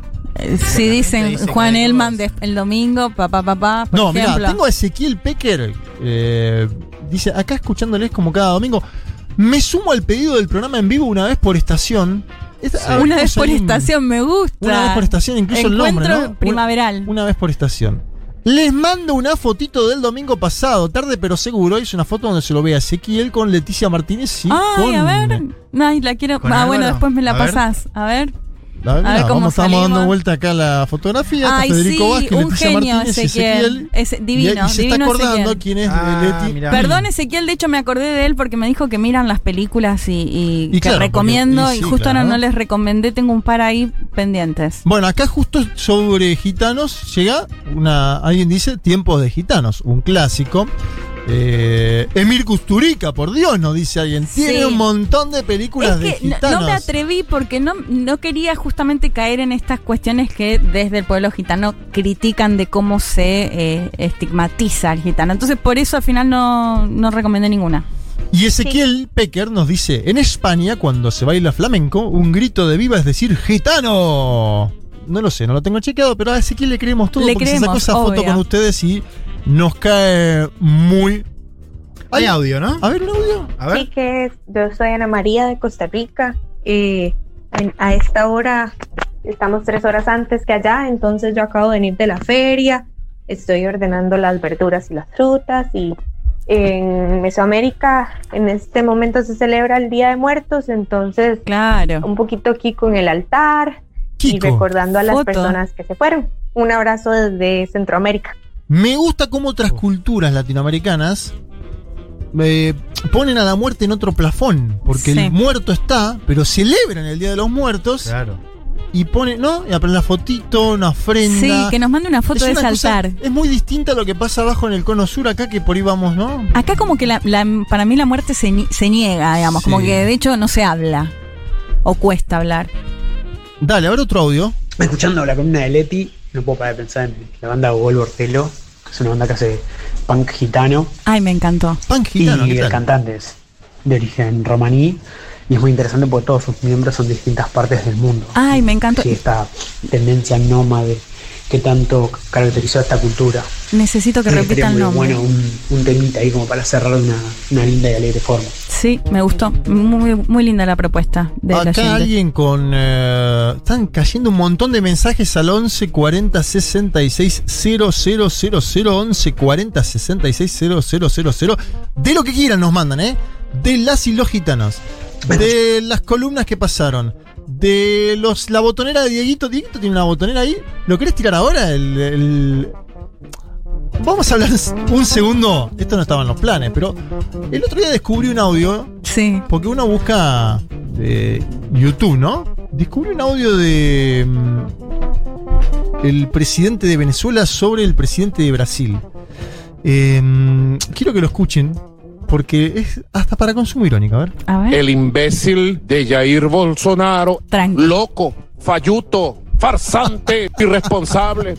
Si dicen dice Juan Elman de- el domingo, papá, papá, por No, mira, tengo a Ezequiel Pecker. eh, dice, acá escuchándoles como cada domingo. Me sumo al pedido del programa en vivo una vez por estación. Esta- Una vez por ahí- estación, me gusta. Una vez por estación, incluso el nombre, Encuentro ¿no? primaveral. Una, una vez por estación. Les mando una fotito del domingo pasado, tarde pero seguro. Es una foto donde se lo ve a Ezequiel con Leticia Martínez y Ay, con. a ver. Ay, la quiero. ¿Con Ah, bueno, después me la A ver. pasás. A ver. A ver, A ver mirá, cómo vamos, estamos dando vuelta acá la fotografía. está Ay, Federico sí, Vázquez, un Leticia genio, Martínez, y Ezequiel. Ezequiel. Es divino, y, y se está acordando Ezequiel. quién es Ah, Leti. Perdón, Ezequiel, de hecho me acordé de él porque me dijo que miran las películas y, y Y que claro, recomiendo. porque- y y sí, justo claro. ahora no les recomendé, tengo un par ahí pendientes. Bueno, acá justo sobre gitanos llega una. Alguien dice Tiempos de Gitanos, un clásico. Eh, Emir Kusturica, por Dios, nos dice alguien. Tiene Sí. un montón de películas Es de que gitanos. no me atreví porque no, no quería justamente caer en estas cuestiones que desde el pueblo gitano critican de cómo se eh, estigmatiza al gitano. Entonces por eso al final no, no recomendé ninguna. Y Ezequiel Pecker nos dice: En España, cuando se baila flamenco, un grito de viva es decir gitano. No lo sé, no lo tengo chequeado, pero a Ezequiel le creemos todo Le porque se creemos, sacó esa foto con ustedes y nos cae muy. Hay audio, ¿no? A ver, un audio. A ver. Chiques, yo soy Ana María de Costa Rica. y en- a esta hora estamos tres horas antes que allá, entonces yo acabo de venir de la feria. Estoy ordenando las verduras y las frutas y en Mesoamérica en este momento se celebra el Día de Muertos, entonces claro. un poquito aquí con el altar y recordando a las Foto. personas que se fueron. Un abrazo desde Centroamérica. Me gusta cómo otras culturas latinoamericanas eh, ponen a la muerte en otro plafón. Porque Sí. el muerto está, pero celebran el Día de los Muertos. Claro. Y ponen, ¿no? Y la fotito, una ofrenda. Sí, que nos mande una foto Es de una ese cosa- altar. Es muy distinta a lo que pasa abajo en el cono sur acá, que por ahí vamos, ¿no? Acá como que la, la- para mí la muerte se, ni- se niega, digamos, como que de hecho no se habla. O cuesta hablar. Dale, a ver otro audio. Escuchando la columna de Leti, no puedo parar de pensar en la banda Gol Bortelo, que es una banda que hace punk gitano. Ay, me encantó. Punk y el cantante es de origen romaní. Y es muy interesante porque todos sus miembros son de distintas partes del mundo. Ay, me encantó. Sí, esta tendencia nómade que tanto caracterizó a esta cultura. Necesito que Me repita pareció el muy nombre. bueno un, un temita ahí como para cerrar una, una linda y alegre forma. Sí, me gustó. Muy, muy linda la propuesta de la Acá gente. alguien con. eh, están cayendo un montón de mensajes al 11 40 66 000 11 40 66 000 de lo que quieran nos mandan, ¿eh? De las y los gitanos, de las columnas que pasaron, de los la botonera de Dieguito. Dieguito tiene una botonera ahí. ¿Lo querés tirar ahora? El, el- Vamos a hablar un segundo. Esto no estaba en los planes, pero el otro día descubrí un audio. Sí. Porque uno busca eh, YouTube, ¿no? Descubrí un audio de mm, el presidente de Venezuela sobre el presidente de Brasil. Eh, quiero que lo escuchen porque es hasta para consumo irónico. A ver. A ver. El imbécil de Jair Bolsonaro. Loco, falluto, farsante, irresponsable.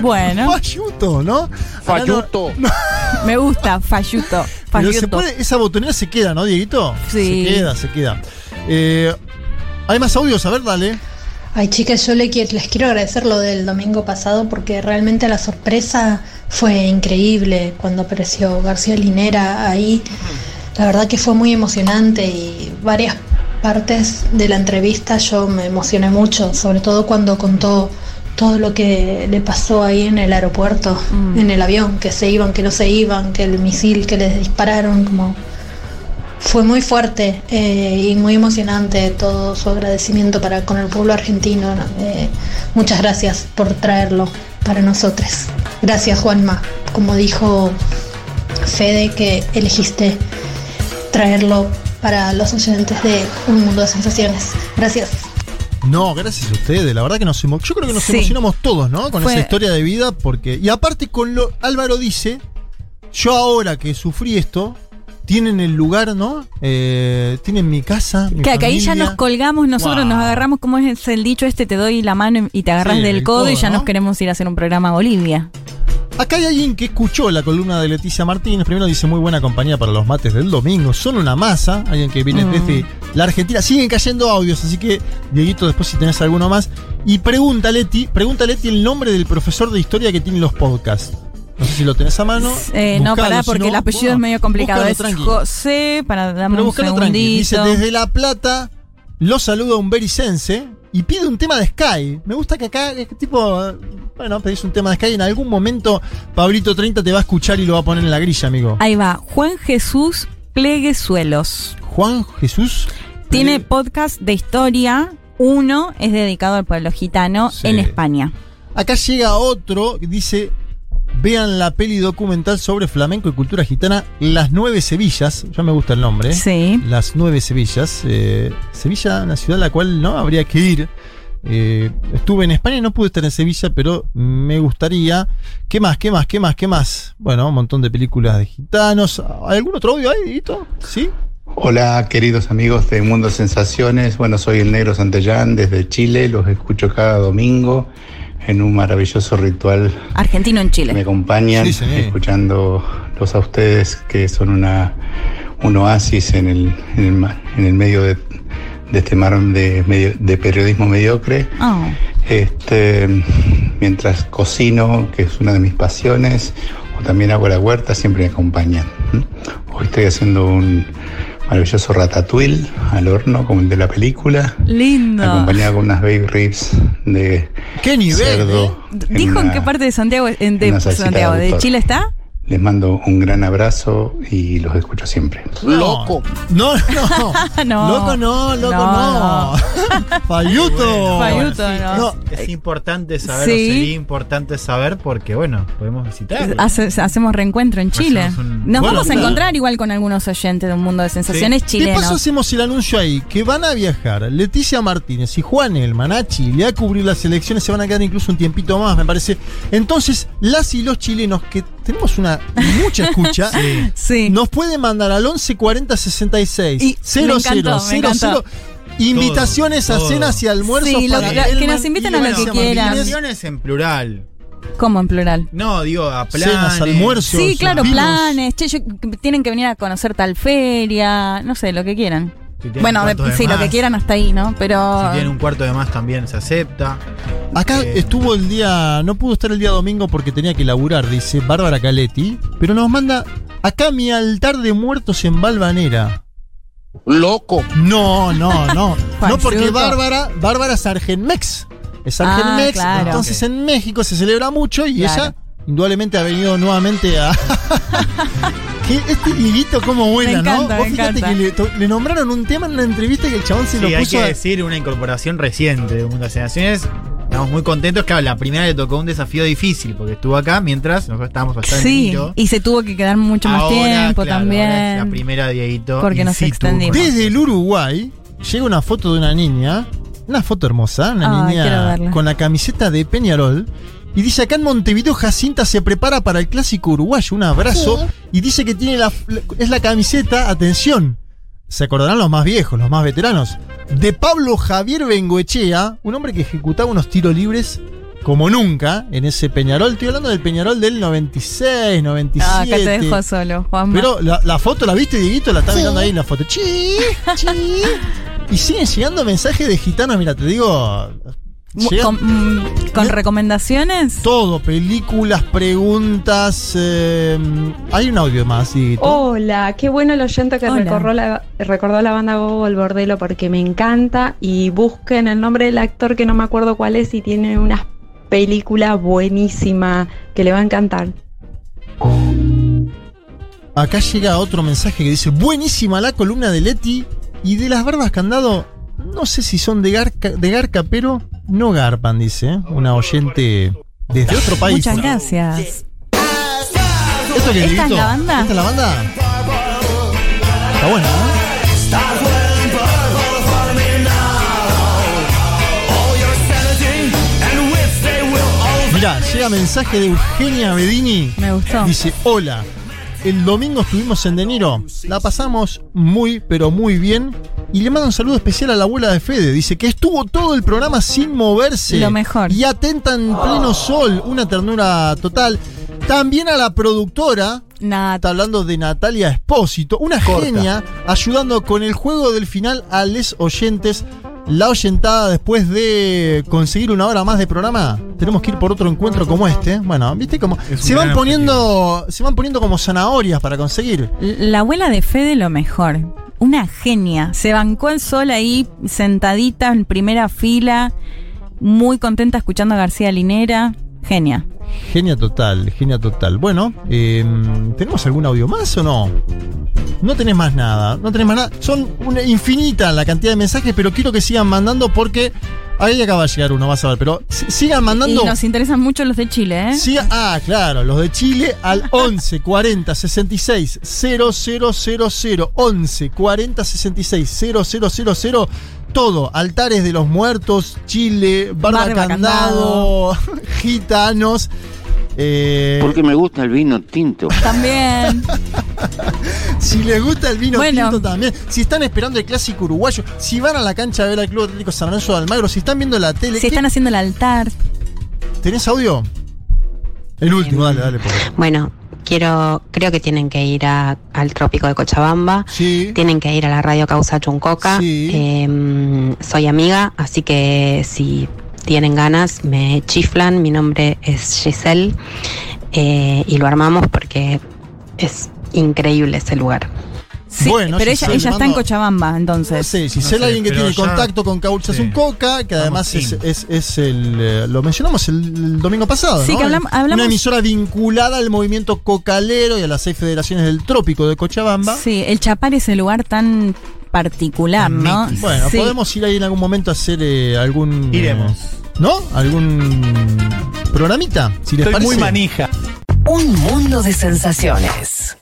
Bueno. Falluto, ¿no? Falluto. Me gusta, falluto. Pero se falluto. puede, esa botonera se queda, ¿no, Dieguito? Sí. Se queda, se queda. Eh, Hay más audios, a ver, dale. Ay, chicas, yo les quiero agradecer lo del domingo pasado porque realmente la sorpresa fue increíble cuando apareció García Linera ahí. La verdad que fue muy emocionante y varias partes de la entrevista yo me emocioné mucho, sobre todo cuando contó todo lo que le pasó ahí en el aeropuerto, en el avión, que se iban, que no se iban, que el misil que les dispararon, como fue muy fuerte eh, y muy emocionante todo su agradecimiento para con el pueblo argentino. Eh, muchas gracias por traerlo para nosotros. Gracias Juanma, como dijo Fede que elegiste traerlo para los oyentes de Un Mundo de Sensaciones. Gracias. No, gracias a ustedes. La verdad que nos emo- Yo creo que nos Sí. emocionamos todos, ¿no? Con Fue- esa historia de vida, porque. Y aparte, con lo. Álvaro dice. Yo ahora que sufrí esto. Tienen el lugar, ¿no? Eh, tienen mi casa. Mi Que, que ahí ya familia. nos colgamos, nosotros Wow. nos agarramos, como es el dicho este, te doy la mano y te agarras Sí, del el codo, y ya ¿no? nos queremos ir a hacer un programa a Bolivia. Acá hay alguien que escuchó la columna de Leticia Martínez. Primero dice muy buena compañía para los mates del domingo. Son una masa. Alguien que viene Mm. desde la Argentina. Siguen cayendo audios, así que, Dieguito, después si tenés alguno más. Y pregunta Leti, pregunta Leti el nombre del profesor de historia que tiene los podcasts. No sé si lo tenés a mano. Eh, no, pará, porque el apellido bueno, es medio complicado. Es tranqui. José, para darme Pero un tranqui. Dice, segundito. desde La Plata, lo saluda un bericense y pide un tema de Sky. Me gusta que acá, es tipo, bueno, pedís un tema de Sky. En algún momento, Pablito 30 te va a escuchar y lo va a poner en la grilla, amigo. Ahí va, Juan Jesús Pleguezuelos. Juan Jesús. Tiene podcast de historia. Uno es dedicado al pueblo gitano Sí. en España. Acá llega otro que dice. Vean la peli documental sobre flamenco y cultura gitana, Las Nueve Sevillas. Ya me gusta el nombre. ¿eh? Sí. Las Nueve Sevillas. Eh, Sevilla, una ciudad a la cual no habría que ir. Eh, estuve en España y no pude estar en Sevilla, pero me gustaría. ¿Qué más? ¿Qué más? ¿Qué más? ¿Qué más? Bueno, un montón de películas de gitanos. ¿Hay algún otro audio ahí, Dieguito? ¿Sí? Hola queridos amigos de Mundo Sensaciones, bueno soy el Negro Santellán desde Chile, los escucho cada domingo en un maravilloso ritual Argentino en Chile. me acompañan, Sí, sí. escuchándolos a ustedes que son una, un oasis en el, en el, ma- en el medio de, de este mar de, medio- de periodismo mediocre. Oh. Este, mientras cocino, que es una de mis pasiones, o también hago la huerta, siempre me acompañan. Hoy estoy haciendo un maravilloso ratatouille al horno, como el de la película, Lindo. acompañado con unas baby ribs de ¿Qué nivel? cerdo. en ¿Dijo en una- qué parte de Santiago, en- de Santiago, de. Chile está? Les mando un gran abrazo y los escucho siempre. Loco. No, no. No. Loco no, loco No, no. Fayuto. Fayuto, no. Es importante saber, Sí. o sería importante saber porque, bueno, podemos visitarlo. Hace- hacemos reencuentro en Chile. Un- Nos Bueno, vamos a encontrar igual con algunos oyentes de un mundo de sensaciones ¿Qué chilenos. paso hacemos el anuncio ahí? Que van a viajar Leticia Martínez y Juan El Manachi le a cubrir las elecciones, se van a quedar incluso un tiempito más, me parece. Entonces, las y los chilenos, que tenemos una mucha escucha, Sí. nos pueden mandar al 11 40 66 Y 00 me encantó, me 00 encantó. invitaciones Todo, a todo. cenas y almuerzos Sí, para lo- que nos inviten y a lo que quieran. Invitaciones en plural. ¿Cómo en plural? No, digo, a planes. Cenas, almuerzos. Sí, claro, planes. Che, yo- tienen que venir a conocer tal feria. No sé, lo que quieran. Si Bueno, de sí, lo que quieran hasta ahí, ¿no? Pero. Si tienen un cuarto de más también se acepta. Acá Eh, estuvo el día, no pudo estar el día domingo porque tenía que laburar, dice Bárbara Caletti, pero nos manda acá mi altar de muertos en Balvanera. Loco. No, no, no. no porque. Bárbara, Bárbara es Argenmex. Es Ah, Argenmex, claro. entonces en México se celebra mucho y Claro. ella indudablemente ha venido nuevamente a... que este Dieguito como vuela, Me encanta, ¿no? Vos me fíjate encanta. que le, to- le nombraron un tema en una entrevista que el chabón se Sí, lo hay puso que a- decir una incorporación reciente de Mundo de Sensaciones. Estamos muy contentos. Claro, la primera le tocó un desafío difícil porque estuvo acá mientras nosotros estábamos allá en Sí, y se tuvo que quedar mucho más Ahora, tiempo claro, también. ahora es la primera Dieguito. Porque nos extendimos. Desde el Uruguay llega una foto de una niña, una foto hermosa, una niña con la camiseta de Peñarol. Y dice acá en Montevideo Jacinta se prepara para el clásico uruguayo, un abrazo. Y dice que tiene la, es la camiseta, atención, se acordarán los más viejos, los más veteranos, de Pablo Javier Bengoechea, un hombre que ejecutaba unos tiros libres como nunca en ese Peñarol. Estoy hablando del Peñarol del 96, 97. Ah, acá te dejo solo, Juan. Pero la, la foto, ¿la viste, Dieguito? La está Sí. mirando ahí en la foto. Chi, chi. Y siguen llegando mensajes de gitanos, mira, te digo. Con, mm, con recomendaciones. Todo, películas, preguntas. eh, hay un audio más. Hola, qué bueno el oyente que recordó la, recordó la banda Gogo el Bordelo porque me encanta y busquen el nombre del actor que no me acuerdo cuál es y tiene una película buenísima que le va a encantar. Acá llega otro mensaje que dice: Buenísima la columna de Leti y de las barbas candado. No sé si son de Garca, de Garca pero no garpan, dice. Una oyente desde otro país. Muchas gracias. ¿Esto ¿Esta es la banda? ¿Esta es la banda? Está buena, ¿eh? Mirá, llega mensaje de Eugenia Bedini. Me gustó. Dice, hola, el domingo estuvimos en De Niro, la pasamos muy, pero muy bien. Y le manda un saludo especial a la abuela de Fede. Dice que estuvo todo el programa sin moverse. Lo mejor. Y atenta en pleno sol. Una ternura total. También a la productora. Está hablando de Natalia Espósito. Una genia ayudando con el juego del final a les oyentes. La oyentada después de conseguir una hora más de programa, tenemos que ir por otro encuentro como este. Bueno, viste cómo se van poniendo, se van poniendo como zanahorias para conseguir. La abuela de Fede lo mejor. Una genia. Se bancó el sol ahí, sentadita en primera fila, muy contenta escuchando a García Linera. Genia. Genia total, genia total. Bueno, eh, ¿tenemos algún audio más o no? No tenés más nada, no tenés más nada. Son una infinita la cantidad de mensajes, pero quiero que sigan mandando porque ahí acaba de llegar uno, vas a ver. Pero si- sigan mandando. Y nos interesan mucho los de Chile, ¿eh? Sí, ah, claro, los de Chile al 11 40 66 0000 11 40 66 0000 todo, altares de los muertos, Chile, barba, Barba candado, gitanos. eh, Porque me gusta el vino tinto. También. si les gusta el vino Bueno. tinto también, si están esperando el clásico uruguayo, si van a la cancha a ver al Club Atlético San Lorenzo de Almagro, si están viendo la tele, Si están ¿qué- haciendo el altar. ¿tenés audio? El último, dale, dale. por favor. Bueno, quiero, creo que tienen que ir a- al trópico de Cochabamba. Tienen que ir a la radio Causa Chuncoca. Em, soy amiga, así que si tienen ganas, me chiflan. Mi nombre es Giselle. eh, y lo armamos porque es increíble ese lugar. Sí, Bueno, pero ella, Giselle, ella está en Cochabamba, entonces. No sé, si No sé alguien que tiene ya- contacto con Cauchas Sí. un Coca, que además es, es, es el. eh, lo mencionamos el, el domingo pasado, Sí, ¿no? que hablam- hablamos- Una emisora vinculada al movimiento cocalero y a las seis federaciones del trópico de Cochabamba. Sí, el Chapar es el lugar tan particular, ¿no? Bueno, Sí. podemos ir ahí en algún momento a hacer eh, algún. Iremos. ¿No? ¿Algún programita? Si les Estoy parece. muy manija. Un mundo de sensaciones.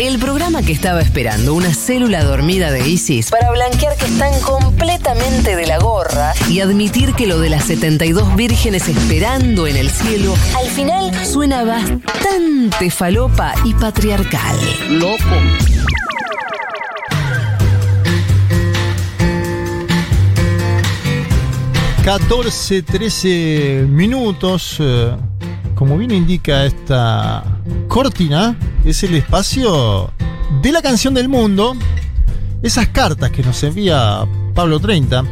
El programa que estaba esperando una célula dormida de ISIS para blanquear que están completamente de la gorra y admitir que lo de las 72 vírgenes esperando en el cielo al final suena bastante falopa y patriarcal. Loco. Mm. 14, 13 minutos. eh, como bien indica esta cortina, es el espacio de la canción del mundo. Esas cartas que nos envía Pablo 30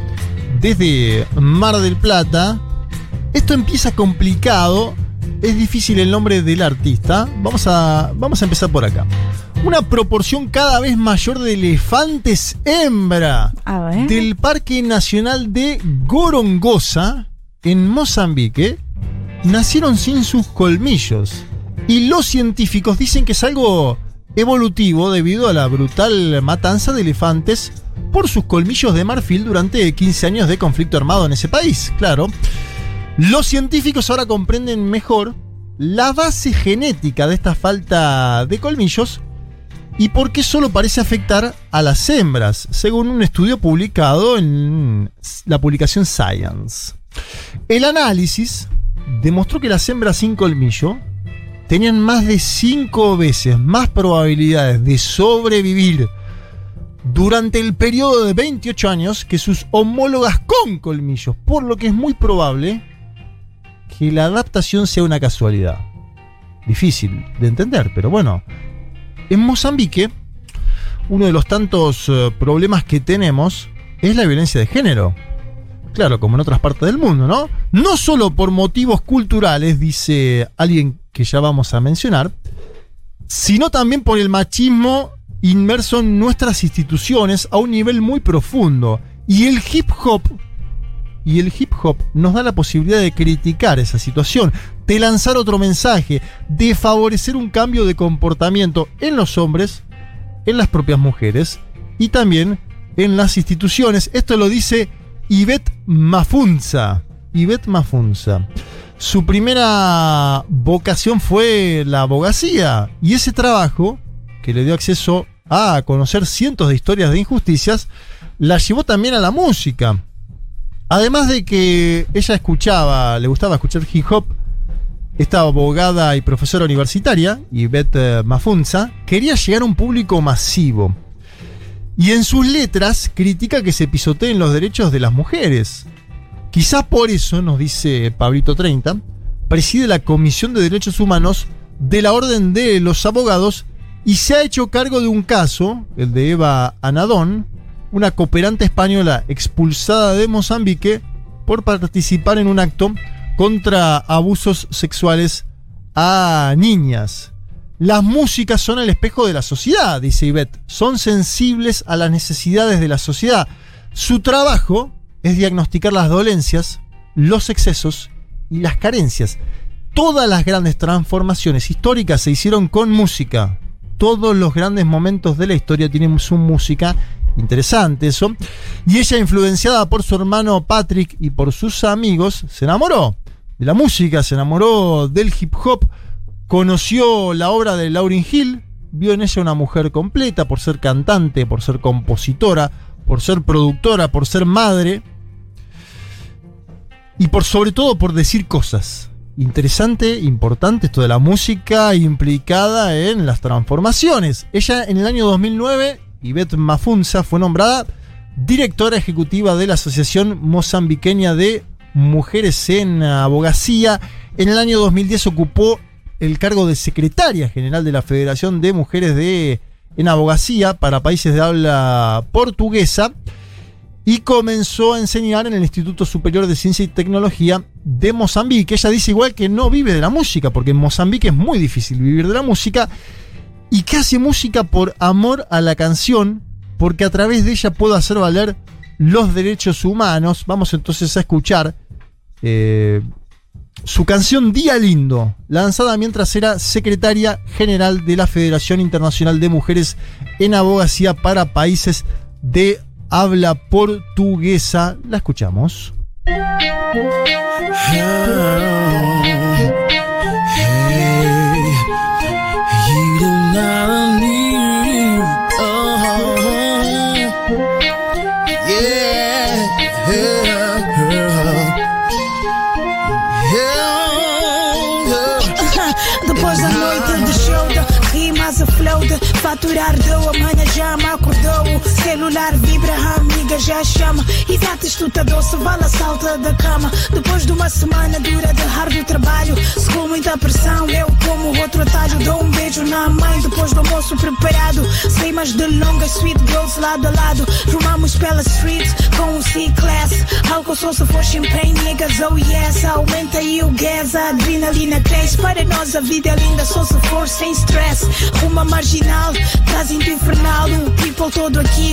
desde Mar del Plata. Esto empieza complicado. Es difícil el nombre del artista. Vamos a, vamos a empezar por acá. Una proporción cada vez mayor de elefantes hembra del Parque Nacional de Gorongosa, en Mozambique, nacieron sin sus colmillos. Y los científicos dicen que es algo evolutivo debido a la brutal matanza de elefantes por sus colmillos de marfil durante 15 años de conflicto armado en ese país, claro. Los científicos ahora comprenden mejor la base genética de esta falta de colmillos y por qué solo parece afectar a las hembras, según un estudio publicado en la publicación Science. El análisis demostró que las hembras sin colmillo tenían más de 5 veces más probabilidades de sobrevivir durante el periodo de 28 años que sus homólogas con colmillos, por lo que es muy probable que la adaptación sea una casualidad. Difícil de entender, pero bueno. En Mozambique, uno de los tantos eh, problemas que tenemos es la violencia de género. Claro, como en otras partes del mundo, ¿no? No solo por motivos culturales, dice alguien que ya vamos a mencionar, sino también por el machismo inmerso en nuestras instituciones a un nivel muy profundo. Y el hip hop, y el hip hop nos da la posibilidad de criticar esa situación, de lanzar otro mensaje, de favorecer un cambio de comportamiento en los hombres, en las propias mujeres y también en las instituciones. Esto lo dice Ivette Mafunza. Ivette Mafunza. Su primera vocación fue la abogacía y ese trabajo, que le dio acceso a conocer cientos de historias de injusticias, la llevó también a la música. Además de que ella escuchaba, le gustaba escuchar hip hop, esta abogada y profesora universitaria, Ivette Mafunza, quería llegar a un público masivo. Y en sus letras critica que se pisoteen los derechos de las mujeres. Quizás por eso, nos dice Pablito 30, preside la Comisión de Derechos Humanos de la Orden de los Abogados y se ha hecho cargo de un caso, el de Eva Anadón, una cooperante española expulsada de Mozambique por participar en un acto contra abusos sexuales a niñas. Las músicas son el espejo de la sociedad, dice Ivette. Son sensibles a las necesidades de la sociedad. Su trabajo es diagnosticar las dolencias, los excesos y las carencias. Todas las grandes transformaciones históricas se hicieron con música. Todos los grandes momentos de la historia tienen su música. Interesante eso. Y ella, influenciada por su hermano Patrick y por sus amigos, se enamoró de la música, se enamoró del hip hop conoció la obra de Lauryn Hill, vio en ella una mujer completa por ser cantante, por ser compositora, por ser productora, por ser madre y por sobre todo por decir cosas. Interesante, importante esto de la música implicada en las transformaciones. Ella en el año 2009, Yvette Mafunza, fue nombrada directora ejecutiva de la Asociación Mozambiqueña de Mujeres en Abogacía. En el año 2010 ocupó el cargo de secretaria general de la Federación de Mujeres de, en Abogacía para países de habla portuguesa y comenzó a enseñar en el Instituto Superior de Ciencia y Tecnología de Mozambique. Ella dice igual que no vive de la música, porque en Mozambique es muy difícil vivir de la música, y que hace música por amor a la canción, porque a través de ella puedo hacer valer los derechos humanos. Vamos entonces a escuchar eh, su canción Día Lindo, lanzada mientras era secretaria general de la Federación Internacional de Mujeres en Abogacía para Países de Habla Portuguesa. La escuchamos. Deu, amanhã já me acordou. Celular vibra, amiga já chama. E datas tu tá doce, vale a salta da cama. Depois de uma semana dura de hard trabalho, se com muita pressão, eu como outro atalho. Dou um beijo na mãe depois do almoço preparado. Sei mais de longas, sweet girls lado a lado. Rumamos pela street com um C-Class. Álcool só se for champanhe, niggas, oh yes. Aumenta aí o gas, a adrenalina cresce. Para nós a vida é linda, só se for sem stress. Uma marginal Trazem-te infernal, o people todo aqui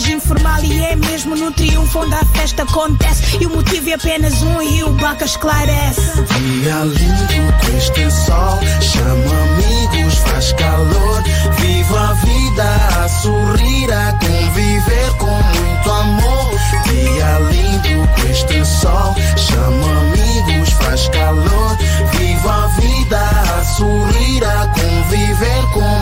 informal. E é mesmo no triunfo onde a festa acontece. E o motivo é apenas um e o Baca esclarece. Dia lindo com este sol, chama amigos, faz calor. Viva a vida a sorrir, a conviver com muito amor. Dia lindo com este sol, chama amigos, faz calor. Viva a vida a sorrir, a conviver com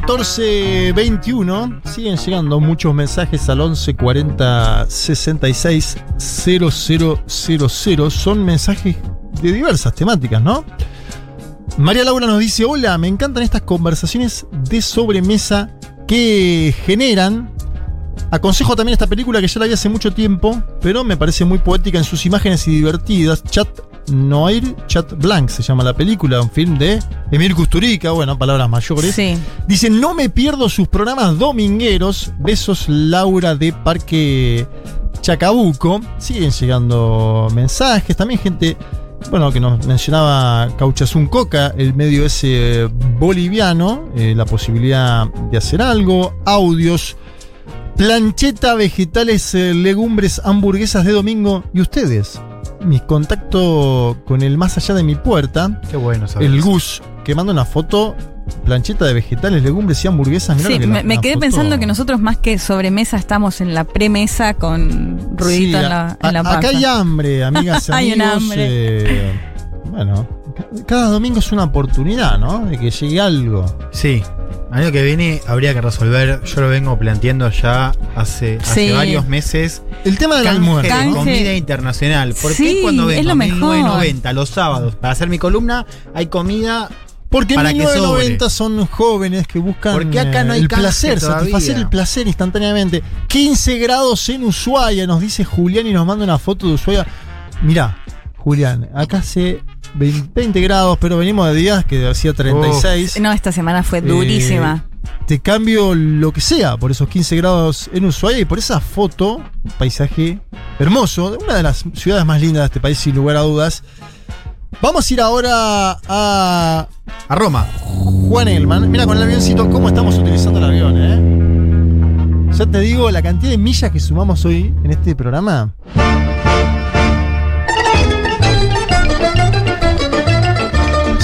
1421. Siguen llegando muchos mensajes al 1140 66 0000. Son mensajes de diversas temáticas, ¿no? María Laura nos dice: Hola, me encantan estas conversaciones de sobremesa que generan. Aconsejo también esta película que ya la vi hace mucho tiempo, pero me parece muy poética en sus imágenes y divertidas. Chat Noir Chat Blanc se llama la película, un film de Emir Kusturica, bueno, palabras mayores. Sí. Dice, no me pierdo sus programas domingueros. Besos Laura de Parque Chacabuco. Siguen llegando mensajes, también gente, bueno, que nos mencionaba Cauchazún Coca, el medio ese boliviano, eh, la posibilidad de hacer algo, audios. Plancheta, vegetales, eh, legumbres, hamburguesas de domingo. ¿Y ustedes? Mi contacto con el más allá de mi puerta. Qué bueno, ¿sabes? El Gus, que manda una foto, plancheta de vegetales, legumbres y hamburguesas. Mirá Sí, lo que me, la- me la quedé foto- pensando que nosotros más que sobremesa estamos en la premesa con ruidito Sí, en la, a- en la acá hay hambre, amigas y Hay un hambre. eh, bueno, ca- cada domingo es una oportunidad, ¿no? De que llegue algo. Sí. Año que viene habría que resolver, yo lo vengo planteando ya hace, hace Sí. varios meses. El tema del canje almuerzo. Canje. comida internacional. ¿Por Sí, qué cuando vengo mejor. 1990 los sábados para hacer mi columna hay comida Porque en que 1990 son jóvenes que buscan Porque acá no hay el placer, todavía. satisfacer el placer instantáneamente. 15 grados en Ushuaia, nos dice Julián y nos manda una foto de Ushuaia. Mirá, Julián, acá hace 20, 20 grados, pero venimos de días que hacía 36. No, esta semana fue Eh, durísima. te cambio lo que sea por esos 15 grados en Ushuaia y por esa foto, un paisaje hermoso, de una de las ciudades más lindas de este país, sin lugar a dudas. Vamos a ir ahora a, a Roma. Juan Elman. Mira con el avioncito cómo estamos utilizando el avión, ¿eh? Ya te digo, la cantidad de millas que sumamos hoy en este programa.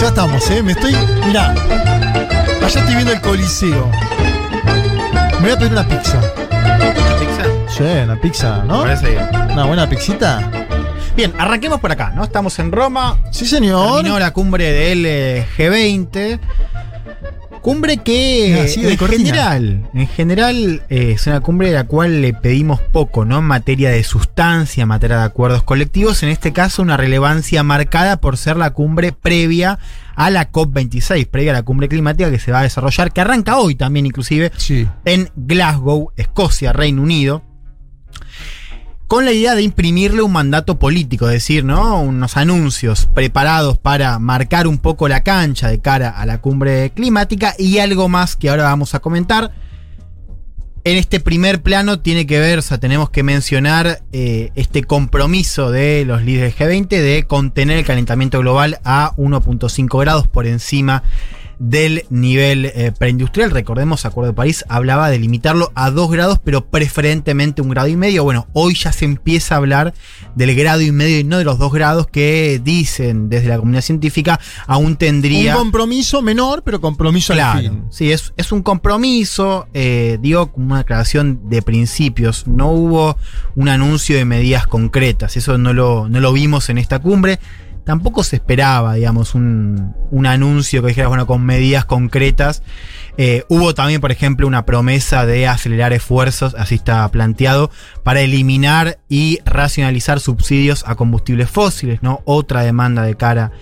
Ya estamos, ¿eh? Me estoy. Mirá. Allá estoy viendo el Coliseo. Me voy a pedir una pizza. ¿Una pizza? Sí, una pizza, ¿no? Me parece bien. Una buena pixita. Bien, arranquemos por acá, ¿no? Estamos en Roma. Sí, señor. Terminó la cumbre del eh, G20. Cumbre que de en general, en general eh, es una cumbre de la cual le pedimos poco, ¿no? En materia de sustancia, en materia de acuerdos colectivos, en este caso una relevancia marcada por ser la cumbre previa a la COP26, previa a la cumbre climática que se va a desarrollar, que arranca hoy también inclusive, en Glasgow, Escocia, Reino Unido con la idea de imprimirle un mandato político, es decir, ¿no? Unos anuncios preparados para marcar un poco la cancha de cara a la cumbre climática y algo más que ahora vamos a comentar. En este primer plano tiene que ver, o sea, tenemos que mencionar eh, este compromiso de los líderes G20 de contener el calentamiento global a 1.5 grados por encima del nivel eh, preindustrial. Recordemos, Acuerdo de París hablaba de limitarlo a 2 grados, pero preferentemente un grado y medio. Bueno, hoy ya se empieza a hablar del grado y medio y no de los 2 grados que dicen desde la comunidad científica aún tendría... Un compromiso menor, pero compromiso al Claro, fin. sí, es, es un compromiso, eh, digo, como una aclaración de principios. No hubo un anuncio de medidas concretas, eso no lo, no lo vimos en esta cumbre. Tampoco se esperaba, digamos, un, un anuncio que dijera, bueno, con medidas concretas. Eh, hubo también, por ejemplo, una promesa de acelerar esfuerzos, así está planteado, para eliminar y racionalizar subsidios a combustibles fósiles, ¿no? Otra demanda de cara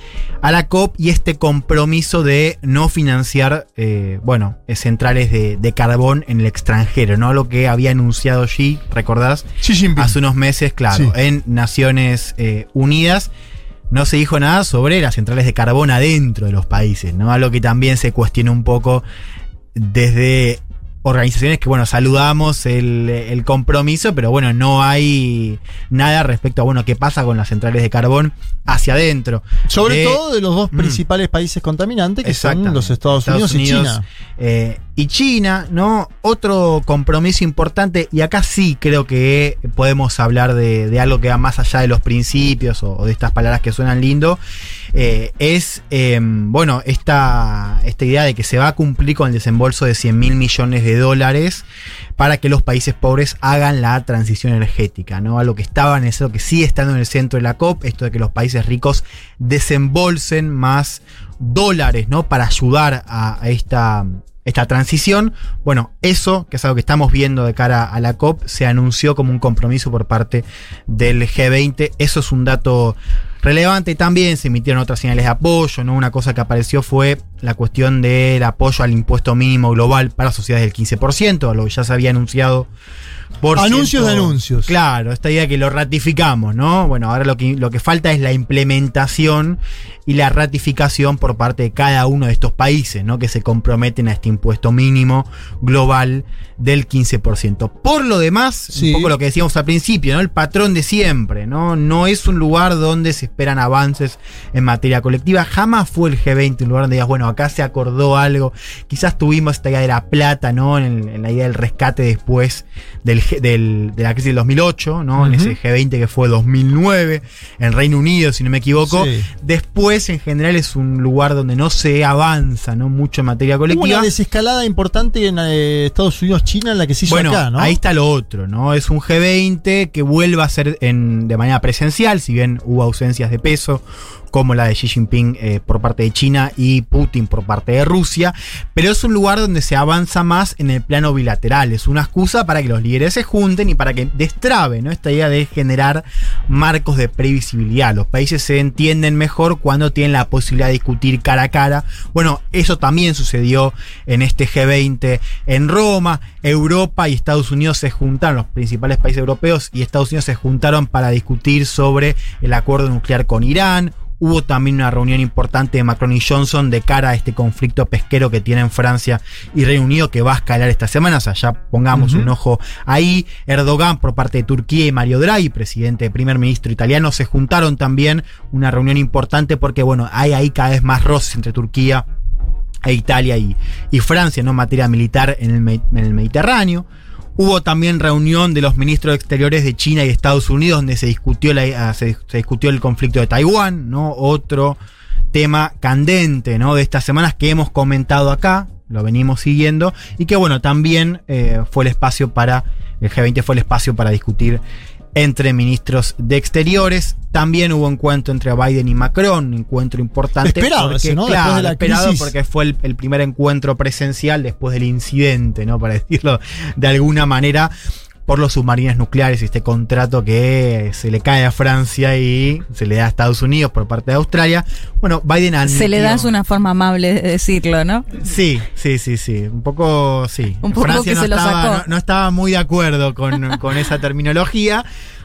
a la COP y este compromiso de no financiar, eh, bueno, eh, centrales de, de carbón en el extranjero, ¿no? Lo que había anunciado Xi, ¿recordás? Hace unos meses, claro, Sí. en Naciones eh, Unidas no se dijo nada sobre las centrales de carbón adentro de los países, ¿no? Algo que también se cuestiona un poco desde organizaciones que, bueno, saludamos el, el compromiso, pero bueno, no hay nada respecto a, bueno, qué pasa con las centrales de carbón hacia adentro. Sobre De- todo de los dos Mm. principales países contaminantes, que son los Estados, Unidos, y China. eh, y China, ¿no? Otro compromiso importante, y acá sí creo que podemos hablar de, de algo que va más allá de los principios o, o de estas palabras que suenan lindo, eh, es, eh, bueno, esta, esta idea de que se va a cumplir con el desembolso de 100 mil millones de dólares para que los países pobres hagan la transición energética, ¿no? A lo que estaba en eso, que sigue estando en el centro de la COP, esto de que los países ricos desembolsen más dólares, ¿no? Para ayudar a, a esta, esta transición. Bueno, eso, que es algo que estamos viendo de cara a la COP, se anunció como un compromiso por parte del G20. Eso es un dato relevante. También se emitieron otras señales de apoyo, ¿no? Una cosa que apareció fue la cuestión del apoyo al impuesto mínimo global para sociedades del 15%, a lo que ya se había anunciado por Anuncios ciento- de anuncios. Claro, esta idea que lo ratificamos, ¿no? Bueno, ahora lo que, lo que falta es la implementación y la ratificación por parte de cada uno de estos países, ¿no? Que se comprometen a este impuesto mínimo global del 15%. Por lo demás, Sí. un poco lo que decíamos al principio, ¿no? El patrón de siempre, ¿no? No es un lugar donde se esperan avances en materia colectiva. Jamás fue el G20 un lugar donde digas, bueno, acá se acordó algo. Quizás tuvimos esta idea de la plata, ¿no? En, en la idea del rescate después del, del- de la crisis del 2008, ¿no? En Ujú. ese G20 que fue 2009, en Reino Unido, si no me equivoco. Sí. Después, en general, es un lugar donde no se avanza, ¿no? Mucho en materia Hubo colectiva. una desescalada importante en eh, Estados Unidos, China, en la que se hizo Bueno, acá, ¿no? ahí está lo otro, ¿no? Es un G20 que vuelve a ser en, de manera presencial, si bien hubo ausencias de peso, como la de Xi Jinping eh, por parte de China y Putin por parte de Rusia, pero es un lugar donde se avanza más en el plano bilateral, es una excusa para que los líderes se junten y para que destrabe, ¿no? Esta idea de generar marcos de previsibilidad. Los países se entienden mejor cuando tienen la posibilidad de discutir cara a cara. Bueno, eso también sucedió en este G20 en Roma. Europa y Estados Unidos se juntaron, los principales países europeos y Estados Unidos se juntaron para discutir sobre el acuerdo nuclear con Irán. Hubo también una reunión importante de Macron y Johnson de cara a este conflicto pesquero que tienen Francia y Reino Unido que va a escalar esta semana. O sea, ya pongamos un ojo ahí. Erdogan por parte de Turquía y Mario Draghi, presidente, primer ministro italiano, se juntaron también. Una reunión importante porque, bueno, hay ahí cada vez más roces entre Turquía e Italia y, y Francia, ¿no? En materia militar en el, Me- en el Mediterráneo. Hubo también reunión de los ministros de Exteriores de China y Estados Unidos, donde se discutió, la, ah, discutió el conflicto de Taiwán, ¿no? Otro tema candente, ¿no? De estas semanas que hemos comentado acá, lo venimos siguiendo, y que bueno, también eh, fue el espacio para, el G20 fue el espacio para discutir entre ministros de exteriores. También hubo encuentro entre Biden y Macron, un encuentro importante. Esperado porque, ese, ¿no? claro, de la esperado crisis. porque fue el, el primer encuentro presencial después del incidente, ¿no? Para decirlo de alguna manera, por los submarinos nucleares y este contrato que se le cae a Francia y se le da a Estados Unidos por parte de Australia. Bueno, Biden admitió, Se le da es una forma amable de decirlo, ¿no? Sí, sí, sí, sí. Un poco, sí. Un poco Francia que no, se lo estaba, sacó. no- no estaba muy de acuerdo con, con esa terminología.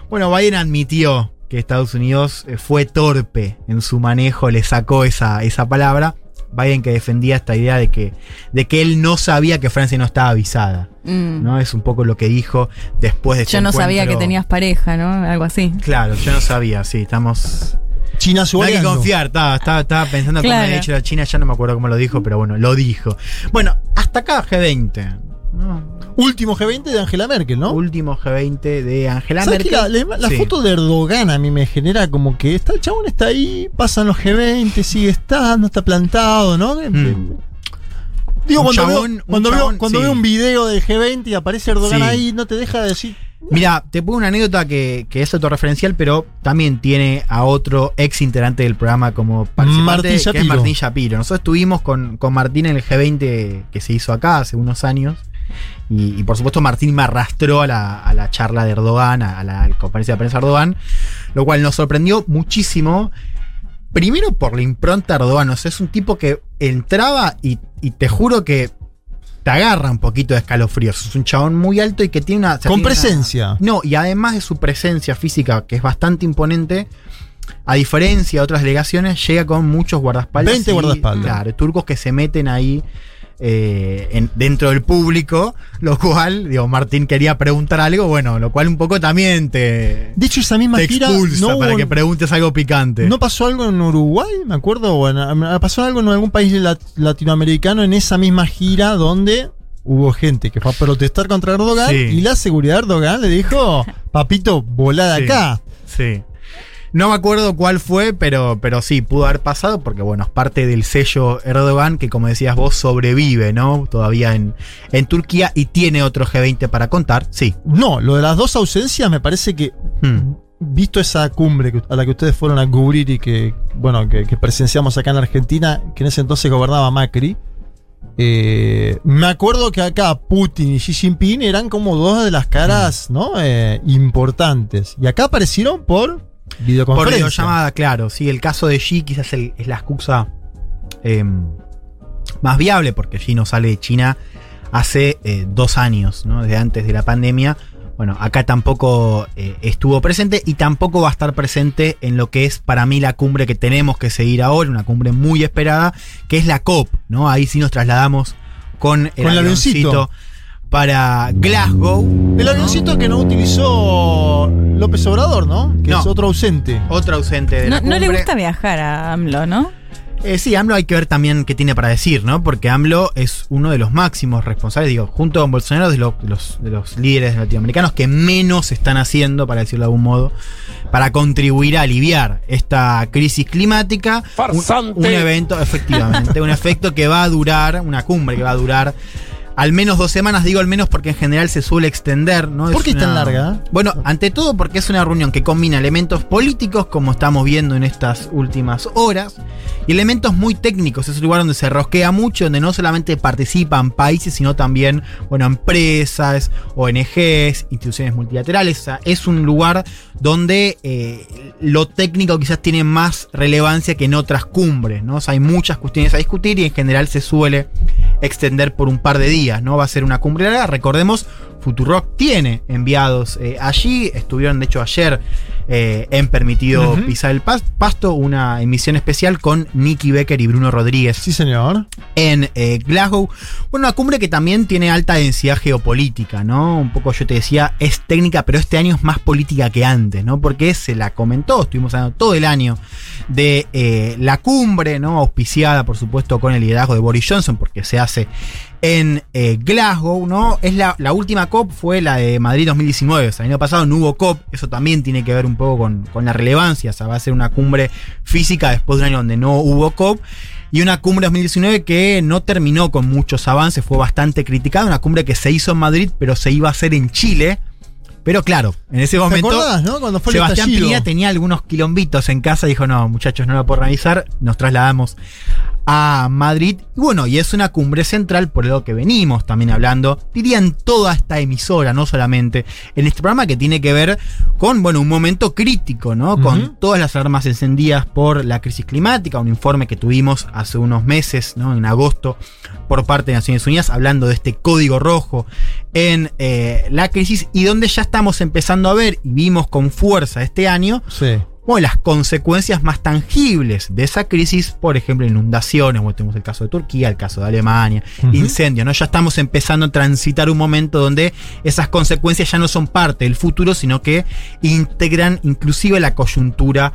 Bueno, Biden admitió que Estados Unidos eh, fue torpe en su manejo, le sacó esa, esa palabra. Biden que defendía esta idea de que, de que él no sabía que Francia no estaba avisada. Mm. ¿no? Es un poco lo que dijo después de este Yo no sabía que tenías pareja, ¿no? Algo así. Claro, yo no sabía, sí, estamos. China No hay que confiar, estaba, estaba, estaba pensando cómo Claro. había dicho la China, ya no me acuerdo cómo lo dijo, pero bueno, lo dijo. Bueno, hasta acá G20. Último G20 de Angela Merkel, ¿no? Último G20 de Angela ¿Sabes Merkel. que la, la- la Sí. foto de Erdogan a mí me genera como que está, el chabón está ahí, pasan los G20, sigue estando, está plantado, ¿no? Mm. Digo, cuando, chabón- veo, cuando, chabón, veo, cuando sí. veo un video del G20 y aparece Erdogan Sí. ahí, no te deja de decir. Mira, te pongo una anécdota que, que es autorreferencial, pero también tiene a otro ex integrante del programa como participante, Martín que es. Martín Shapiro. Nosotros estuvimos con, con Martín en el G20 que se hizo acá hace unos años. Y, y por supuesto Martín me arrastró a la, a la charla de Erdogan, a la, a la conferencia de prensa de Erdogan, lo cual nos sorprendió muchísimo. Primero por la impronta de Erdogan, o sea, es un tipo que entraba y, y te juro que te agarra un poquito de escalofríos. Es un chabón muy alto y que tiene una... o sea, Con tiene una- presencia. no, y además de su presencia física, que es bastante imponente, a diferencia de otras delegaciones, llega con muchos guardaespaldas. 20 y, guardaespaldas. Claro, turcos que se meten ahí eh, en- dentro del público, lo cual, digo, Martín quería preguntar algo, bueno, lo cual un poco también te, De hecho, esa misma te gira. expulsa no para que preguntes algo picante. ¿No pasó algo en Uruguay? Me acuerdo. o en- pasó algo en algún país lat- latinoamericano en esa misma gira donde hubo gente que fue a protestar contra Erdogan Sí. y la seguridad de Erdogan le dijo: Papito, volá de Sí. acá. Sí. No me acuerdo cuál fue, pero, pero sí, pudo haber pasado porque, bueno, es parte del sello Erdogan que, como decías vos, sobrevive, ¿no? Todavía en, en Turquía y tiene otro G20 para contar, sí. No, lo de las dos ausencias me parece que. Hmm. Visto esa cumbre a la que ustedes fueron a cubrir y que, bueno, que, que presenciamos acá en Argentina, que en ese entonces gobernaba Macri, eh, me acuerdo que acá Putin y Xi Jinping eran como dos de las caras, ¿no? Eh, importantes. Y acá aparecieron por Por videoconferencia. videollamada, claro. Sí, el caso de Xi quizás el- es la excusa eh, más viable, porque Xi no sale de China hace eh, dos años, ¿no? Desde antes de la pandemia. Bueno, acá tampoco eh, estuvo presente y tampoco va a estar presente en lo que es para mí la cumbre que tenemos que seguir ahora, una cumbre muy esperada, que es la COP, ¿no? Ahí sí nos trasladamos con el, Con el avioncito. avioncito para Glasgow. El avioncito que no utilizó López Obrador, ¿no? Que No. es otro ausente. Otro ausente de No, la no le gusta viajar a AMLO, ¿no? Eh, sí, AMLO hay que ver también qué tiene para decir, ¿no? Porque AMLO es uno de los máximos responsables, digo, junto con Bolsonaro, de, lo- de los, de los líderes latinoamericanos que menos están haciendo, para decirlo de algún modo, para contribuir a aliviar esta crisis climática. Un- Farsante. Un, evento, efectivamente, un efecto que va a durar, una cumbre que va a durar. Al menos dos semanas, digo al menos porque en general se suele extender, ¿no? ¿Por qué es tan larga? Bueno, ante todo porque es una reunión que combina elementos políticos, como estamos viendo en estas últimas horas, y elementos muy técnicos. Es un lugar donde se rosquea mucho, donde no solamente participan países, sino también, bueno, empresas, ONGs, instituciones multilaterales. O sea, es un lugar donde eh, lo técnico quizás tiene más relevancia que en otras cumbres, ¿no? O sea, hay muchas cuestiones a discutir y en general se suele extender por un par de días, ¿no? Va a ser una cumbre larga. Recordemos, Futurock tiene enviados eh, allí. Estuvieron, de hecho, ayer eh, en Permitido Ujú. Pisar el Pas- Pasto, una emisión especial con Nicky Becker y Bruno Rodríguez. Sí, señor. En eh, Glasgow. Bueno, una cumbre que también tiene alta densidad geopolítica, ¿no? Un poco yo te decía, es técnica, pero este año es más política que antes, ¿no? Porque se la comentó, estuvimos hablando todo el año de eh, la cumbre, ¿no? Auspiciada, por supuesto, con el liderazgo de Boris Johnson, porque se hace en eh, Glasgow, ¿no? Es la, la última COP fue la de Madrid 2019. O sea, el año pasado no hubo COP. Eso también tiene que ver un poco con, con la relevancia. O sea, va a ser una cumbre física después de un año donde no hubo COP. Y una cumbre 2019 que no terminó con muchos avances, fue bastante criticada. Una cumbre que se hizo en Madrid, pero se iba a hacer en Chile. Pero claro, en ese momento. acordás, no? Cuando fue el Sebastián. Piñera tenía algunos quilombitos en casa y dijo: No, muchachos, no la puedo organizar. Nos trasladamos a Madrid. Y bueno, y es una cumbre central por lo que venimos también hablando, diría en toda esta emisora, no solamente en este programa que tiene que ver con, bueno, un momento crítico, ¿no? Con todas las alarmas encendidas por la crisis climática, un informe que tuvimos hace unos meses, ¿no? En agosto, por parte de Naciones Unidas, hablando de este código rojo en eh, la crisis y donde ya estamos empezando a ver y vimos con fuerza este año Sí. Bueno, las consecuencias más tangibles de esa crisis, por ejemplo, inundaciones, bueno, tenemos el caso de Turquía, el caso de Alemania, incendios, ¿no? Ya estamos empezando a transitar un momento donde esas consecuencias ya no son parte del futuro, sino que integran inclusive la coyuntura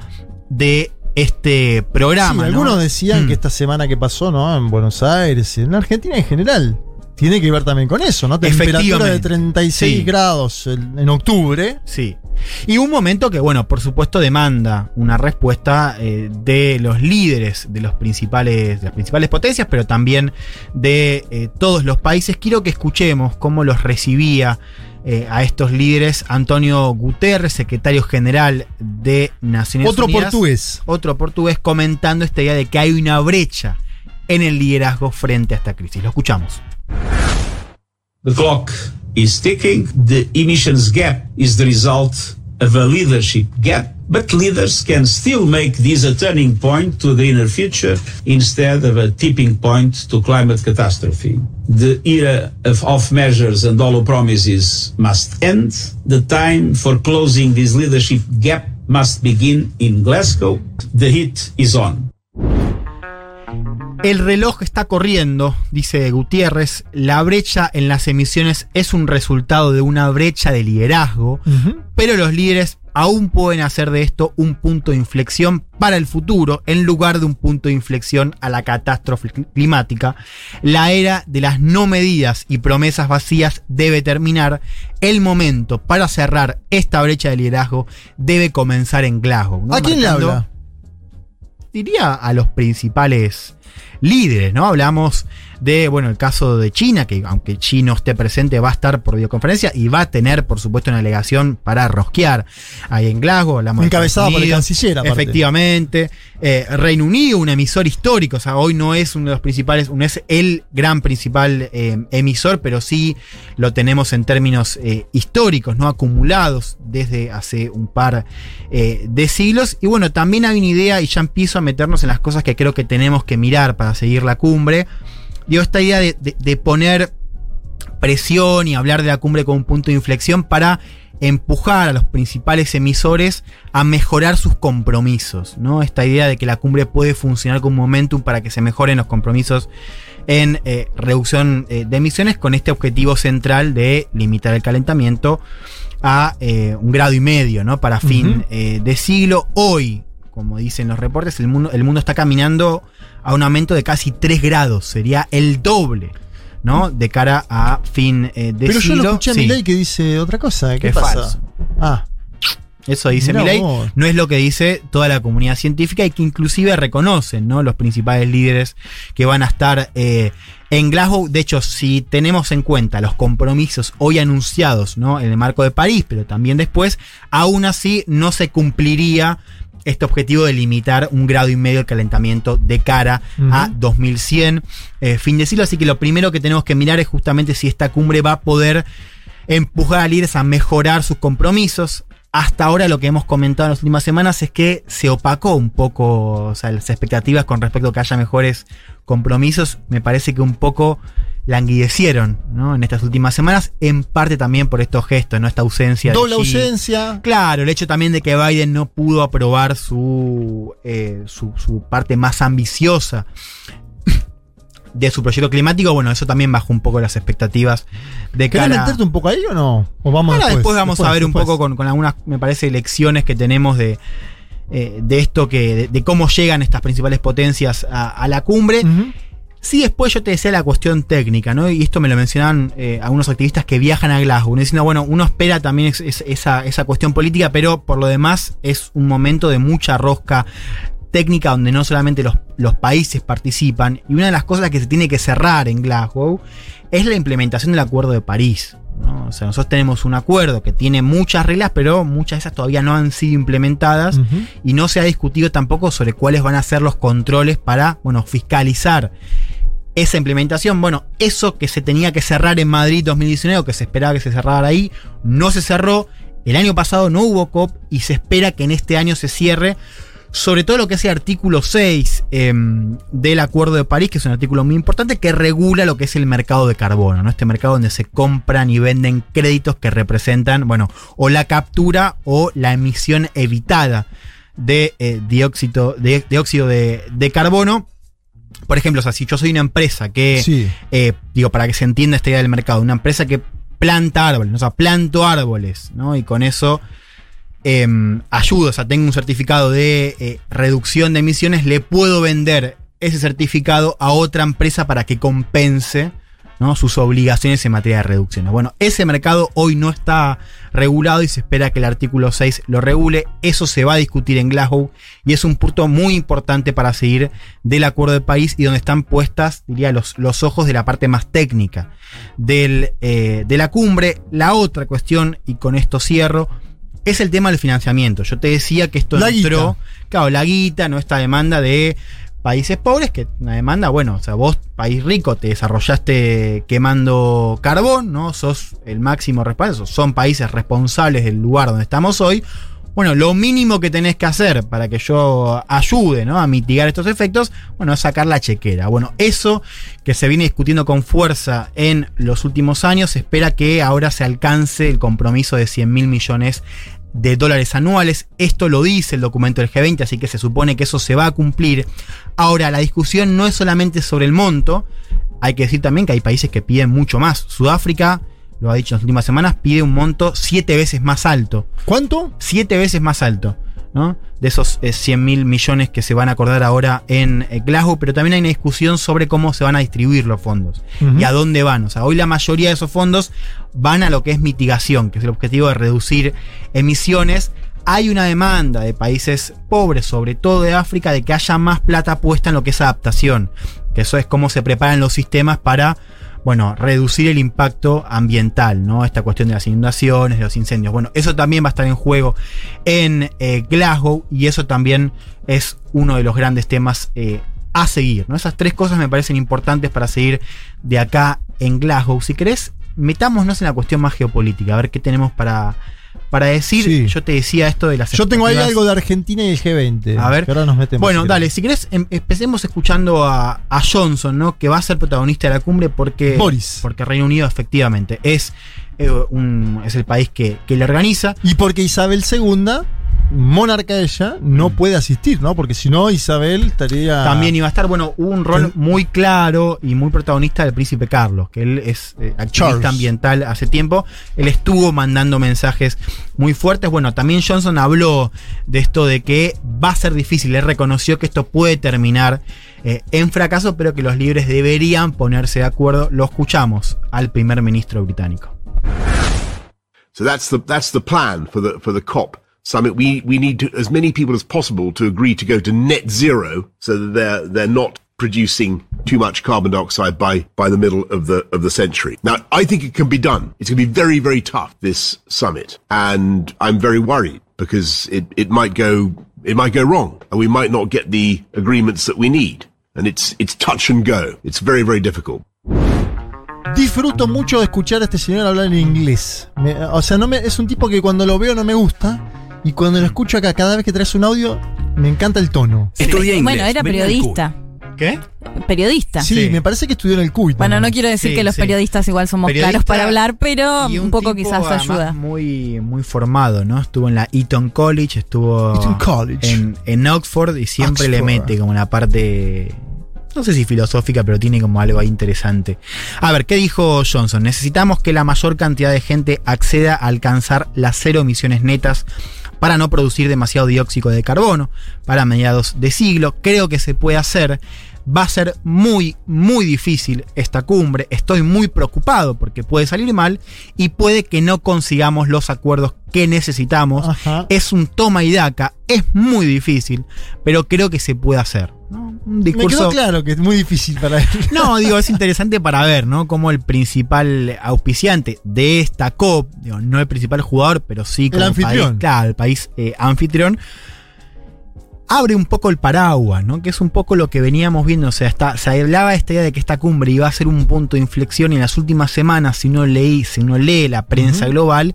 de este programa. Sí, ¿no? algunos decían Mm. que esta semana que pasó, ¿no? En Buenos Aires, en Argentina en general, tiene que ver también con eso, ¿no? Temperatura de Efectivamente. 36 Sí. grados en, octubre. Sí. Y un momento que, bueno, por supuesto demanda una respuesta eh, de los líderes de, los principales, de las principales potencias, pero también de eh, todos los países. Quiero que escuchemos cómo los recibía eh, a estos líderes Antonio Guterres, secretario general de Naciones Otro Unidas. portugués. Otro portugués comentando esta idea de que hay una brecha en el liderazgo frente a esta crisis. Lo escuchamos. The clock is ticking. The emissions gap is the result of a leadership gap, but leaders can still make this a turning point to a greener future instead of a tipping point to climate catastrophe. The era of off measures and hollow promises must end. The time for closing this leadership gap must begin in Glasgow. The heat is on. El reloj está corriendo, dice Gutiérrez. La brecha en las emisiones es un resultado de una brecha de liderazgo, pero los líderes aún pueden hacer de esto un punto de inflexión para el futuro en lugar de un punto de inflexión a la catástrofe cl- climática. La era de las no medidas y promesas vacías debe terminar. El momento para cerrar esta brecha de liderazgo debe comenzar en Glasgow. ¿no? ¿A quién le habla? diría a los principales líderes, ¿no? Hablamos de, bueno, el caso de China, que aunque Chino esté presente, va a estar por videoconferencia y va a tener, por supuesto, una delegación para rosquear ahí en Glasgow. hablamos Encabezada por el canciller, aparte. Efectivamente. Eh, Reino Unido, un emisor histórico, o sea, hoy no es uno de los principales, no es el gran principal eh, emisor, pero sí lo tenemos en términos eh, históricos, ¿no? Acumulados desde hace un par de siglos. Y bueno, también hay una idea, y ya empiezo a meternos en las cosas que creo que tenemos que mirar para seguir la cumbre. Digo, esta idea de, de- de poner presión y hablar de la cumbre como un punto de inflexión para empujar a los principales emisores a mejorar sus compromisos, ¿no? Esta idea de que la cumbre puede funcionar como un momentum para que se mejoren los compromisos en eh, reducción eh, de emisiones con este objetivo central de limitar el calentamiento a eh, un grado y medio, ¿no? Para fin de siglo. Hoy, como dicen los reportes, el mundo, el mundo está caminando a un aumento de casi 3 grados. Sería el doble, ¿no? De cara a fin eh, de Pero siglo. yo lo escuché a Sí. Milei que dice otra cosa. ¿Qué Que es pasa? falso. Ah. Eso dice Mirá Milei. vos. No es lo que dice toda la comunidad científica y que inclusive reconocen ¿no? los principales líderes que van a estar eh, en Glasgow. De hecho, si tenemos en cuenta los compromisos hoy anunciados ¿no? en el marco de París, pero también después, aún así no se cumpliría este objetivo de limitar un grado y medio el calentamiento de cara a Ujú. 2100, eh, fin de siglo. Así que lo primero que tenemos que mirar es justamente si esta cumbre va a poder empujar a líderes a mejorar sus compromisos. Hasta ahora lo que hemos comentado en las últimas semanas es que se opacó un poco o sea, las expectativas con respecto a que haya mejores compromisos. Me parece que un poco languidecieron ¿no? en estas últimas semanas, en parte también por estos gestos, ¿no? esta ausencia. de Doble ausencia. Claro, el hecho también de que Biden no pudo aprobar su, eh, su, su parte más ambiciosa de su proyecto climático, bueno, eso también bajó un poco las expectativas de ¿Querés cara... meterte un poco ahí o no? ¿O vamos Ahora después? después vamos a Después, ver un poco con, con algunas, me parece, lecciones que tenemos de, eh, de esto que, de, de cómo llegan estas principales potencias a, a la cumbre. Sí, después yo te decía la cuestión técnica, ¿no? Y esto me lo mencionaban eh, algunos activistas que viajan a Glasgow, diciendo, bueno, uno espera también es- es- esa, esa cuestión política, pero por lo demás es un momento de mucha rosca técnica donde no solamente los, los países participan, y una de las cosas que se tiene que cerrar en Glasgow es la implementación del Acuerdo de París. ¿no? O sea, nosotros tenemos un acuerdo que tiene muchas reglas, pero muchas de esas todavía no han sido implementadas y no se ha discutido tampoco sobre cuáles van a ser los controles para, bueno, fiscalizar esa implementación. Bueno, eso que se tenía que cerrar en Madrid 2019, o que se esperaba que se cerrara ahí, no se cerró. El año pasado no hubo COP y se espera que en este año se cierre. Sobre todo lo que es el artículo 6 em, del Acuerdo de París, que es un artículo muy importante que regula lo que es el mercado de carbono, ¿no? Este mercado donde se compran y venden créditos que representan, bueno, o la captura o la emisión evitada de eh, dióxido de, de carbono. Por ejemplo, o sea, si yo soy una empresa que, eh, digo, para que se entienda esta idea del mercado, una empresa que planta árboles, ¿no? o sea, planto árboles, ¿no? Y con eso em, ayudo, o sea, tengo un certificado de eh, reducción de emisiones, le puedo vender ese certificado a otra empresa para que compense ¿no? sus obligaciones en materia de reducciones. Bueno, ese mercado hoy no está regulado y se espera que el artículo 6 lo regule. Eso se va a discutir en Glasgow y es un punto muy importante para seguir del Acuerdo de París y donde están puestas, diría, los, los ojos de la parte más técnica del, eh, de la cumbre. La otra cuestión, y con esto cierro, es el tema del financiamiento. Yo te decía que esto La entró, guita. claro, la guita, no esta demanda de países pobres, que una demanda, bueno, o sea, vos, país rico, te desarrollaste quemando carbón, ¿no? Sos el máximo responsable, son países responsables del lugar donde estamos hoy. Bueno, lo mínimo que tenés que hacer para que yo ayude ¿no? a mitigar estos efectos, bueno, es sacar la chequera. Bueno, eso que se viene discutiendo con fuerza en los últimos años, espera que ahora se alcance el compromiso de 100 mil millones de dólares anuales. Esto lo dice el documento del G20, así que se supone que eso se va a cumplir. Ahora, la discusión no es solamente sobre el monto, hay que decir también que hay países que piden mucho más. Sudáfrica, lo ha dicho en las últimas semanas, pide un monto siete veces más alto. ¿Cuánto? Siete veces más alto. ¿no? De esos eh, 100 mil millones que se van a acordar ahora en eh, Glasgow, pero también hay una discusión sobre cómo se van a distribuir los fondos y a dónde van. O sea, hoy la mayoría de esos fondos van a lo que es mitigación, que es el objetivo de reducir emisiones. hay una demanda de países pobres, sobre todo de África, de que haya más plata puesta en lo que es adaptación. Que eso es cómo se preparan los sistemas para, bueno, reducir el impacto ambiental, ¿no? Esta cuestión de las inundaciones, de los incendios. Bueno, eso también va a estar en juego en eh, Glasgow y eso también es uno de los grandes temas eh, a seguir, ¿no? Esas tres cosas me parecen importantes para seguir de acá en Glasgow. Si querés, metámonos en la cuestión más geopolítica, a ver qué tenemos para para decir, yo te decía esto de las Yo tengo ahí algo de Argentina y el G20. A ver. ahora nos metemos. Bueno, dale, si querés, em, empecemos escuchando a, Johnson, ¿no? Que va a ser protagonista de la cumbre porque. Boris. Porque Reino Unido, efectivamente, es, eh, un, es el país que, que le organiza. Y porque Isabel II monarca ella no mm. puede asistir, ¿no? Porque si no, Isabel estaría. También iba a estar, bueno, hubo un rol muy claro y muy protagonista del príncipe Carlos, que él es eh, activista ambiental hace tiempo. Él estuvo mandando mensajes muy fuertes. Bueno, también Johnson habló de esto de que va a ser difícil. Él reconoció que esto puede terminar eh, en fracaso, pero que los líderes deberían ponerse de acuerdo. Lo escuchamos al primer ministro británico. So that's the, that's the plan for the, for the COP. Summit, we, we need to, as many people as possible to agree to go to net zero so that they're, they're not producing too much carbon dioxide by, by the middle of the, of the century. Now, I think it can be done. It's going to be very, very tough, this summit. And I'm very worried because it, it might go, it might go wrong and we might not get the agreements that we need. And it's, it's touch and go. It's very, very difficult. Disfruto mucho de escuchar a este señor hablar en inglés. Me, o sea, no me, es un tipo que cuando lo veo no me gusta, Y cuando lo escucho acá, cada vez que traes un audio, me encanta el tono. Estudié inglés. Bueno, era periodista. ¿Qué? Periodista. Sí, me parece que estudió en el CUIT. Bueno, no quiero decir que los periodistas igual somos claros para hablar, pero un, poco quizás ayuda. Muy, muy formado, ¿no? Estuvo en la Eton College, estuvo En, en, Oxford y siempre le mete como una parte no sé si filosófica, pero tiene como algo ahí interesante. A ver, ¿qué dijo Johnson? Necesitamos que la mayor cantidad de gente acceda a alcanzar las cero emisiones netas para no producir demasiado dióxido de carbono para mediados de siglo. Creo que se puede hacer. Va a ser muy, muy difícil esta cumbre. Estoy muy preocupado porque puede salir mal y puede que no consigamos los acuerdos que necesitamos. Es un toma y daca, es muy difícil, pero creo que se puede hacer. Un discurso. Me quedó claro que es muy difícil para él. No, digo, es interesante para ver, ¿no? Cómo el principal auspiciante de esta COP, no el principal jugador, pero sí como el anfitrión. País, claro, el país eh, anfitrión abre un poco el paraguas, ¿no? Que es un poco lo que veníamos viendo. O sea, está, se hablaba esta idea de que esta cumbre iba a ser un punto de inflexión y en las últimas semanas, si uno leí, si uno lee la prensa global,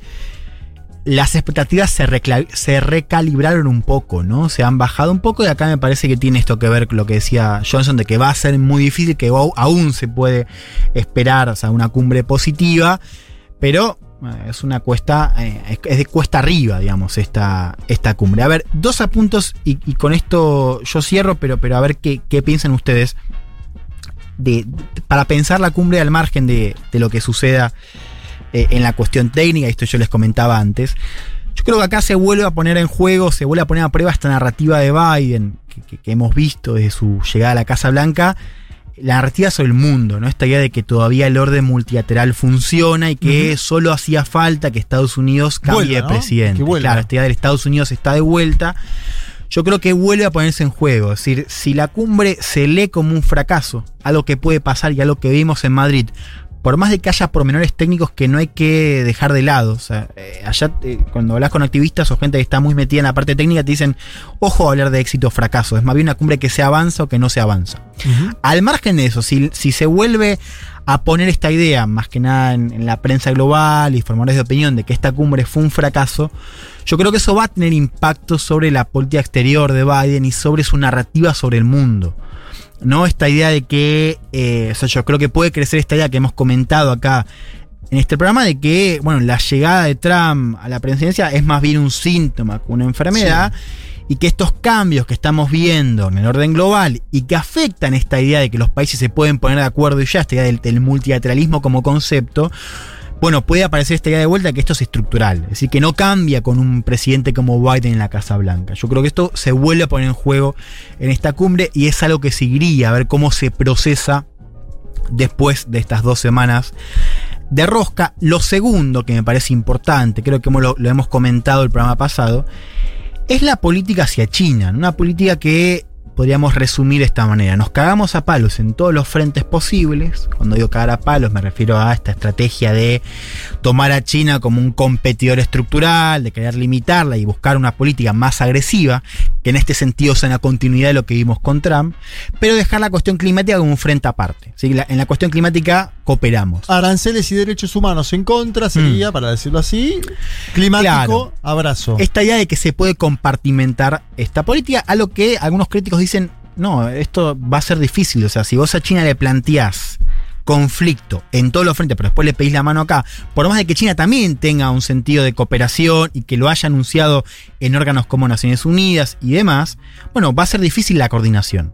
las expectativas se, se, recalibraron un poco, ¿no? Se han bajado un poco y acá me parece que tiene esto que ver con lo que decía Johnson, de que va a ser muy difícil, que aún se puede esperar, o sea, una cumbre positiva, pero es una cuesta, eh, es de cuesta arriba, digamos, esta, esta cumbre. A ver, dos apuntos y, con esto yo cierro, pero, pero a ver qué, piensan ustedes de, para pensar la cumbre al margen de, lo que suceda eh, en la cuestión técnica, esto yo les comentaba antes. Yo creo que acá se vuelve a poner en juego, se vuelve a poner a prueba esta narrativa de Biden que, que hemos visto desde su llegada a la Casa Blanca la narrativa sobre el mundo, ¿no? Esta idea de que todavía el orden multilateral funciona y que solo hacía falta que Estados Unidos cambie de presidente. Claro, esta idea de Estados Unidos está de vuelta. Yo creo que vuelve a ponerse en juego. Es decir, si la cumbre se lee como un fracaso, algo que puede pasar y algo que vimos en Madrid, por más de que haya pormenores técnicos que no hay que dejar de lado. O sea, eh, allá eh, cuando hablas con activistas o gente que está muy metida en la parte técnica, te dicen, ojo a hablar de éxito o fracaso. Es más bien una cumbre que se avanza o que no se avanza. Al margen de eso, si, se vuelve a poner esta idea, más que nada en, la prensa global y formadores de opinión, de que esta cumbre fue un fracaso, yo creo que eso va a tener impacto sobre la política exterior de Biden y sobre su narrativa sobre el mundo. ¿No? Esta idea de que, eh, o sea, yo creo que puede crecer esta idea que hemos comentado acá en este programa de que, bueno, la llegada de Trump a la presidencia es más bien un síntoma que una enfermedad. Y que estos cambios que estamos viendo en el orden global y que afectan esta idea de que los países se pueden poner de acuerdo y ya, esta idea del multilateralismo como concepto, bueno, puede aparecer esta idea de vuelta que esto es estructural, es decir, que no cambia con un presidente como Biden en la Casa Blanca. Yo creo que esto se vuelve a poner en juego en esta cumbre y es algo que seguiría a ver cómo se procesa después de estas dos semanas de rosca. Lo segundo que me parece importante, creo que lo, lo hemos comentado el programa pasado, es la política hacia China, una política que podríamos resumir de esta manera. Nos cagamos a palos en todos los frentes posibles. Cuando digo cagar a palos me refiero a esta estrategia de tomar a China como un competidor estructural, de querer limitarla y buscar una política más agresiva, que en este sentido sea una continuidad de lo que vimos con Trump, pero dejar la cuestión climática como un frente aparte. En la cuestión climática cooperamos. Aranceles y derechos humanos en contra sería, mm. para decirlo así, climático, abrazo. Esta idea de que se puede compartimentar esta política, a lo que algunos críticos dicen, no, esto va a ser difícil. O sea, si vos a China le planteás conflicto en todos los frentes, pero después le pedís la mano acá, por más de que China también tenga un sentido de cooperación y que lo haya anunciado en órganos como Naciones Unidas y demás, bueno, va a ser difícil la coordinación.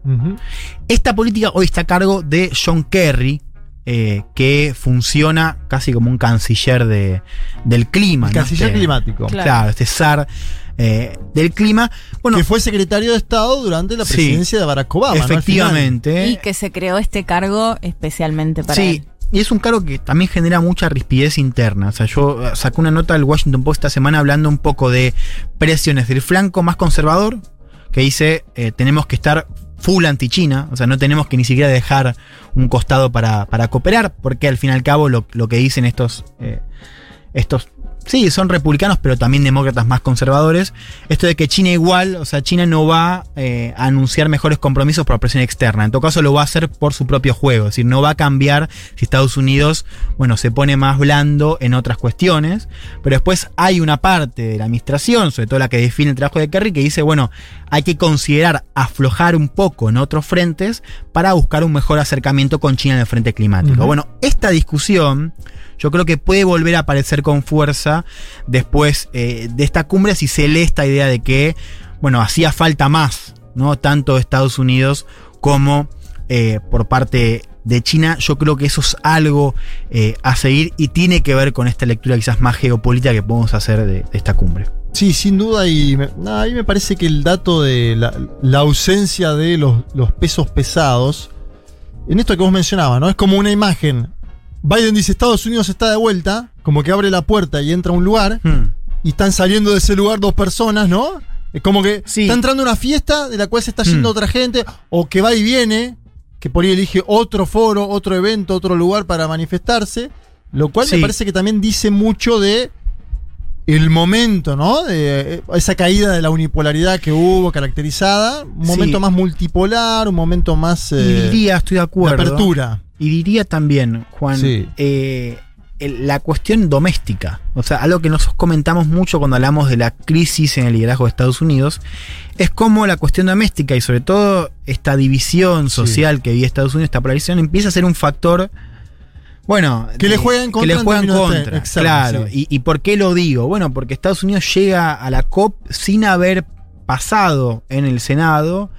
Esta política hoy está a cargo de John Kerry, eh, que funciona casi como un canciller de, del clima. canciller este, climático. Claro, este zar eh, del clima. Bueno, que fue secretario de Estado durante la presidencia de Barack Obama. Efectivamente. Y que se creó este cargo especialmente para sí. Y es un cargo que también genera mucha rispidez interna. O sea, yo eh, saqué una nota del Washington Post esta semana hablando un poco de presiones del flanco más conservador, que dice tenemos que estar full anti-China, o sea, no tenemos que ni siquiera dejar un costado para, para cooperar, porque al fin y al cabo lo, lo que dicen estos, eh, estos sí, son republicanos, pero también demócratas más conservadores. Esto de que China igual, o sea, China no va eh, a anunciar mejores compromisos por presión externa. En todo caso, lo va a hacer por su propio juego. Es decir, no va a cambiar si Estados Unidos, bueno, se pone más blando en otras cuestiones. Pero después hay una parte de la administración, sobre todo la que define el trabajo de Kerry, que dice, bueno, hay que considerar aflojar un poco en otros frentes para buscar un mejor acercamiento con China en el frente climático. Bueno, esta discusión yo creo que puede volver a aparecer con fuerza después eh, de esta cumbre si se lee esta idea de que, bueno, hacía falta más, ¿no? Tanto Estados Unidos como eh, por parte de China. Yo creo que eso es algo eh, a seguir y tiene que ver con esta lectura quizás más geopolítica que podemos hacer de, esta cumbre. Sí, sin duda, y a mí me parece que el dato de la, ausencia de los, los, pesos pesados, en esto que vos mencionabas, ¿no? Es como una imagen Biden dice Estados Unidos está de vuelta, como que abre la puerta y entra a un lugar, hmm. y están saliendo de ese lugar dos personas, ¿no? Es como que está entrando a una fiesta de la cual se está yendo hmm. otra gente, o que va y viene, que por ahí elige otro foro, otro evento, otro lugar para manifestarse, lo cual me parece que también dice mucho de el momento, ¿no? De eh, esa caída de la unipolaridad que hubo caracterizada, un momento más multipolar, un momento más... Eh, diría, estoy de acuerdo. De apertura. Y diría también, Juan, eh, la cuestión doméstica, o sea, algo que nosotros comentamos mucho cuando hablamos de la crisis en el liderazgo de Estados Unidos, es como la cuestión doméstica y sobre todo esta división social que vive Estados Unidos, esta polarización, empieza a ser un factor... Bueno, que le juegan contra. Que le juegan contra. claro. Y, ¿Y por qué lo digo? Bueno, porque Estados Unidos llega a la COP sin haber pasado en el Senado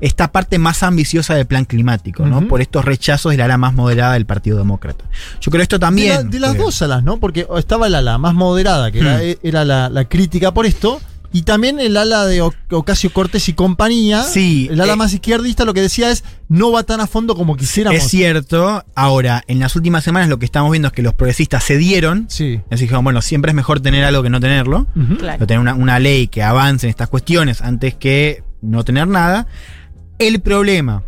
esta parte más ambiciosa del plan climático, ¿no? Por estos rechazos del ala más moderada del Partido Demócrata. Yo creo esto también. De, las dos alas, ¿no? Porque estaba el ala más moderada, que era, hmm. la, crítica por esto. Y también el ala de Ocasio Cortés y compañía. Sí. El ala eh, más izquierdista lo que decía es no va tan a fondo como quisiéramos. Es cierto. Ahora, en las últimas semanas lo que estamos viendo es que los progresistas cedieron. Sí. Es decir, bueno, siempre es mejor tener algo que no tenerlo. claro. Tener una, una ley que avance en estas cuestiones antes que no tener nada. El problema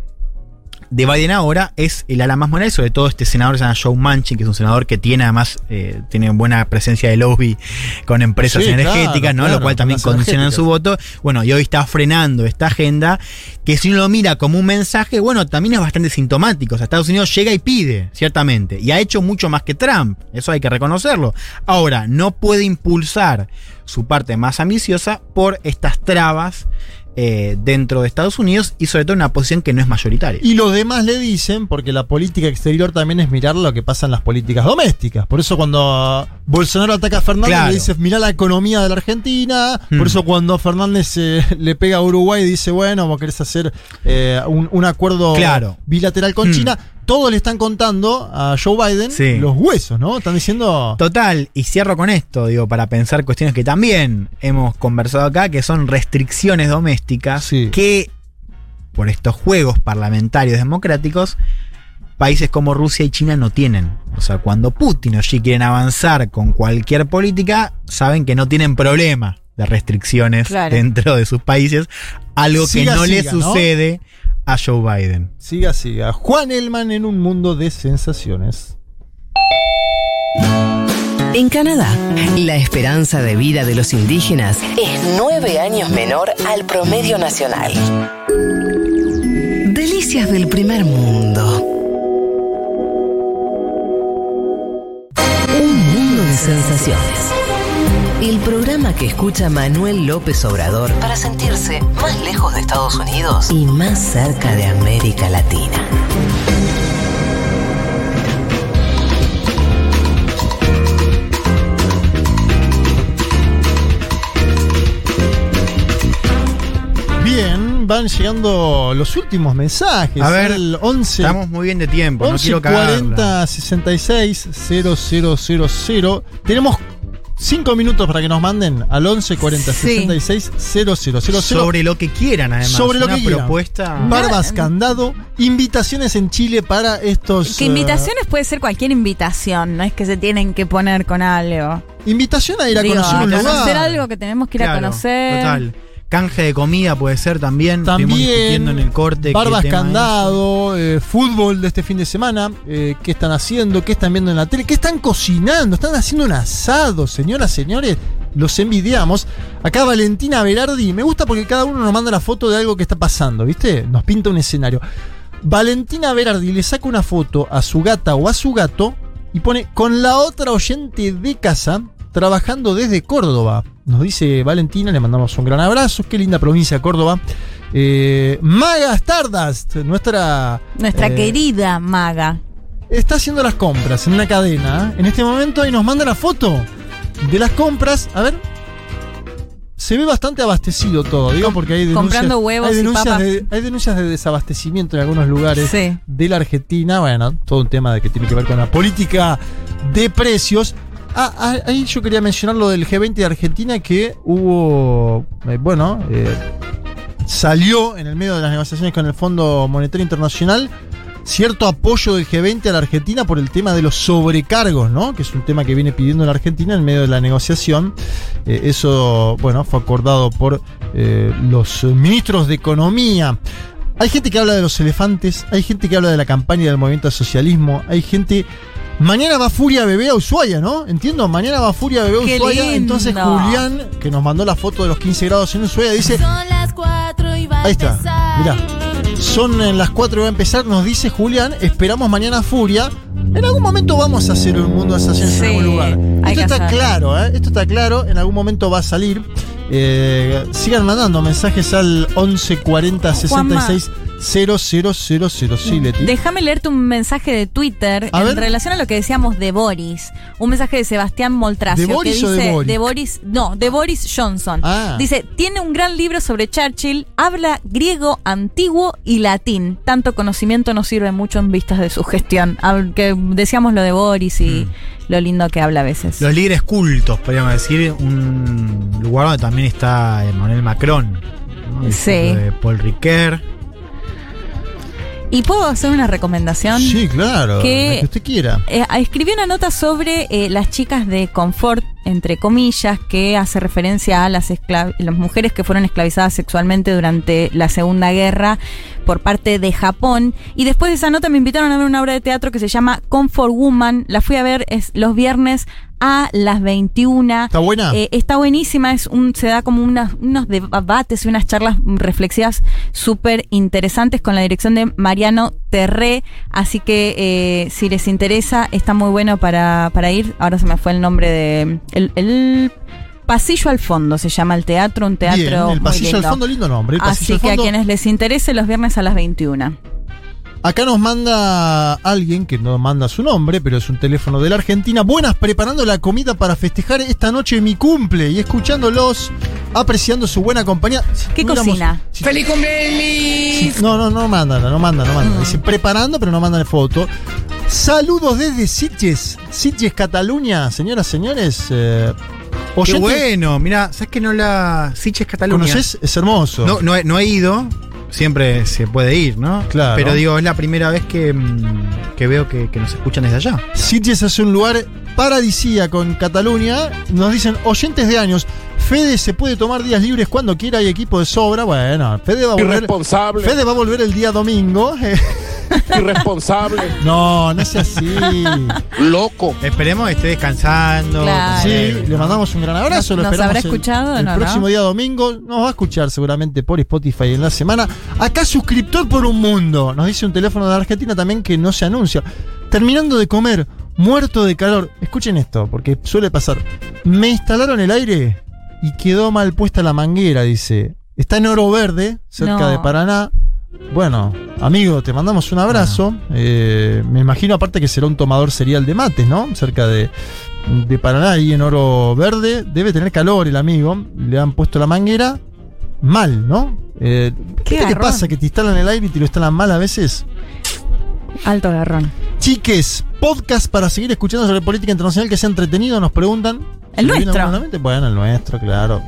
de Biden ahora es el ala más moral, sobre todo este senador se llama Joe Manchin, que es un senador que tiene además eh, tiene buena presencia de lobby con empresas energéticas, ¿no? lo cual también condiciona su voto. Bueno, y hoy está frenando esta agenda, que si uno lo mira como un mensaje, bueno, también es bastante sintomático. O sea, Estados Unidos llega y pide, ciertamente, y ha hecho mucho más que Trump, eso hay que reconocerlo. Ahora, no puede impulsar su parte más ambiciosa por estas trabas eh, dentro de Estados Unidos y sobre todo en una posición que no es mayoritaria. Y los demás le dicen, porque la política exterior también es mirar lo que pasa en las políticas domésticas. Por eso cuando Bolsonaro ataca a Fernández le dice, mira la economía de la Argentina. Por hmm. eso cuando Fernández eh, le pega a Uruguay dice, bueno, vos querés hacer eh, un, acuerdo bilateral con hmm. China todos le están contando a Joe Biden los huesos, ¿no? Están diciendo. Total, y cierro con esto, digo, para pensar cuestiones que también hemos conversado acá, que son restricciones domésticas que, por estos juegos parlamentarios democráticos, países como Rusia y China no tienen. O sea, cuando Putin o Xi quieren avanzar con cualquier política, saben que no tienen problema de restricciones Claro. dentro de sus países, algo que Siga, no le ¿no? A Joe Biden. Siga, siga. Juan Elman en un mundo de sensaciones. En Canadá, la esperanza de vida de los indígenas es nueve años menor al promedio nacional. Delicias del primer mundo. Un mundo de sensaciones. El programa que escucha Manuel López Obrador para sentirse más lejos de Estados Unidos y más cerca de América Latina. Bien, van llegando los últimos mensajes. A ver, el 11. Estamos muy bien de tiempo, no 11 quiero cagarla. 40 66 0000. Tenemos 5 minutos para que nos manden al 11 40 Sí. 66 0000. Sobre lo que quieran, además. Sobre lo Una que quieran. propuesta. Barbas candado, invitaciones en Chile para estos. Que eh, invitaciones puede ser cualquier invitación, no es que se tienen que poner con algo. invitación a ir a Digo, conocer un a lugar. conocer algo que tenemos que ir a Claro, conocer. Total. Canje de comida puede ser también. También discutiendo en el corte. Barbas candado, eh, fútbol de este fin de semana, eh, qué están haciendo, qué están viendo en la tele, qué están cocinando, están haciendo un asado, señoras, señores, los envidiamos. Acá Valentina Berardi, me gusta porque cada uno nos manda la foto de algo que está pasando, ¿viste? Nos pinta un escenario. Valentina Berardi le saca una foto a su gata o a su gato y pone con la otra oyente de casa trabajando desde Córdoba. Nos dice Valentina, le mandamos un gran abrazo. Qué linda provincia Córdoba. Eh, Maga Stardust, nuestra. Nuestra eh, querida maga. Está haciendo las compras en una cadena en este momento y nos manda la foto de las compras. A ver. Se ve bastante abastecido todo, digo, porque hay denuncias, comprando huevos hay y denuncias papas. de, hay denuncias de desabastecimiento en algunos lugares Sí. de la Argentina. Bueno, todo un tema de que tiene que ver con la política de precios. Ah, ah, ahí yo quería mencionar lo del G20 de Argentina que hubo, eh, bueno, eh, salió en el medio de las negociaciones con el Fondo Monetario Internacional cierto apoyo del G20 a la Argentina por el tema de los sobrecargos, ¿no? Que es un tema que viene pidiendo la Argentina en medio de la negociación. Eh, eso, bueno, fue acordado por los ministros de Economía. Hay gente que habla de los elefantes, hay gente que habla de la campaña del movimiento al socialismo, hay gente... Mañana va Furia Bebé a Ushuaia, ¿no? Entiendo, mañana va Furia Bebé a Ushuaia. lindo. Entonces Julián, que nos mandó la foto de los 15 grados en Ushuaia, dice... las 4 y va Ahí está, mirá. Son en las 4 va a empezar, nos dice Julián. Esperamos mañana Furia. En algún momento vamos a hacer un mundo de en algún lugar. Esto está hacerlo. claro, ¿eh? Esto está claro. En algún momento va a salir. Eh, sigan mandando mensajes al 11 40 66 000. Sí, Leti. Déjame leerte un mensaje de Twitter A en ver. relación a lo que decíamos de Boris. Un mensaje de Sebastián Moltracio. ¿De Boris que o dice, de Boris? No, de Boris Johnson. Ah. Dice, tiene un gran libro sobre Churchill, habla griego antiguo y latín. Tanto conocimiento nos sirve mucho en vistas de su gestión. Aunque decíamos lo de Boris y Mm. lo lindo que habla a veces. Los líderes cultos, podríamos decir, un lugar donde también está Emmanuel Macron. Sí. de Paul Ricoeur. ¿Y puedo hacer una recomendación? Sí, claro. Que- que usted quiera. Eh, escribí una nota sobre eh, las chicas de confort, entre comillas, que hace referencia a las, las mujeres que fueron esclavizadas sexualmente durante la Segunda Guerra por parte de Japón. Y después de esa nota me invitaron a ver una obra de teatro que se llama Comfort Woman. La fui a ver es los viernes a las 21. ¿Está buena? Eh, está buenísima, es un, se da como unas- unos debates y unas charlas reflexivas súper interesantes con la dirección de Mariano Terré. Así que eh, si les interesa, está muy bueno para, para ir. Ahora se me fue el nombre de. El, el Pasillo al fondo se llama el teatro, un teatro. Bien, el muy pasillo al lindo. fondo, lindo nombre. el Así al que a quienes les interese, los viernes a las 21. Acá nos manda alguien que no manda su nombre, pero es un teléfono de la Argentina. Buenas, preparando la comida para festejar esta noche mi cumple y escuchándolos, apreciando su buena compañía. Si ¿Qué cocina? si- si- no, no, no mandan, no mandan, no mandan. Dice preparando, pero no mandan foto. Saludos desde Sitges, Sitges, Cataluña, señoras, señores. eh, Qué bueno, mira, ¿sabes que no la. Siches Cataluña? ¿Conoces? Es hermoso. No, no, he, no he ido. Siempre se puede ir, ¿no? Claro. Pero digo, es la primera vez que, mm, que veo que, que nos escuchan desde allá. Sitges es un lugar paradisíaco en Cataluña. Nos dicen oyentes de años. Fede se puede tomar días libres cuando quiera, hay equipo de sobra. Bueno, Fede va a volver. Irresponsable. Fede va a volver el día domingo. Irresponsable. No, no sea así. Loco. Esperemos que esté descansando. Claro. Sí, le mandamos un gran abrazo. Lo ¿Nos esperamos habrá el- escuchado? El, No, próximo ¿no? día domingo nos va a escuchar seguramente por Spotify en la semana. Acá suscriptor por un mundo. Nos dice un teléfono de Argentina también que no se anuncia. Terminando de comer, muerto de calor. Escuchen esto, porque suele pasar. Me instalaron el aire y quedó mal puesta la manguera, dice. Está en Oro Verde, cerca No. de Paraná. Bueno, amigo, te mandamos un abrazo. Eh, me imagino aparte que será un tomador serial de mates, ¿no? Cerca de, de Paraná, ahí en Oro Verde. Debe tener calor el amigo. Le han puesto la manguera mal, ¿no? Eh, Qué ¿Viste qué garrón. pasa? Que te instalan el aire y te lo instalan mal a veces. Alto garrón. Chiques, podcast para seguir escuchando sobre política internacional que sea entretenido, nos preguntan. El ¿Se le viene nuestro. Bueno, el nuestro, claro.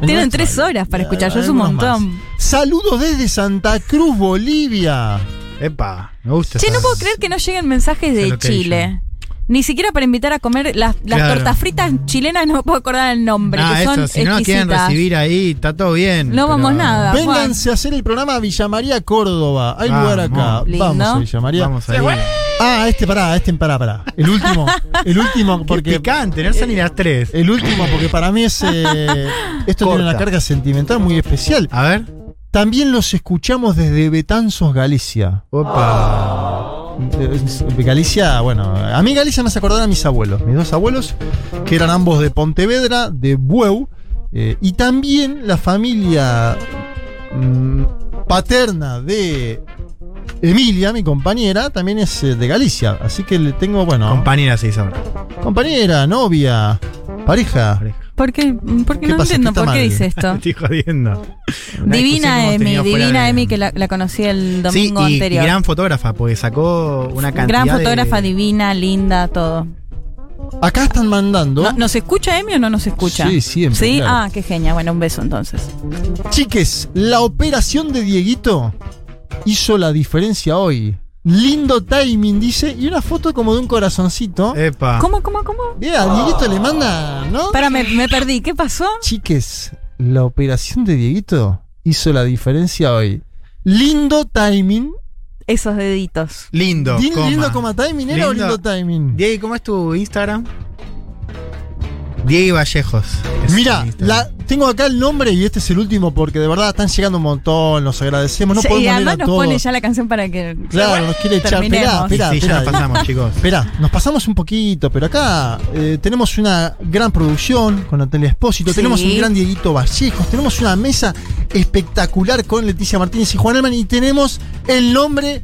El Tienen nuestro. tres horas para escuchar, yo es un algunos más. montón. Saludos desde Santa Cruz, Bolivia. Epa, me gusta. Che, no puedo creer que no lleguen mensajes de location. Chile. Ni siquiera para invitar a comer las, las Claro. tortas fritas chilenas, no me puedo acordar el nombre, Ah, que son eso, si no nos quieren exquisitas. recibir ahí, está todo bien. No vamos nada. Juan. Vénganse a hacer el programa Villa María, Córdoba. Hay Vamos. lugar acá. Lindo. Vamos a Villa María. Vamos ahí. Ah, este pará, este pará, pará. El último. El último porque. Qué picante, no son ni las tres. El último porque para mí es. eh, esto tiene una carga sentimental muy especial. A ver. También los escuchamos desde Betanzos, Galicia. Opa. Galicia, bueno, a mí Galicia me hace acordar a mis abuelos, mis dos abuelos, que eran ambos de Pontevedra, de Bueu, eh, y también la familia mm, paterna de Emilia, mi compañera, también es eh, de Galicia, así que le tengo, bueno, Compañera se ahora. compañera, novia, pareja. ¿Por qué? ¿Por qué ¿Qué no pasa? entiendo ¿Qué está por qué mal? dice esto? Estoy jodiendo. Una discusión que Divina hemos Emi, tenido fuera divina de- Emi que la, la conocí el Sí, domingo y, y anterior. gran fotógrafa, porque sacó una cantidad Gran fotógrafa, de... divina, linda, todo. Acá están mandando. ¿No- ¿Nos escucha Emi o no nos escucha? Sí, siempre, ¿Sí? claro. Ah, qué genia. Bueno, un beso entonces. Chiques, la operación de Dieguito hizo la diferencia hoy. Lindo timing, dice, y una foto como de un corazoncito. Epa. ¿Cómo, cómo, cómo? Bien, a Dieguito le manda, ¿no? Para, me, me perdí. ¿Qué pasó? Chiques, la operación de Dieguito hizo la diferencia hoy. Lindo timing. Esos deditos. Lindo. Din- coma. ¿Lindo como timing era o Lindo. lindo timing? Diego, ¿cómo es tu Instagram? Diego Vallejos. Mira, la, tengo acá el nombre y este es el último porque de verdad están llegando un montón, los agradecemos. No Sí, y podemos leer además a nos todos. pone ya la canción para que. Claro, nos quiere echar. Esperá, esperá, Sí, ya esperá. nos pasamos, chicos. Esperá, nos pasamos un poquito, pero acá eh, tenemos una gran producción con Natalia Espósito, Sí. tenemos un gran Dieguito Vallejos, tenemos una mesa espectacular con Leticia Martínez y Juan Elman y tenemos el nombre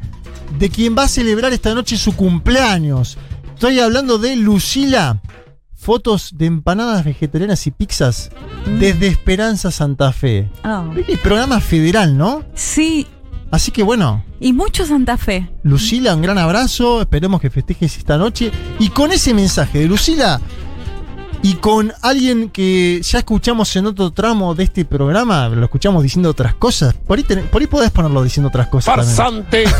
de quien va a celebrar esta noche su cumpleaños. Estoy hablando de Lucila. Fotos de empanadas vegetarianas y pizzas desde Esperanza Santa Fe. Ah. El programa federal, ¿no? Sí, Así que bueno, y mucho Santa Fe. Lucila, un gran abrazo. Esperemos que festejes esta noche. Y con ese mensaje de Lucila y con alguien que ya escuchamos en otro tramo de este programa, lo escuchamos diciendo otras cosas. Por ahí, ten- por ahí podés ponerlo diciendo otras cosas. Farsante.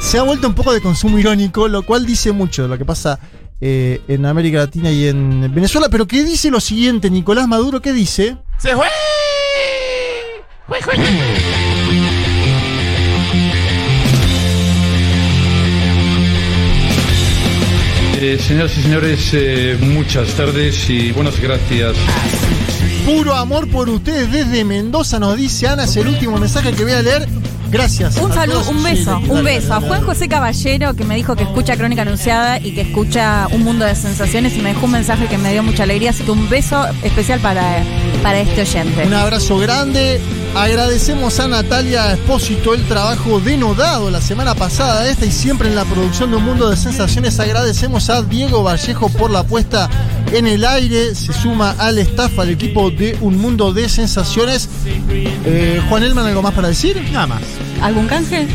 Se ha vuelto un poco de consumo irónico, lo cual dice mucho de lo que pasa eh, en América Latina y en Venezuela. Pero ¿qué dice lo siguiente, Nicolás Maduro? ¿Qué dice? Se fue. Fue, fue. Eh, señoras y señores, eh, muchas tardes y buenas gracias. Puro amor por ustedes desde Mendoza, nos dice Ana. Es el último mensaje que voy a leer. Gracias. Un saludo, un beso, un dale, beso a dale, Juan. José Caballero que me dijo que escucha Crónica Anunciada y que escucha Un Mundo de Sensaciones y me dejó un mensaje que me dio mucha alegría, así que un beso especial para, para este oyente. Un abrazo grande. Agradecemos a Natalia Espósito el trabajo denodado la semana pasada, esta y siempre en la producción de Un Mundo de Sensaciones. Agradecemos a Diego Vallejo por la puesta en el aire. Se suma al staff, al equipo de Un Mundo de Sensaciones. Eh, Juan Elman, ¿algo más para decir? Nada más. ¿Algún canje?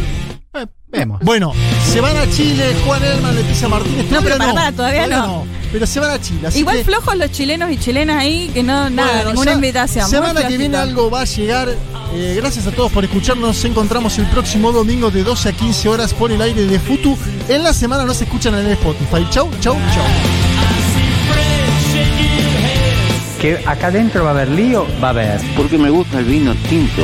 Vemos. Bueno, se van a Chile, Juan Elman, Leticia Martínez. No, pero para, todavía no. Pero se van a Chile. así Igual que- flojos los chilenos y chilenas ahí, que no, nada, Bueno, ninguna invitación. Semana que viene algo va a llegar. Eh, gracias a todos por escucharnos. Nos encontramos el próximo domingo de 12 a 15 horas por el aire de Futu. En la semana nos escuchan en el Spotify. Chau, chau, chau. Que acá adentro va a haber lío, va a haber. Porque me gusta el vino tinto.